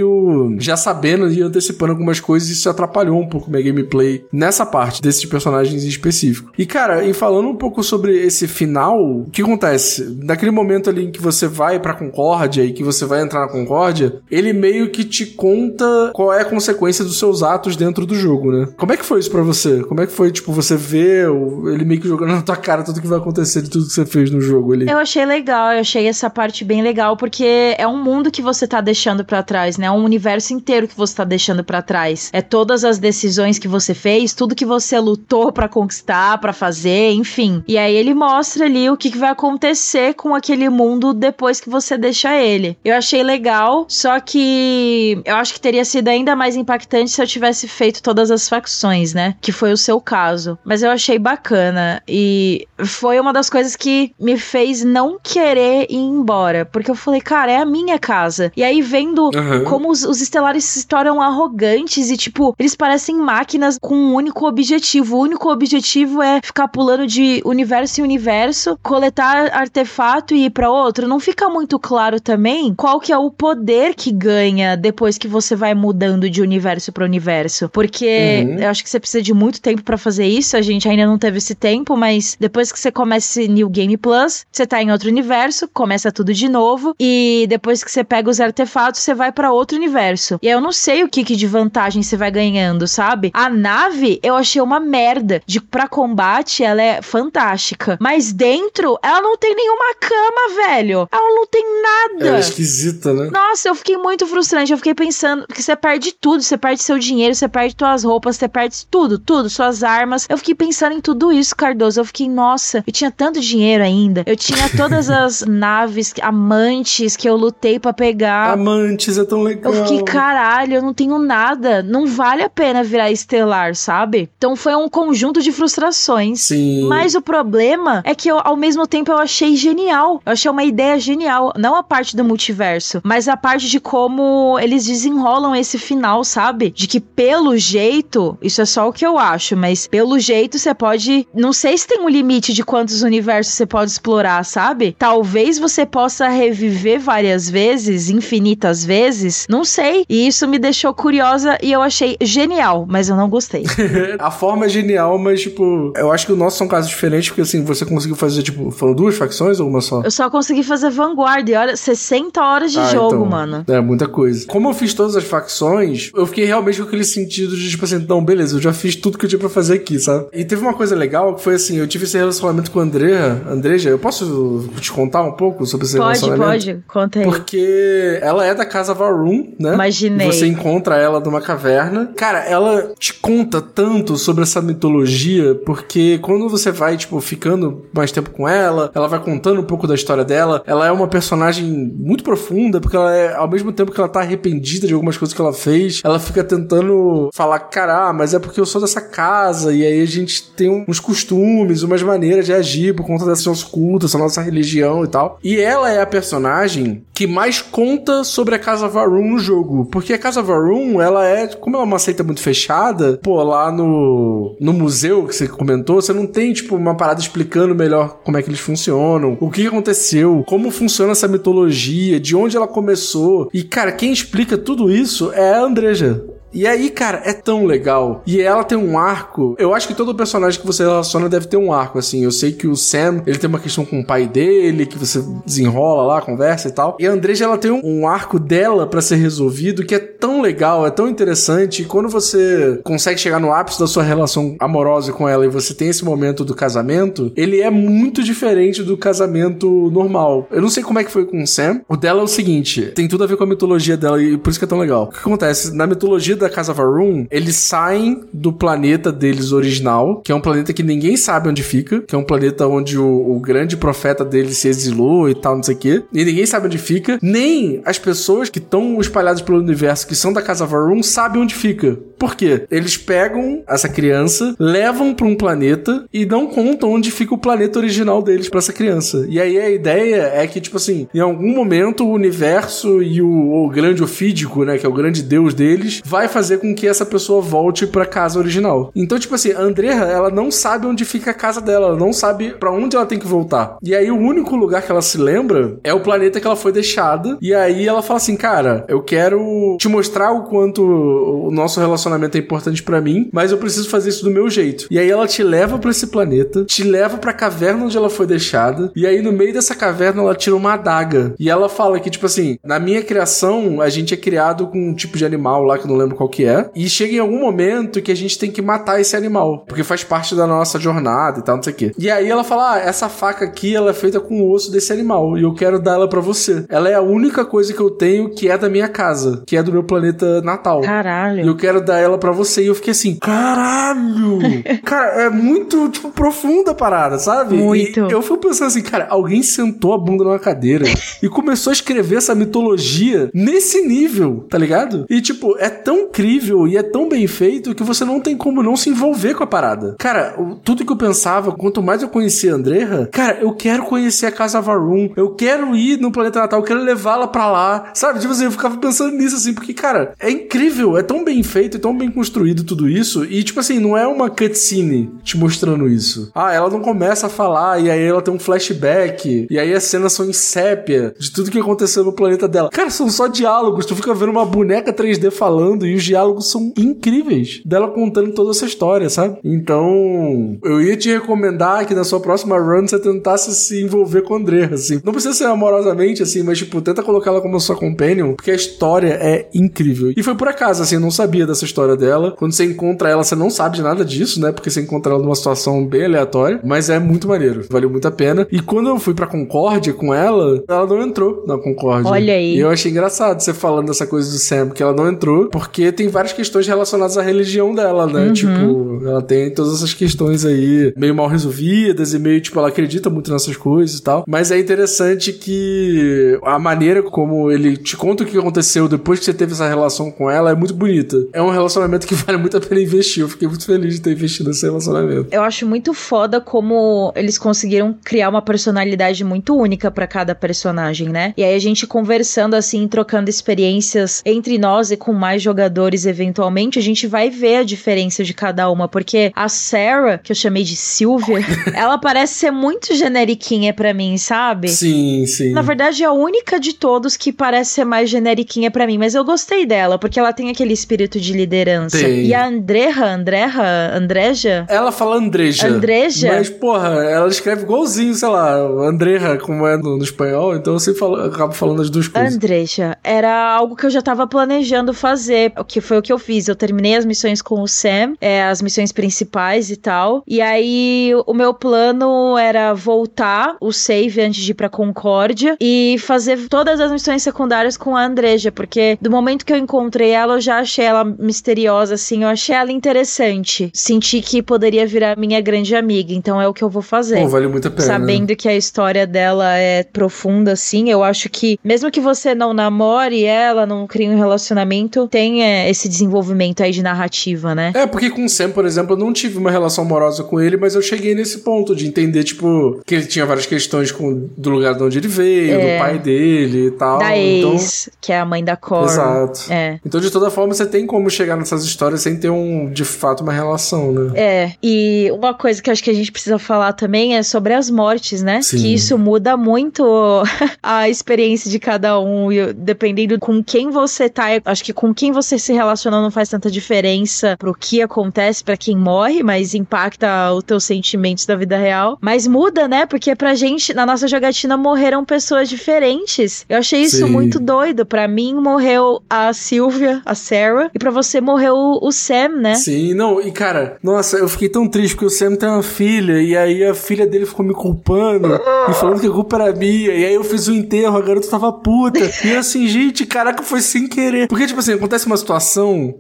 já sabendo e antecipando algumas coisas e isso atrapalhou um pouco minha gameplay nessa parte desses personagens em específico. E cara, e falando um pouco sobre esse final, o que acontece? Naquele momento ali em que você vai pra Concórdia e que você vai entrar na Concórdia, ele meio que te conta qual é a consequência dos seus atos dentro do jogo, né? Como é que foi isso para você? Como é que foi, tipo, você ver ele meio que jogando [LAUGHS] na tua cara tudo que vai acontecer de tudo que você fez no jogo ali? Eu achei legal, eu achei essa parte bem legal, porque é um mundo que você tá deixando para trás, né? É um universo inteiro que você tá deixando para trás. É todas as decisões que você fez, tudo que você lutou para conquistar, para fazer, enfim. E aí ele mostra ali o que, que vai acontecer com aquele mundo depois que você deixa ele. Eu achei legal, só que eu acho que teria sido ainda mais impactante se eu tivesse feito todas as facções, né? Que foi o seu caso. Mas eu achei bacana e foi uma das coisas que me fez não querer ir embora, porque eu falei, cara, é a minha casa. E aí vendo Uhum. Como os, os estelares se tornam arrogantes e, tipo, eles parecem máquinas com um único objetivo. O único objetivo é ficar pulando de universo em universo, coletar artefato e ir pra outro. Não fica muito claro também qual que é o poder que ganha depois que você vai mudando de universo pra universo. Porque Uhum. eu acho que você precisa de muito tempo pra fazer isso. A gente ainda não teve esse tempo, mas depois que você começa esse New Game Plus, você tá em outro universo, começa tudo de novo. E depois que você pega os artefatos, você vai outro universo. E aí eu não sei o que, que de vantagem você vai ganhando, sabe? A nave eu achei uma merda. De pra combate, ela é fantástica. Mas dentro, ela não tem nenhuma cama, velho. Ela não tem nada. Ela é esquisita, né? Nossa, eu fiquei muito frustrante. Eu fiquei pensando que você perde tudo. Você perde seu dinheiro, você perde suas roupas, você perde tudo, tudo, suas armas. Eu fiquei pensando em tudo isso, Cardoso. Eu fiquei, nossa, eu tinha tanto dinheiro ainda. Eu tinha todas [LAUGHS] as naves, amantes que eu lutei pra pegar. Amantes é tão legal. Eu fiquei, caralho, eu não tenho nada. Não vale a pena virar estelar, sabe? Então foi um conjunto de frustrações. Sim. Mas o problema é que eu, ao mesmo tempo, eu achei genial. Eu achei uma ideia genial. Não a parte do multiverso, mas a parte de como eles desenrolam esse final, sabe? De que pelo jeito, isso é só o que eu acho, mas pelo jeito você pode. Não sei se tem um limite de quantos universos você pode explorar, sabe? Talvez você possa reviver várias vezes, infinitas vezes. Não sei. E isso me deixou curiosa e eu achei genial, mas eu não gostei. [LAUGHS] A forma é genial, mas, tipo, eu acho que o nosso são casos diferentes, porque assim, você conseguiu fazer, tipo, foram duas facções ou uma só? Eu só consegui fazer Vanguard e olha, 60 horas de Ah, jogo, então, mano. É, muita coisa. Como eu fiz todas as facções, eu fiquei realmente com aquele sentido de, tipo assim, não, beleza, eu já fiz tudo que eu tinha pra fazer aqui, sabe? E teve uma coisa legal que foi assim, eu tive esse relacionamento com a Andrea. Andreja, eu posso te contar um pouco sobre esse Pode, relacionamento? pode. Conta aí. Porque ela é da casa Varun, né? Imaginei. Você encontra ela numa caverna. Cara, ela te conta tanto sobre essa mitologia, porque quando você vai, tipo, ficando mais tempo com ela, ela vai contando um pouco da história dela. Ela é uma personagem muito profunda, porque ela é, ao mesmo tempo que ela tá arrependida de algumas coisas que ela fez, ela fica tentando falar, cara, ah, mas é porque eu sou dessa casa, e aí a gente tem uns costumes, umas maneiras de agir por conta desse nosso culto, essa nossa religião e tal. E ela é a personagem que mais conta sobre a Casa Varun no jogo. Porque a Casa Varun, ela é, como ela é uma seita muito fechada, pô, lá no, no museu que você comentou, você não tem, tipo, uma parada explicando melhor como é que eles funcionam, o que aconteceu, como funciona essa mitologia, de onde ela começou. E, cara, quem explica tudo isso é a Andreja. E aí, cara, é tão legal. E ela tem um arco. Eu acho que todo personagem que você relaciona deve ter um arco, assim. Eu sei que o Sam, ele tem uma questão com o pai dele, que você desenrola lá, conversa e tal. E a Andreja, ela tem um, arco dela pra ser resolvido que é tão legal, é tão interessante. E quando você consegue chegar no ápice da sua relação amorosa com ela e você tem esse momento do casamento, ele é muito diferente do casamento normal. Eu não sei como é que foi com o Sam. O dela é o seguinte: tem tudo a ver com a mitologia dela e por isso que é tão legal. O que acontece? Na mitologia da Casa Varun, eles saem do planeta deles original, que é um planeta que ninguém sabe onde fica, que é um planeta onde o, o grande profeta deles se exilou e tal, não sei o quê. E ninguém sabe onde fica. Nem as pessoas que estão espalhadas pelo universo, que são da Casa Varun, sabem onde fica. Por quê? Eles pegam essa criança, levam para um planeta e não contam onde fica o planeta original deles para essa criança. E aí a ideia é que, tipo assim, em algum momento o universo e o, o grande ofídico, né, que é o grande deus deles, vai fazer com que essa pessoa volte pra casa original. Então, tipo assim, a Andrea, ela não sabe onde fica a casa dela, ela não sabe para onde ela tem que voltar. E aí o único lugar que ela se lembra é o planeta que ela foi deixada. E aí ela fala assim, cara, eu quero te mostrar o quanto o nosso relacionamento é importante para mim, mas eu preciso fazer isso do meu jeito. E aí ela te leva para esse planeta, te leva pra caverna onde ela foi deixada, e aí no meio dessa caverna ela tira uma adaga. E ela fala que, tipo assim, na minha criação, a gente é criado com um tipo de animal lá que eu não lembro qual que é, e chega em algum momento que a gente tem que matar esse animal, porque faz parte da nossa jornada e tal, não sei o quê. E aí ela fala: ah, essa faca aqui, ela é feita com o osso desse animal, e eu quero dar ela para você. Ela é a única coisa que eu tenho que é da minha casa, que é do meu planeta natal. Caralho. E eu quero dar ela para você. E eu fiquei assim, caralho! [LAUGHS] cara, é muito, tipo, profunda a parada, sabe? Muito. E eu fui pensando assim, cara, alguém sentou a bunda numa cadeira [LAUGHS] e começou a escrever essa mitologia nesse nível, tá ligado? E, tipo, é tão incrível e é tão bem feito que você não tem como não se envolver com a parada. Cara, tudo que eu pensava, quanto mais eu conhecia a Andrea, cara, eu quero conhecer a Casa Varum, eu quero ir no planeta natal, eu quero levá-la pra lá, sabe? Tipo assim, eu ficava pensando nisso, assim, porque, cara, é incrível, é tão bem feito, é tão bem construído tudo isso, e, tipo assim, não é uma cutscene te mostrando isso. Ah, ela não começa a falar, e aí ela tem um flashback, e aí as cenas são em sépia de tudo que aconteceu no planeta dela. Cara, são só diálogos, tu fica vendo uma boneca 3D falando, e os diálogos são incríveis, dela contando toda essa história, sabe? Então, eu ia te recomendar que na sua próxima run você tentasse se envolver com a Andrea, assim. Não precisa ser amorosamente, assim, mas, tipo, tenta colocar ela como sua companion, porque a história é incrível. E foi por acaso, assim, eu não sabia dessa história dela. Quando você encontra ela, você não sabe de nada disso, né? Porque você encontra ela numa situação bem aleatória, mas é muito maneiro. Valeu muito a pena. E quando eu fui pra Concórdia com ela, ela não entrou na Concórdia. Olha aí. E eu achei engraçado você falando dessa coisa do Sam, que ela não entrou, porque tem várias questões relacionadas à religião dela, né? Uhum. Tipo, ela tem todas essas questões aí meio mal resolvidas e meio, tipo, ela acredita muito nessas coisas e tal. Mas é interessante que a maneira como ele te conta o que aconteceu depois que você teve essa relação com ela é muito bonita. É um relacionamento que [LAUGHS] vale muito a pena investir. Eu fiquei muito feliz de ter investido nesse relacionamento. Eu acho muito foda como eles conseguiram criar uma personalidade muito única pra cada personagem, né? E aí a gente conversando assim, trocando experiências entre nós e com mais jogadores eventualmente, a gente vai ver a diferença de cada uma, porque a Sarah, que eu chamei de Sylvia, [LAUGHS] ela parece ser muito generiquinha pra mim, sabe? Sim, sim. Na verdade, é a única de todos que parece ser mais generiquinha pra mim, mas eu gostei dela, porque ela tem aquele espírito de liderança. Tem. E a Andreja, Andreja, Andreja, Ela fala Andreja. Andreja? Mas, porra, ela escreve igualzinho, sei lá, Andreja, como é no, no espanhol, então eu sempre falo, acabo falando as duas coisas. Andreja, era algo que eu já tava planejando fazer, o que foi o que eu fiz. Eu terminei as missões com o Sam, é, as missões principais e tal. E aí o meu plano era voltar o save antes de ir pra Concórdia e fazer todas as missões secundárias com a Andreja, porque do momento que eu encontrei ela, eu já achei ela misteriosa, assim, eu achei ela interessante. Senti que poderia virar minha grande amiga, então é o que eu vou fazer. Pô, vale muito a pena. Sabendo que a história dela é profunda, assim, eu acho que, mesmo que você não namore ela, não crie um relacionamento, tem esse desenvolvimento aí de narrativa, né? É, porque com o Sam, por exemplo, eu não tive uma relação amorosa com ele, mas eu cheguei nesse ponto de entender, tipo, que ele tinha várias questões com, do lugar de onde ele veio, É. do pai dele e tal. da então, ex, que é a mãe da Cor. Exato. É. Então, de toda forma, você tem como chegar nessas histórias sem ter um, de fato, uma relação, né? É, e uma coisa que acho que a gente precisa falar também é sobre as mortes, né? Sim. Que isso muda muito [LAUGHS] a experiência de cada um, dependendo com quem você tá. Acho que com quem você se relacionam não faz tanta diferença pro que acontece pra quem morre, mas impacta os teus sentimentos da vida real. Mas muda, né? Porque pra gente, na nossa jogatina, morreram pessoas diferentes. Eu achei isso Sim. muito doido. Pra mim, morreu a Sylvia, a Sarah, e pra você morreu o, Sam, né? Sim, não, e cara, nossa, eu fiquei tão triste porque o Sam tem uma filha, e aí a filha dele ficou me culpando e falando que a culpa era minha, e aí eu fiz o enterro, a garota tava puta. E eu assim, gente, caraca, foi sem querer. Porque, tipo assim, acontece uma situação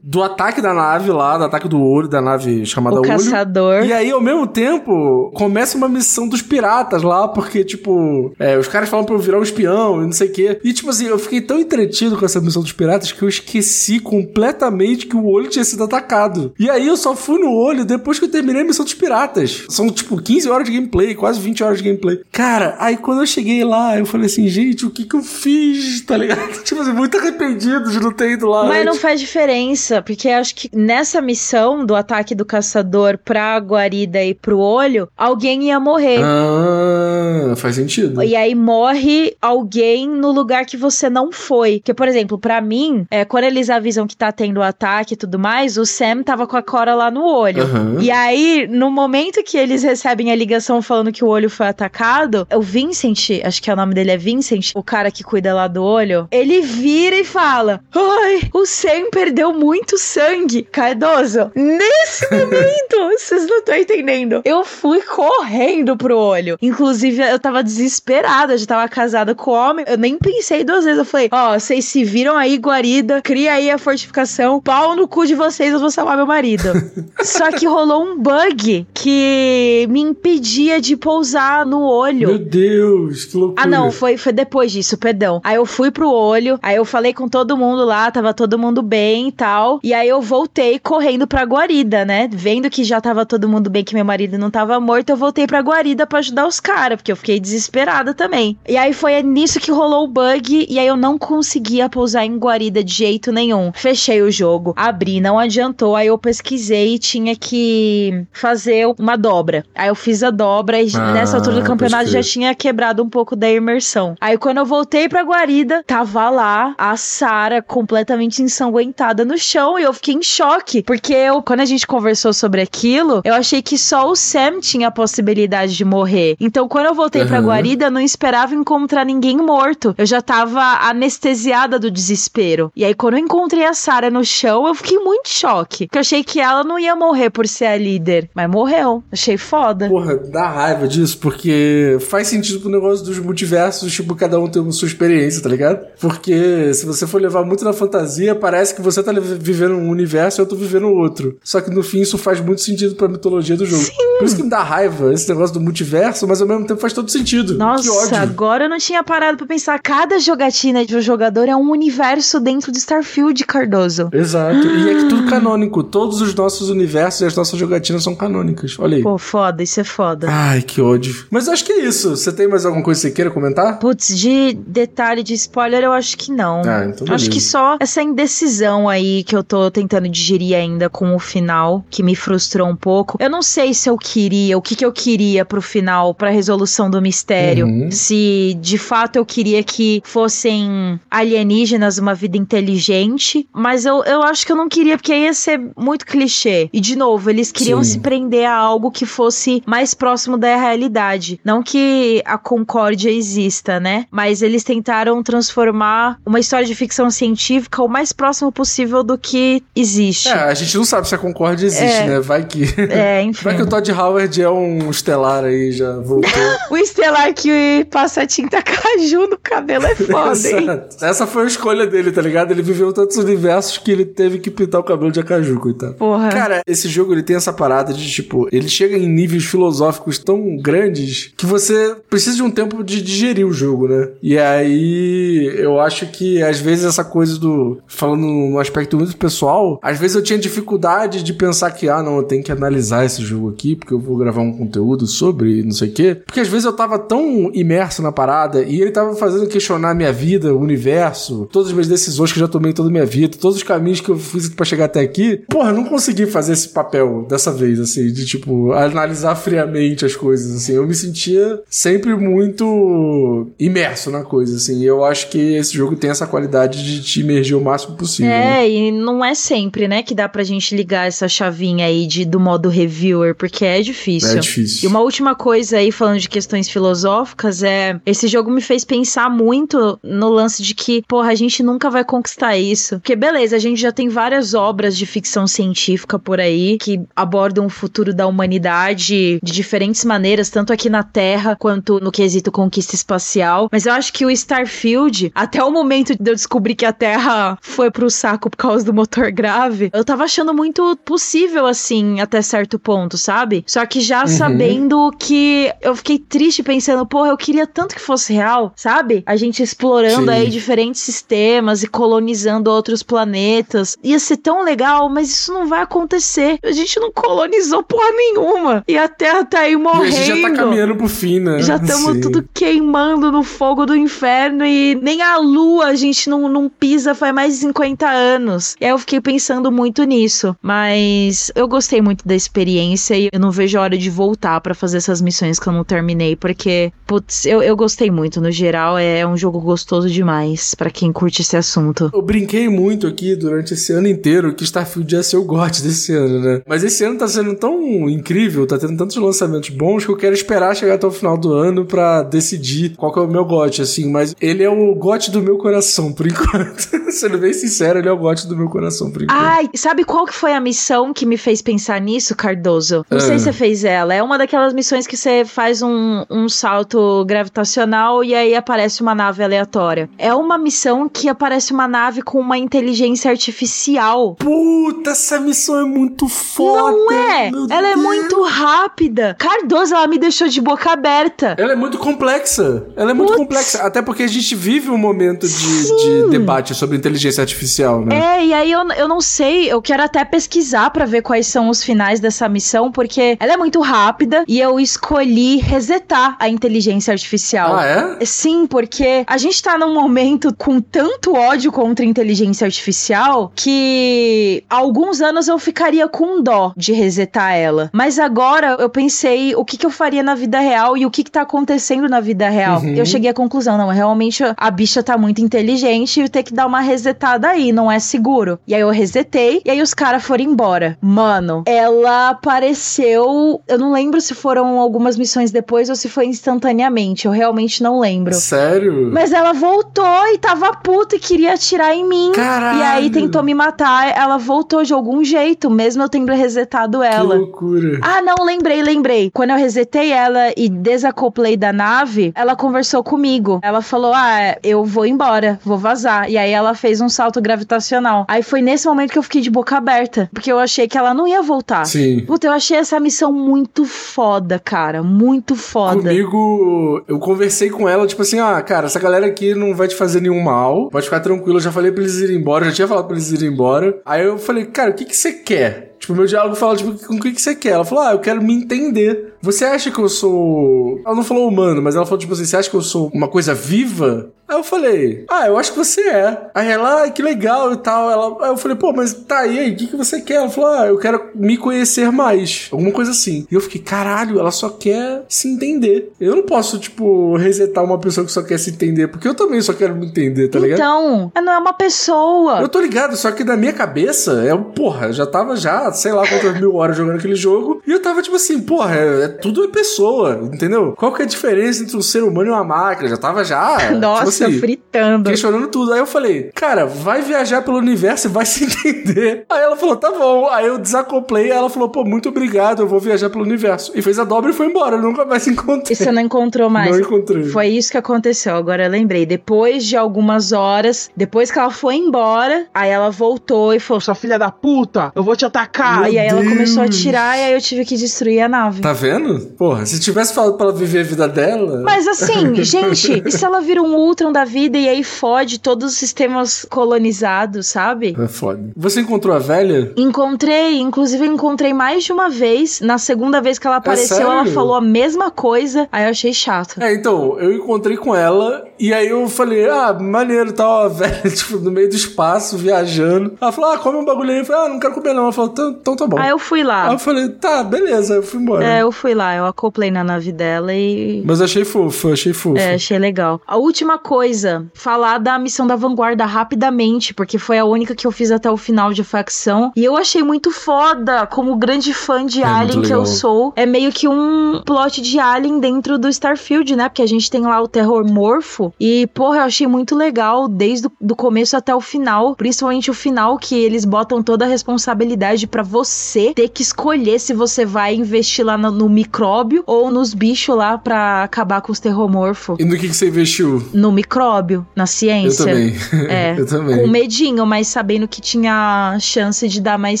do ataque da nave lá, do ataque do olho, da nave chamada O Olho. caçador. E aí, ao mesmo tempo, começa uma missão dos piratas lá, porque, tipo, é, os caras falam pra eu virar um espião e não sei o quê. E, tipo assim, eu fiquei tão entretido com essa missão dos piratas que eu esqueci completamente que o olho tinha sido atacado. E aí eu só fui no olho depois que eu terminei a missão dos piratas. São, tipo, 15 horas de gameplay, quase 20 horas de gameplay. Cara, aí quando eu cheguei lá, eu falei assim, gente, o que que eu fiz? Tá ligado? [LAUGHS] Tipo assim, muito arrependido de não ter ido lá. Mas não antes. faz diferença, porque acho que nessa missão do ataque do caçador pra guarida e pro olho, alguém ia morrer. Ah, faz sentido. E aí morre alguém no lugar que você não foi. Porque, por exemplo, pra mim, é, quando eles avisam que tá tendo o ataque e tudo mais, o Sam tava com a Cora lá no olho. Aham. E aí, no momento que eles recebem a ligação falando que o olho foi atacado, o Vincent, acho que é o nome dele é Vincent, o cara que cuida lá do olho, ele vira e fala: Ai, o Sam perdeu muito sangue. Cardoso, nesse [LAUGHS] momento, vocês não estão entendendo. Eu fui correndo pro olho. Inclusive, eu tava desesperada, já tava casada com o homem. Eu nem pensei duas vezes. Eu falei: Ó, vocês se viram aí, guarida, cria aí a fortificação, pau no cu de vocês, eu vou salvar meu marido. [LAUGHS] Só que rolou um bug que me impedia de pousar no olho. Meu Deus, que loucura. Ah, não, foi, foi depois disso, perdão. Aí eu fui pro olho, aí eu falei com todo mundo lá, tava todo mundo bem e tal. E aí eu voltei correndo pra guarida, né? Vendo que já tava todo mundo bem, que meu marido não tava morto, eu voltei pra guarida pra ajudar os caras, porque eu fiquei desesperada também. E aí foi nisso que rolou o bug, e aí eu não conseguia pousar em guarida de jeito nenhum. Fechei o jogo, abri, não adiantou. Aí eu pesquisei e tinha que fazer uma dobra. Aí eu fiz a dobra e Ah, nessa altura do campeonato já tinha quebrado um pouco da imersão. Aí quando eu voltei pra guarida, tava lá a Sara completamente ensanguentada no chão e eu fiquei em choque, porque eu, quando a gente conversou sobre aquilo, eu achei que só o Sam tinha a possibilidade de morrer. Então quando eu voltei pra Aham. guarida, eu não esperava encontrar ninguém morto. Eu já tava anestesiada do desespero. E aí quando eu encontrei a Sara no chão, eu fiquei muito em choque, porque eu achei que ela não ia morrer por ser a líder, mas morreu. Achei foda. Porra, dá raiva disso, porque faz sentido pro negócio dos multiversos, tipo, cada um tem uma sua experiência, tá ligado? Porque se você for levar muito na fantasia, parece que você tá vivendo um universo e eu tô vivendo outro. Só que no fim isso faz muito sentido pra mitologia do jogo. Por isso que me dá raiva esse negócio do multiverso, mas ao mesmo tempo faz todo sentido. Nossa, agora eu não tinha parado pra pensar. Cada jogatina de um jogador é um universo dentro de Starfield, Cardoso. Exato. E é que tudo canônico. Todos os nossos universos e as nossas jogatinas são canônicas. Olha aí. Pô, foda, isso é foda. Ai, que ódio. Mas acho que é isso. Você tem mais alguma coisa que você queira comentar? Putz, de detalhe de spoiler, eu acho que não. Ah, então beleza. acho que só essa indecisão aí que eu tô tentando digerir ainda com o final, que me frustrou um pouco. Eu não sei se eu queria, o que que eu queria pro final, pra resolução do mistério. Uhum. Se de fato eu queria que fossem alienígenas, uma vida inteligente. Mas eu, eu acho que eu não queria, porque ia ser muito clichê. E de novo, eles queriam Sim. se prender a algo que fosse mais próximo da realidade. Não que a concórdia exista, né? Mas eles tentaram transformar uma história de ficção científica o mais próximo possível do que existe. É, a gente não sabe se a Concorde existe, É. né? Vai que. É, [LAUGHS] enfim. Vai que o Todd Howard é um estelar aí, já voltou. [LAUGHS] O estelar que passa tinta [LAUGHS] caju no cabelo é foda, hein? Exato. Essa foi a escolha dele, tá ligado? Ele viveu tantos universos que ele teve que pintar o cabelo de acaju, coitado. Porra. Cara, esse jogo ele tem essa parada de tipo, ele chega em níveis filosóficos tão grandes que você precisa de um tempo de digerir o jogo, né? E aí eu acho que às vezes essa coisa do. Falando no aspecto muito pessoal, às vezes eu tinha dificuldade de pensar que, ah, não, eu tenho que analisar esse jogo aqui, porque eu vou gravar um conteúdo sobre não sei o quê. Porque às vezes eu tava tão imerso na parada e ele tava fazendo questionar a minha vida, o universo, todas as minhas decisões que eu já tomei toda a minha vida, todos os caminhos que eu fiz pra chegar até aqui. Porra, eu não consegui fazer esse papel dessa vez, assim, de tipo, analisar friamente as coisas, assim. Eu me sentia sempre muito imerso na coisa, assim. Eu acho que esse jogo tem essa qualidade de te imergir o máximo possível. É, né? e não é sempre, né, que dá pra gente ligar essa chavinha aí de, do modo reviewer, porque é difícil. É difícil. E uma última coisa aí, falando de questões filosóficas, é. Esse jogo me fez pensar muito no lance de que, porra, a gente nunca vai conquistar isso. Porque, beleza, a gente já tem várias obras de ficção científica por aí que abordam o futuro da humanidade de diferentes maneiras, tanto aqui na Terra quanto no quesito conquista espacial. Mas eu acho que o Starfield, até o momento de eu descobrir que a Terra foi pro saco por causa do motor grave, eu tava achando muito possível, assim, até certo ponto, sabe? Só que já sabendo que eu fiquei triste pensando, porra, eu queria tanto que fosse real, sabe? A gente explorando Sim. aí diferentes sistemas e colonizando outros planetas. Ia ser tão legal, mas isso não vai acontecer. A gente não colonizou porra nenhuma. E a Terra tá aí E morrendo. a gente já tá caminhando pro fim, né? Já estamos tudo queimando no fogo do inferno e nem a lua a gente não, não pisa faz mais de 50 anos. E aí eu fiquei pensando muito nisso. Mas eu gostei muito da experiência e eu não vejo a hora de voltar pra fazer essas missões que eu não terminei, porque, putz, eu, eu gostei muito. No geral, é um jogo gostoso demais pra quem curte esse assunto. Eu brinquei muito aqui durante esse ano inteiro que Starfield ia ser o GOT desse ano, né? Mas esse ano tá sendo tão incrível, tá tendo tantos lançamentos bons que eu quero esperar chegar até o final do ano pra decidir qual que é o meu GOT, assim. Mas ele é o GOT do meu coração, por [LAUGHS] enquanto. Sendo bem sincero, ele é o GOT do meu coração, por enquanto. Ai, sabe qual que foi a missão que me fez pensar nisso, Cardoso? Não sei Ah. se você fez ela. É uma daquelas missões que você faz um, um salto gravitacional e aí aparece uma nave aleatória. É uma missão que aparece uma nave com uma inteligência artificial. Puta, essa missão é muito foda! Não é! meu Ela é Deus. muito rápida. Cardoso, ela me deixou de boca aberta. Ela é muito complexa. Ela é muito Putz. complexa. Até porque a gente vive um momento de, de debate sobre inteligência artificial, né? É, e aí eu, eu não sei, eu quero até pesquisar pra ver quais são os finais dessa missão, porque ela é muito rápida e eu escolhi resetar a inteligência artificial. Ah, é? Sim, porque a gente tá num momento com tanto ódio contra a inteligência artificial que há alguns anos eu ficaria com dó de resetar ela. Mas agora eu pensei o que, que eu faria na vida real e o que, que tá acontecendo na vida real. Uhum. Eu cheguei à conclusão, não, realmente a bicha tá muito inteligente e ter que dar uma resetada aí, não é seguro. E aí eu resetei e aí os caras foram embora. Mano, ela apareceu. Eu não lembro se foram algumas missões depois ou se foi instantaneamente. Eu realmente não lembro. Sério? Mas ela voltou e tava puta e queria atirar em mim. Caralho! E aí tentou me matar. Ela voltou de algum jeito, mesmo eu tendo resetado Que ela. loucura. Ah, não, lembrei, lembrei. Quando eu resetei ela e desacoplei da nave, ela conversou comigo. Ela falou: Ah, eu vou embora, vou vazar. E aí ela fez um salto gravitacional. Aí foi nesse momento que eu fiquei de boca aberta. Porque eu achei que ela não ia voltar. Sim. Puta, eu achei essa missão muito foda, cara. Muito foda. Comigo, eu conversei com ela, tipo assim, ah, cara, essa galera aqui não vai te fazer nenhum mal, pode ficar tranquilo, eu já falei pra eles irem embora, já tinha falado pra eles irem embora. Aí eu falei, cara, o que que você quer? Tipo, meu diálogo fala, tipo, com o que que você quer? Ela falou, ah, eu quero me entender. Você acha que eu sou... Ela não falou humano, mas ela falou, tipo assim, você acha que eu sou uma coisa viva? Aí eu falei, ah, eu acho que você é. Aí ela, ah, que legal e tal. Ela, aí eu falei, pô, mas tá aí, aí, o que, que você quer? Ela falou, ah, eu quero me conhecer mais. Alguma coisa assim. E eu fiquei, caralho, ela só quer se entender. Eu não posso, tipo, resetar uma pessoa que só quer se entender, porque eu também só quero me entender, tá ligado? Então, ela não é uma pessoa. Eu tô ligado, só que na minha cabeça, é, porra, eu já tava já, sei lá quantas mil horas jogando aquele jogo, e eu tava tipo assim, porra, é, é tudo é pessoa, entendeu? Qual que é a diferença entre um ser humano e uma máquina? Já tava já, [LAUGHS] Nossa, tipo assim, fritando. questionando tudo. Aí eu falei, cara, vai viajar pelo universo e vai se [LAUGHS] entender. Aí ela falou, tá bom. Aí eu desacoplei, ela falou, pô, muito obrigado, eu vou viajar pelo universo. E fez a dobra e foi embora, eu nunca mais [LAUGHS] encontrei. E você não encontrou mais? Não encontrei. Foi isso que aconteceu, agora eu lembrei. Depois de algumas horas, depois que ela foi embora, aí ela voltou e falou: Sua filha da puta, eu vou te atacar Meu e aí ela Deus. começou a atirar e aí eu tive que destruir a nave. Tá vendo? Porra, se tivesse falado pra ela viver a vida dela. Mas assim, [LAUGHS] gente, e se ela vira um Ultron da vida e aí fode todos os sistemas colonizados, sabe? É foda. Você encontrou a velha? Encontrei, inclusive eu encontrei mais de uma vez. Na segunda vez que ela apareceu, sério? ela falou a mesma coisa. Aí eu achei chato. É, então, eu encontrei com ela e aí eu falei, ah, maneiro, tal, a velha, [LAUGHS] tipo, no meio do espaço, viajando. Ela falou, ah, come um bagulho aí. Eu falei, ah, não quero comer não. Ela falou, então tá bom. Aí eu fui Aí lá. eu falei, tá, beleza, eu fui embora. É, eu fui lá, eu acoplei na nave dela e. Mas achei fofo, achei fofo. É, achei legal. A última coisa, falar da missão da vanguarda rapidamente, porque foi a única que eu fiz até o final de facção. E eu achei muito foda, como grande fã de É Alien que eu sou. É meio que um plot de Alien dentro do Starfield, né? Porque a gente tem lá o terror morfo. E, porra, eu achei muito legal desde o do começo até o final. Principalmente o final, que eles botam toda a responsabilidade pra você ter que escolher se você vai investir lá no, no micróbio ou nos bichos lá pra acabar com os terromorfos. E no que, que você investiu? No micróbio, na Eu ciência. também. [LAUGHS] É, eu também. Com medinho, mas sabendo que tinha chance de dar mais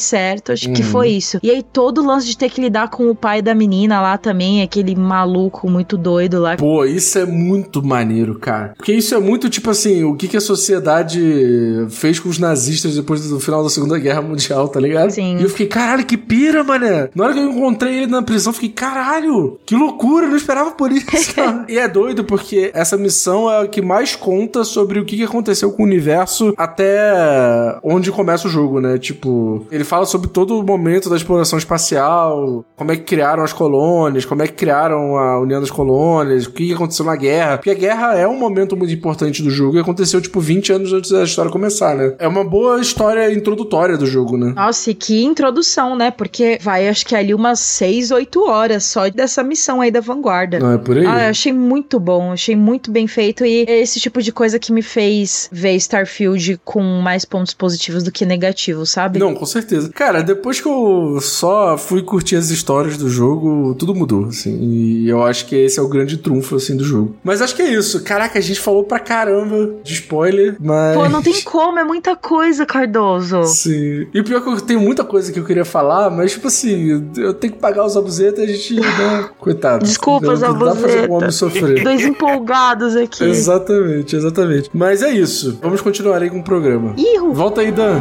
certo. Acho que Uhum. foi isso. E aí, todo o lance de ter que lidar com o pai da menina lá também, aquele maluco muito doido lá. Pô, isso é muito maneiro, cara. Porque isso é muito tipo assim, o que, que a sociedade fez com os nazistas depois do final da Segunda Guerra Mundial, tá ligado? Sim. E eu fiquei, caralho, que pira, mané. Na hora que eu encontrei ele na prisão, eu fiquei, caralho, que loucura, eu não esperava por isso. [LAUGHS] e é doido porque essa missão é a que mais conta sobre o que, aconteceu com o universo até onde começa o jogo, né? Tipo, ele fala sobre todo o momento da exploração espacial, como é que criaram as colônias, como é que criaram a União das Colônias, o que que aconteceu na guerra. Porque a guerra é um momento muito importante do jogo e aconteceu, tipo, 20 anos antes da história começar, né? É uma boa história introdutória do jogo, né? Nossa, e que introdução, né? Porque vai, acho que ali umas 6, 8 horas só dessa missão aí da vanguarda. Não é por aí? Ah, eu achei muito bom, achei muito bem feito e é esse tipo de coisa que me fez ver Starfield com mais pontos positivos do que negativos, sabe? Não, com certeza. Cara, depois que eu só fui curtir as histórias do jogo, tudo mudou, assim. E eu acho que esse é o grande trunfo, assim, do jogo. Mas acho que é isso. Caraca, a gente falou pra caramba de spoiler, mas... Pô, não tem como, é muita coisa, Cardoso. Sim. E o pior é que eu tenho muita coisa que eu queria falar, mas, tipo assim, eu tenho que pagar os abusetas e a gente, né? [LAUGHS] Coitado. Desculpa, Não dá pra fazer o homem sofrer. Dois empolgados aqui. Exatamente, exatamente. Mas é isso. Vamos continuar aí com o programa. Ih, Volta aí, Dan.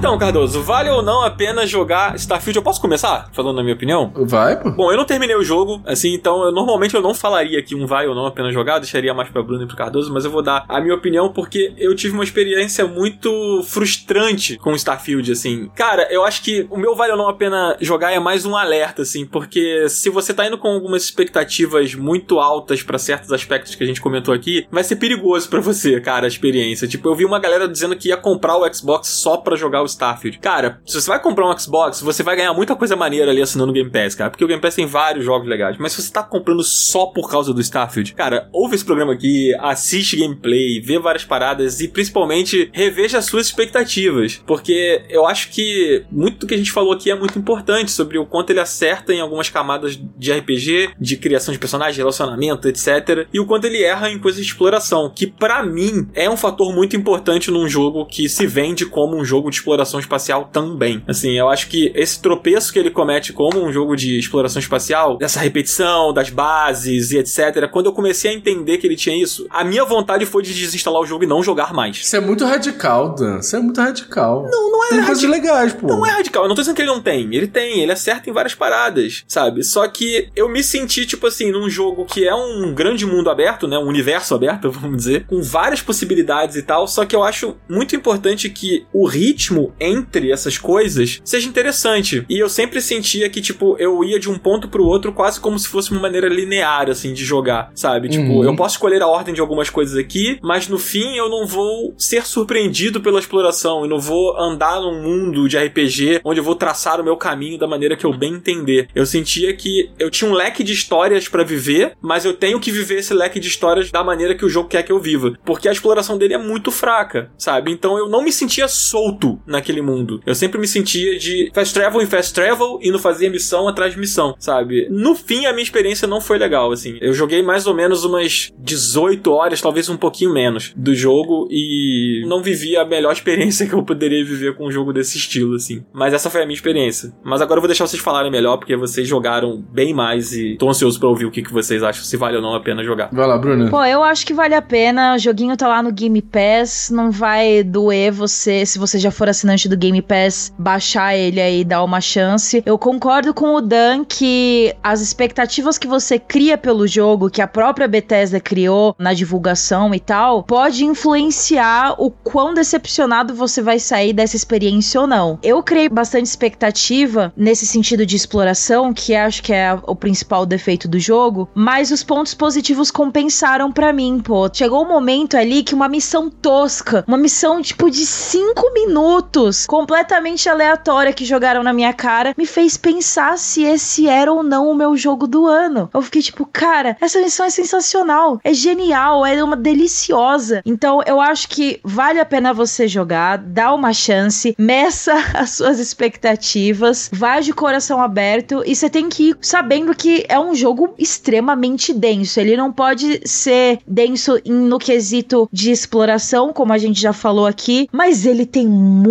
Então, Cardoso, vale ou não a pena jogar Starfield? Eu posso começar falando na minha opinião? Vai, pô. Bom, eu não terminei o jogo, assim, então eu, normalmente eu não falaria que um vai ou não a pena jogar, deixaria mais pra Bruno e pro Cardoso, mas eu vou dar a minha opinião porque eu tive uma experiência muito frustrante com Starfield, assim. Cara, eu acho que o meu vale ou não a pena jogar é mais um alerta, assim, porque se você tá indo com algumas expectativas muito altas pra certos aspectos que a gente comentou aqui, vai ser perigoso pra você, cara, a experiência. Tipo, eu vi uma galera dizendo que ia comprar o Xbox só pra jogar o Starfield. Cara, se você vai comprar um Xbox, você vai ganhar muita coisa maneira ali assinando o Game Pass, cara, porque o Game Pass tem vários jogos legais. Mas se você tá comprando só por causa do Starfield, cara, ouve esse programa aqui, assiste gameplay, vê várias paradas e principalmente reveja as suas expectativas, porque eu acho que muito do que a gente falou aqui é muito importante sobre o quanto ele acerta em algumas camadas de RPG, de criação de personagem, relacionamento, etc, e o quanto ele erra em coisas de exploração, que pra mim é um fator muito importante num jogo que se vende como um jogo de exploração espacial também. Assim, eu acho que esse tropeço que ele comete como um jogo de exploração espacial, dessa repetição das bases e etc, quando eu comecei a entender que ele tinha isso, a minha vontade foi de desinstalar o jogo e não jogar mais. Isso é muito radical, Dan. Isso é muito radical. Não, não é Tem coisas legais, pô. Não é radical, eu não tô dizendo que ele não tem. Ele tem, ele acerta em várias paradas, sabe? Só que eu me senti, tipo assim, num jogo que é um grande mundo aberto, né? Um universo aberto, [LAUGHS] vamos dizer, com várias possibilidades e tal. Só que eu acho muito importante que o ritmo entre essas coisas seja interessante. E eu sempre sentia que, tipo, eu ia de um ponto pro outro quase como se fosse uma maneira linear, assim, de jogar, sabe? Tipo, Uhum. eu posso escolher a ordem de algumas coisas aqui, mas no fim eu não vou ser surpreendido pela exploração. Eu não vou andar num mundo de RPG onde eu vou traçar o meu caminho da maneira que eu bem entender. Eu sentia que eu tinha um leque de histórias pra viver, mas eu tenho que viver esse leque de histórias da maneira que o jogo quer que eu viva. Porque a exploração dele é muito fraca, sabe? Então eu não me sentia solto naquele naquele mundo. Eu sempre me sentia de fast travel em fast travel e não fazia missão atrás de missão, sabe? No fim, a minha experiência não foi legal, assim. Eu joguei mais ou menos umas 18 horas, talvez um pouquinho menos, do jogo e não vivi a melhor [LAUGHS] experiência que eu poderia viver com um jogo desse estilo, assim. Mas essa foi a minha experiência. Mas agora eu vou deixar vocês falarem melhor, porque vocês jogaram bem mais e tô ansioso pra ouvir o que, que vocês acham, se vale ou não a pena jogar. Vai lá, Bruna. Pô, eu acho que vale a pena. O joguinho tá lá no Game Pass. Não vai doer você, se você já for assinante do Game Pass, baixar ele aí e dar uma chance. Eu concordo com o Dan que as expectativas que você cria pelo jogo, que a própria Bethesda criou na divulgação e tal, pode influenciar o quão decepcionado você vai sair dessa experiência ou não. Eu criei bastante expectativa nesse sentido de exploração, que acho que é o principal defeito do jogo, mas os pontos positivos compensaram pra mim, pô. Chegou um momento ali que uma missão tosca, uma missão tipo de 5 minutos, completamente aleatória que jogaram na minha cara, me fez pensar se esse era ou não o meu jogo do ano. Eu fiquei tipo, cara, essa missão é sensacional, é genial, é uma deliciosa. Então eu acho que vale a pena você jogar, dá uma chance, meça [LAUGHS] as suas expectativas, vai de coração aberto e você tem que ir sabendo que é um jogo extremamente denso. Ele não pode ser denso no quesito de exploração, como a gente já falou aqui, mas ele tem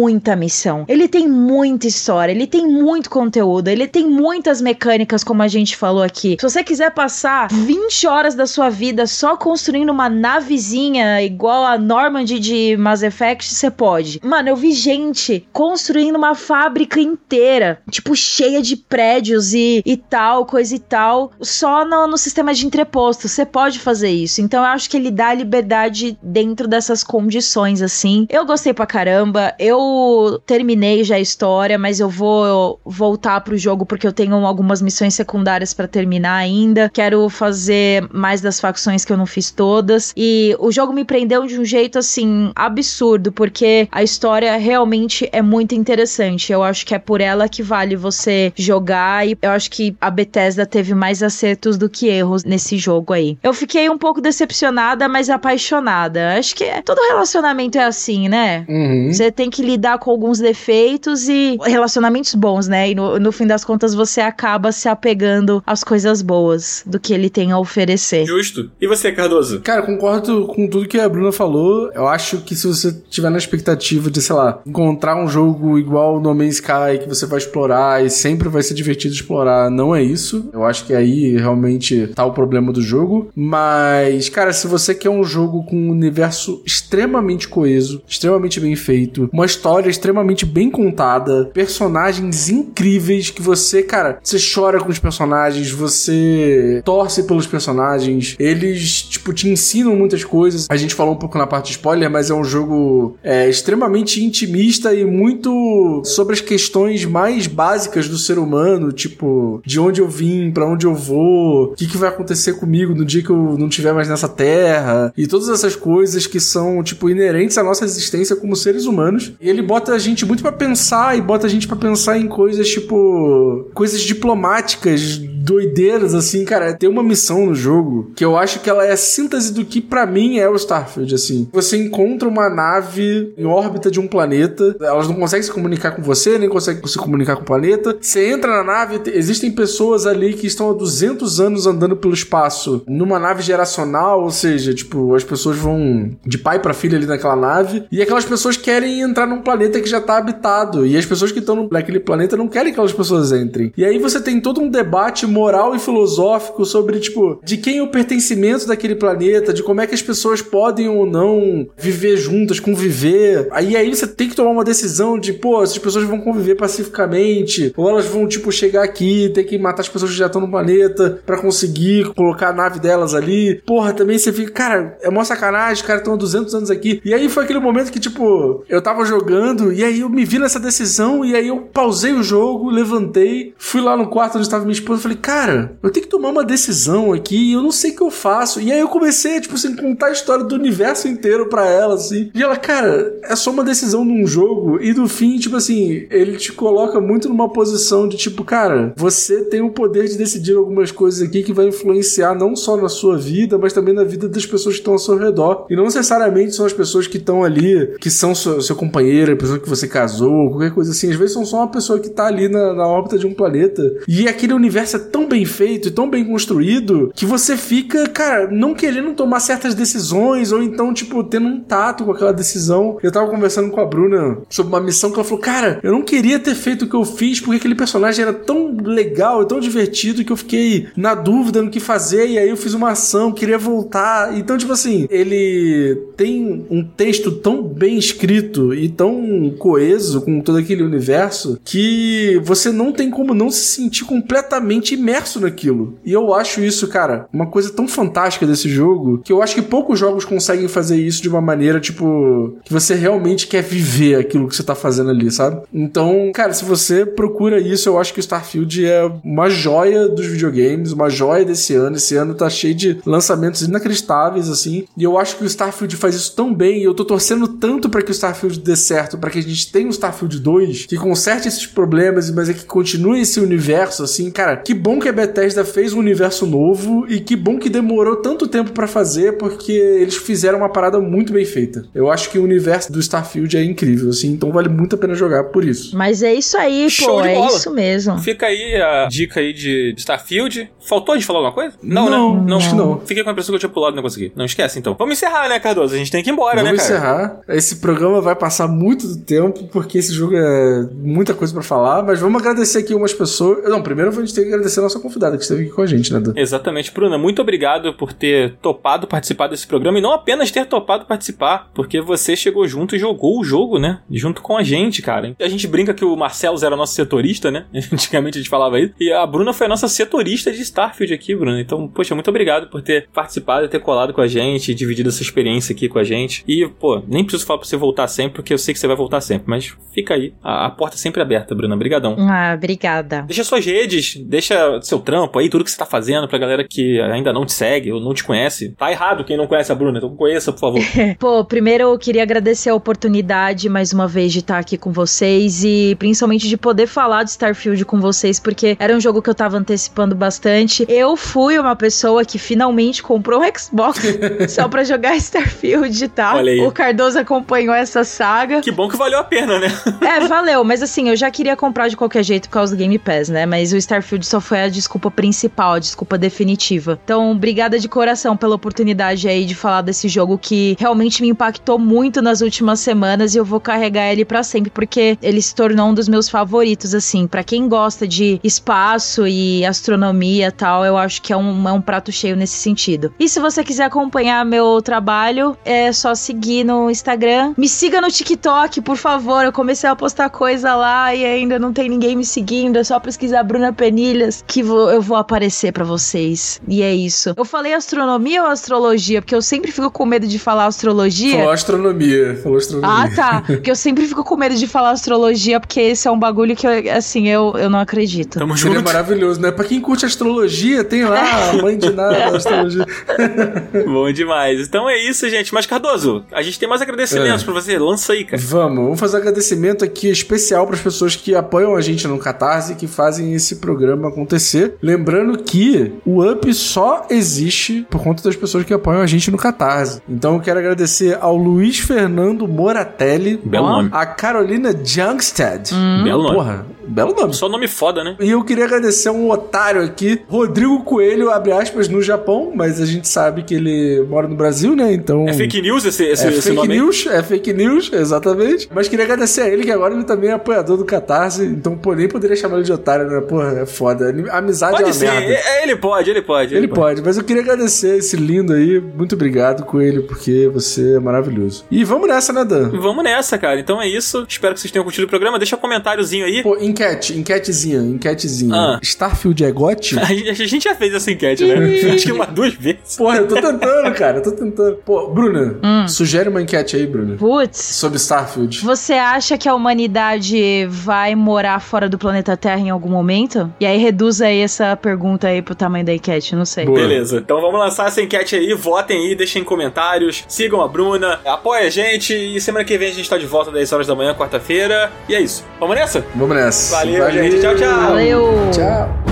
muita missão. Ele tem muita história, ele tem muito conteúdo, ele tem muitas mecânicas, como a gente falou aqui. Se você quiser passar 20 horas da sua vida só construindo uma navezinha igual a Normandy de Mass Effect, você pode. Mano, eu vi gente construindo uma fábrica inteira, tipo, cheia de prédios e, e tal, coisa e tal, só no, no sistema de entreposto. Você pode fazer isso. Então eu acho que ele dá liberdade dentro dessas condições, assim. Eu gostei pra caramba. Eu terminei já a história, mas eu vou voltar pro jogo porque eu tenho algumas missões secundárias pra terminar ainda. Quero fazer mais das facções que eu não fiz todas. E o jogo me prendeu de um jeito assim absurdo, porque a história realmente é muito interessante. Eu acho que é por ela que vale você jogar e eu acho que a Bethesda teve mais acertos do que erros nesse jogo aí. Eu fiquei um pouco decepcionada, mas apaixonada. Acho que é- todo relacionamento é assim, né? Uhum. Você tem que lidar com alguns defeitos e relacionamentos bons, né? E no, no fim das contas você acaba se apegando às coisas boas do que ele tem a oferecer. Justo. E você, Cardoso? Cara, concordo com tudo que a Bruna falou. Eu acho que se você tiver na expectativa de, sei lá, encontrar um jogo igual No Man's Sky que você vai explorar e sempre vai ser divertido explorar, não é isso. Eu acho que aí realmente tá o problema do jogo. Mas, cara, se você quer um jogo com um universo extremamente coeso, extremamente bem feito, uma história extremamente bem contada, personagens incríveis que você, cara, você chora com os personagens, você torce pelos personagens, eles, tipo, te ensinam muitas coisas. A gente falou um pouco na parte de spoiler, mas é um jogo é, extremamente intimista e muito sobre as questões mais básicas do ser humano, tipo, de onde eu vim, pra onde eu vou, o que, que vai acontecer comigo no dia que eu não estiver mais nessa terra, e todas essas coisas que são, tipo, inerentes à nossa existência como seres humanos. E ele bota a gente muito pra pensar e bota a gente pra pensar em coisas, tipo, coisas diplomáticas, doideiras, assim, cara. Tem uma missão no jogo que eu acho que ela é a síntese do que pra mim é o Starfield, assim. Você encontra uma nave em órbita de um planeta, elas não conseguem se comunicar com você, nem conseguem se comunicar com o planeta. Você entra na nave, te- existem pessoas ali que estão há 200 anos andando pelo espaço numa nave geracional, ou seja, tipo, as pessoas vão de pai pra filha ali naquela nave, e aquelas pessoas querem entrar num planeta que já tá habitado, e as pessoas que estão naquele planeta não querem que aquelas pessoas entrem. E aí você tem todo um debate moral e filosófico sobre, tipo, de quem é o pertencimento daquele planeta, de como é que as pessoas podem ou não viver juntas, conviver. Aí aí você tem que tomar uma decisão de, pô, essas pessoas vão conviver pacificamente, ou elas vão, tipo, chegar aqui, ter que matar as pessoas que já estão no planeta pra conseguir colocar a nave delas ali. Porra, também você fica, cara, é mó sacanagem, os caras estão há 200 anos aqui. E aí foi aquele momento que, tipo, eu tava jogando, e aí eu me vi nessa decisão, e aí eu pausei o jogo, levantei, fui lá no quarto onde estava minha esposa e falei, cara, eu tenho que tomar uma decisão aqui, eu não sei o que eu faço. E aí eu comecei, tipo assim, contar a história do universo inteiro pra ela, assim. E ela, cara, é só uma decisão num jogo, e no fim, tipo assim, ele te coloca muito numa posição de tipo, cara, você tem o poder de decidir algumas coisas aqui que vai influenciar não só na sua vida, mas também na vida das pessoas que estão ao seu redor. E não necessariamente são as pessoas que estão ali, que são seu, seu companheiro, impressão que você casou, qualquer coisa assim. Às vezes são só uma pessoa que tá ali na, na órbita de um planeta. E aquele universo é tão bem feito e tão bem construído que você fica, cara, não querendo tomar certas decisões ou então, tipo, tendo um tato com aquela decisão. Eu tava conversando com a Bruna sobre uma missão que ela falou, cara, eu não queria ter feito o que eu fiz porque aquele personagem era tão legal e tão divertido que eu fiquei na dúvida no que fazer e aí eu fiz uma ação, queria voltar. Então, tipo assim, ele tem um texto tão bem escrito e tão coeso com todo aquele universo que você não tem como não se sentir completamente imerso naquilo. E eu acho isso, cara, uma coisa tão fantástica desse jogo que eu acho que poucos jogos conseguem fazer isso de uma maneira, tipo, que você realmente quer viver aquilo que você tá fazendo ali, sabe? Então, cara, se você procura isso, eu acho que o Starfield é uma joia dos videogames, uma joia desse ano. Esse ano tá cheio de lançamentos inacreditáveis, assim. E eu acho que o Starfield faz isso tão bem. E eu tô torcendo tanto para que o Starfield dê certo, para que a gente tenha um Starfield 2 que conserte esses problemas, mas é que continue esse universo, assim. Cara, que bom que a Bethesda fez um universo novo e que bom que demorou tanto tempo para fazer, porque eles fizeram uma parada muito bem feita. Eu acho que o universo do Starfield é incrível, assim. Então vale muito a pena jogar por isso. Mas é isso aí, Show pô, de é bola. isso mesmo. Fica aí a dica aí de Starfield. Faltou de falar alguma coisa? Não, Não, né? acho que não. Fiquei com a impressão que eu tinha pulado e não consegui. Não esquece, então. Vamos encerrar, né, Cardoso? A gente tem que ir embora, Vamos né, cara? encerrar. Esse programa vai passar muito do tempo, porque esse jogo é muita coisa pra falar, mas vamos agradecer aqui umas pessoas. Não, primeiro a gente tem que agradecer a nossa convidada que esteve aqui com a gente, né, Dan? Exatamente, Bruna. Muito obrigado por ter topado participar desse programa e não apenas ter topado participar, porque você chegou junto e jogou o jogo, né? Junto com a gente, cara. A gente brinca que o Marcelo era nosso setorista, né? [LAUGHS] Antigamente a gente falava isso. E a Bruna foi a nossa setorista de Starfield aqui, Bruna. Então, poxa, muito obrigado por ter participado ter colado com a gente, dividido essa experiência aqui com a gente. E, pô, nem preciso falar pra você voltar sempre, porque eu sei que você vai voltar sempre. Mas fica aí. A, a porta é sempre aberta, Bruna. Brigadão. Ah, obrigada. Deixa suas redes, deixa seu trampo aí, tudo que você tá fazendo pra galera que ainda não te segue ou não te conhece. Tá errado quem não conhece a Bruna, então conheça, por favor. [LAUGHS] Pô, primeiro eu queria agradecer a oportunidade mais uma vez de estar aqui com vocês e principalmente de poder falar de Starfield com vocês, porque era um jogo que eu tava antecipando bastante. Eu fui uma pessoa que finalmente comprou um Xbox [LAUGHS] só pra jogar Starfield, tá? O Cardoso acompanhou essa saga. Que bom que valeu a pena, né? [LAUGHS] É, valeu, mas assim, eu já queria comprar de qualquer jeito por causa do Game Pass, né? Mas o Starfield só foi a desculpa principal, a desculpa definitiva. Então, obrigada de coração pela oportunidade aí de falar desse jogo que realmente me impactou muito nas últimas semanas e eu vou carregar ele pra sempre, porque ele se tornou um dos meus favoritos, assim. Pra quem gosta de espaço e astronomia tal, eu acho que é um, é um prato cheio nesse sentido. E se você quiser acompanhar meu trabalho, é só seguir no Instagram. Me siga no TikTok, por favor. Eu comecei a postar coisa lá e ainda não tem ninguém me seguindo. É só pesquisar Bruna Penilhas que vou- eu vou aparecer pra vocês. E é isso. Eu falei astronomia ou astrologia? Porque eu sempre fico com medo de falar astrologia. Falou astronomia. Falou astronomia. Ah, tá. [LAUGHS] Porque eu sempre fico com medo de falar astrologia, porque esse é um bagulho que, eu, assim, eu, eu não acredito. Tamo Seria junto. maravilhoso, né? Pra quem curte astrologia, tem lá a mãe de nada, astrologia. [LAUGHS] Bom demais. Então é isso, gente. Mas, Cardoso, a gente tem mais agradecimentos É. pra você. Lança aí, cara. Vamos, vamos fazer um agradecimento aqui especial para as pessoas que apoiam a gente no Catarse e que fazem esse programa acontecer. Lembrando que o Up só existe por conta das pessoas que apoiam a gente no Catarse. Então eu quero agradecer ao Luiz Fernando Moratelli, Belo nome. a Carolina Jungstad. Belo nome. Porra, belo nome. Só nome foda, né? E eu queria agradecer a um otário aqui, Rodrigo Coelho, abre aspas, no Japão, mas a gente sabe que ele mora no Brasil, né? Então. É fake news esse, esse, É esse fake nome news, é fake news, exatamente. Mas queria agradecer a ele, que agora ele também é apoiador do Catarse, então pô, nem poderia chamar ele de otário, né? Porra, é foda. Amizade é Pode uma sim. merda. É, ele pode, ele pode. Ele pode, mas eu queria agradecer esse lindo aí. Muito obrigado, Coelho, porque você é maravilhoso. E vamos nessa, né, Dan? Vamos nessa, cara. Então é isso. Espero que vocês tenham curtido o programa. Deixa um comentáriozinho aí. Pô, enquete, enquetezinha, enquetezinha. Ah. Starfield é gote? [LAUGHS] A gente, já fez essa enquete, né? Acho que umas duas vezes. Porra, eu tô tentando, cara, eu tô tentando. Pô, Bruna, Hum. sugere uma enquete aí, Bruna. Putz. Sobre Starfield. Você acha que a humanidade vai morar fora do planeta Terra em algum momento? E aí reduz aí essa pergunta aí pro tamanho da enquete, não sei. Boa. Beleza, então vamos lançar essa enquete aí, votem aí, deixem comentários, sigam a Bruna, apoiem a gente e semana que vem a gente tá de volta 10 horas da manhã, quarta-feira. E é isso. Vamos nessa? Vamos nessa. Valeu, gente. Tchau, tchau. Valeu! Tchau.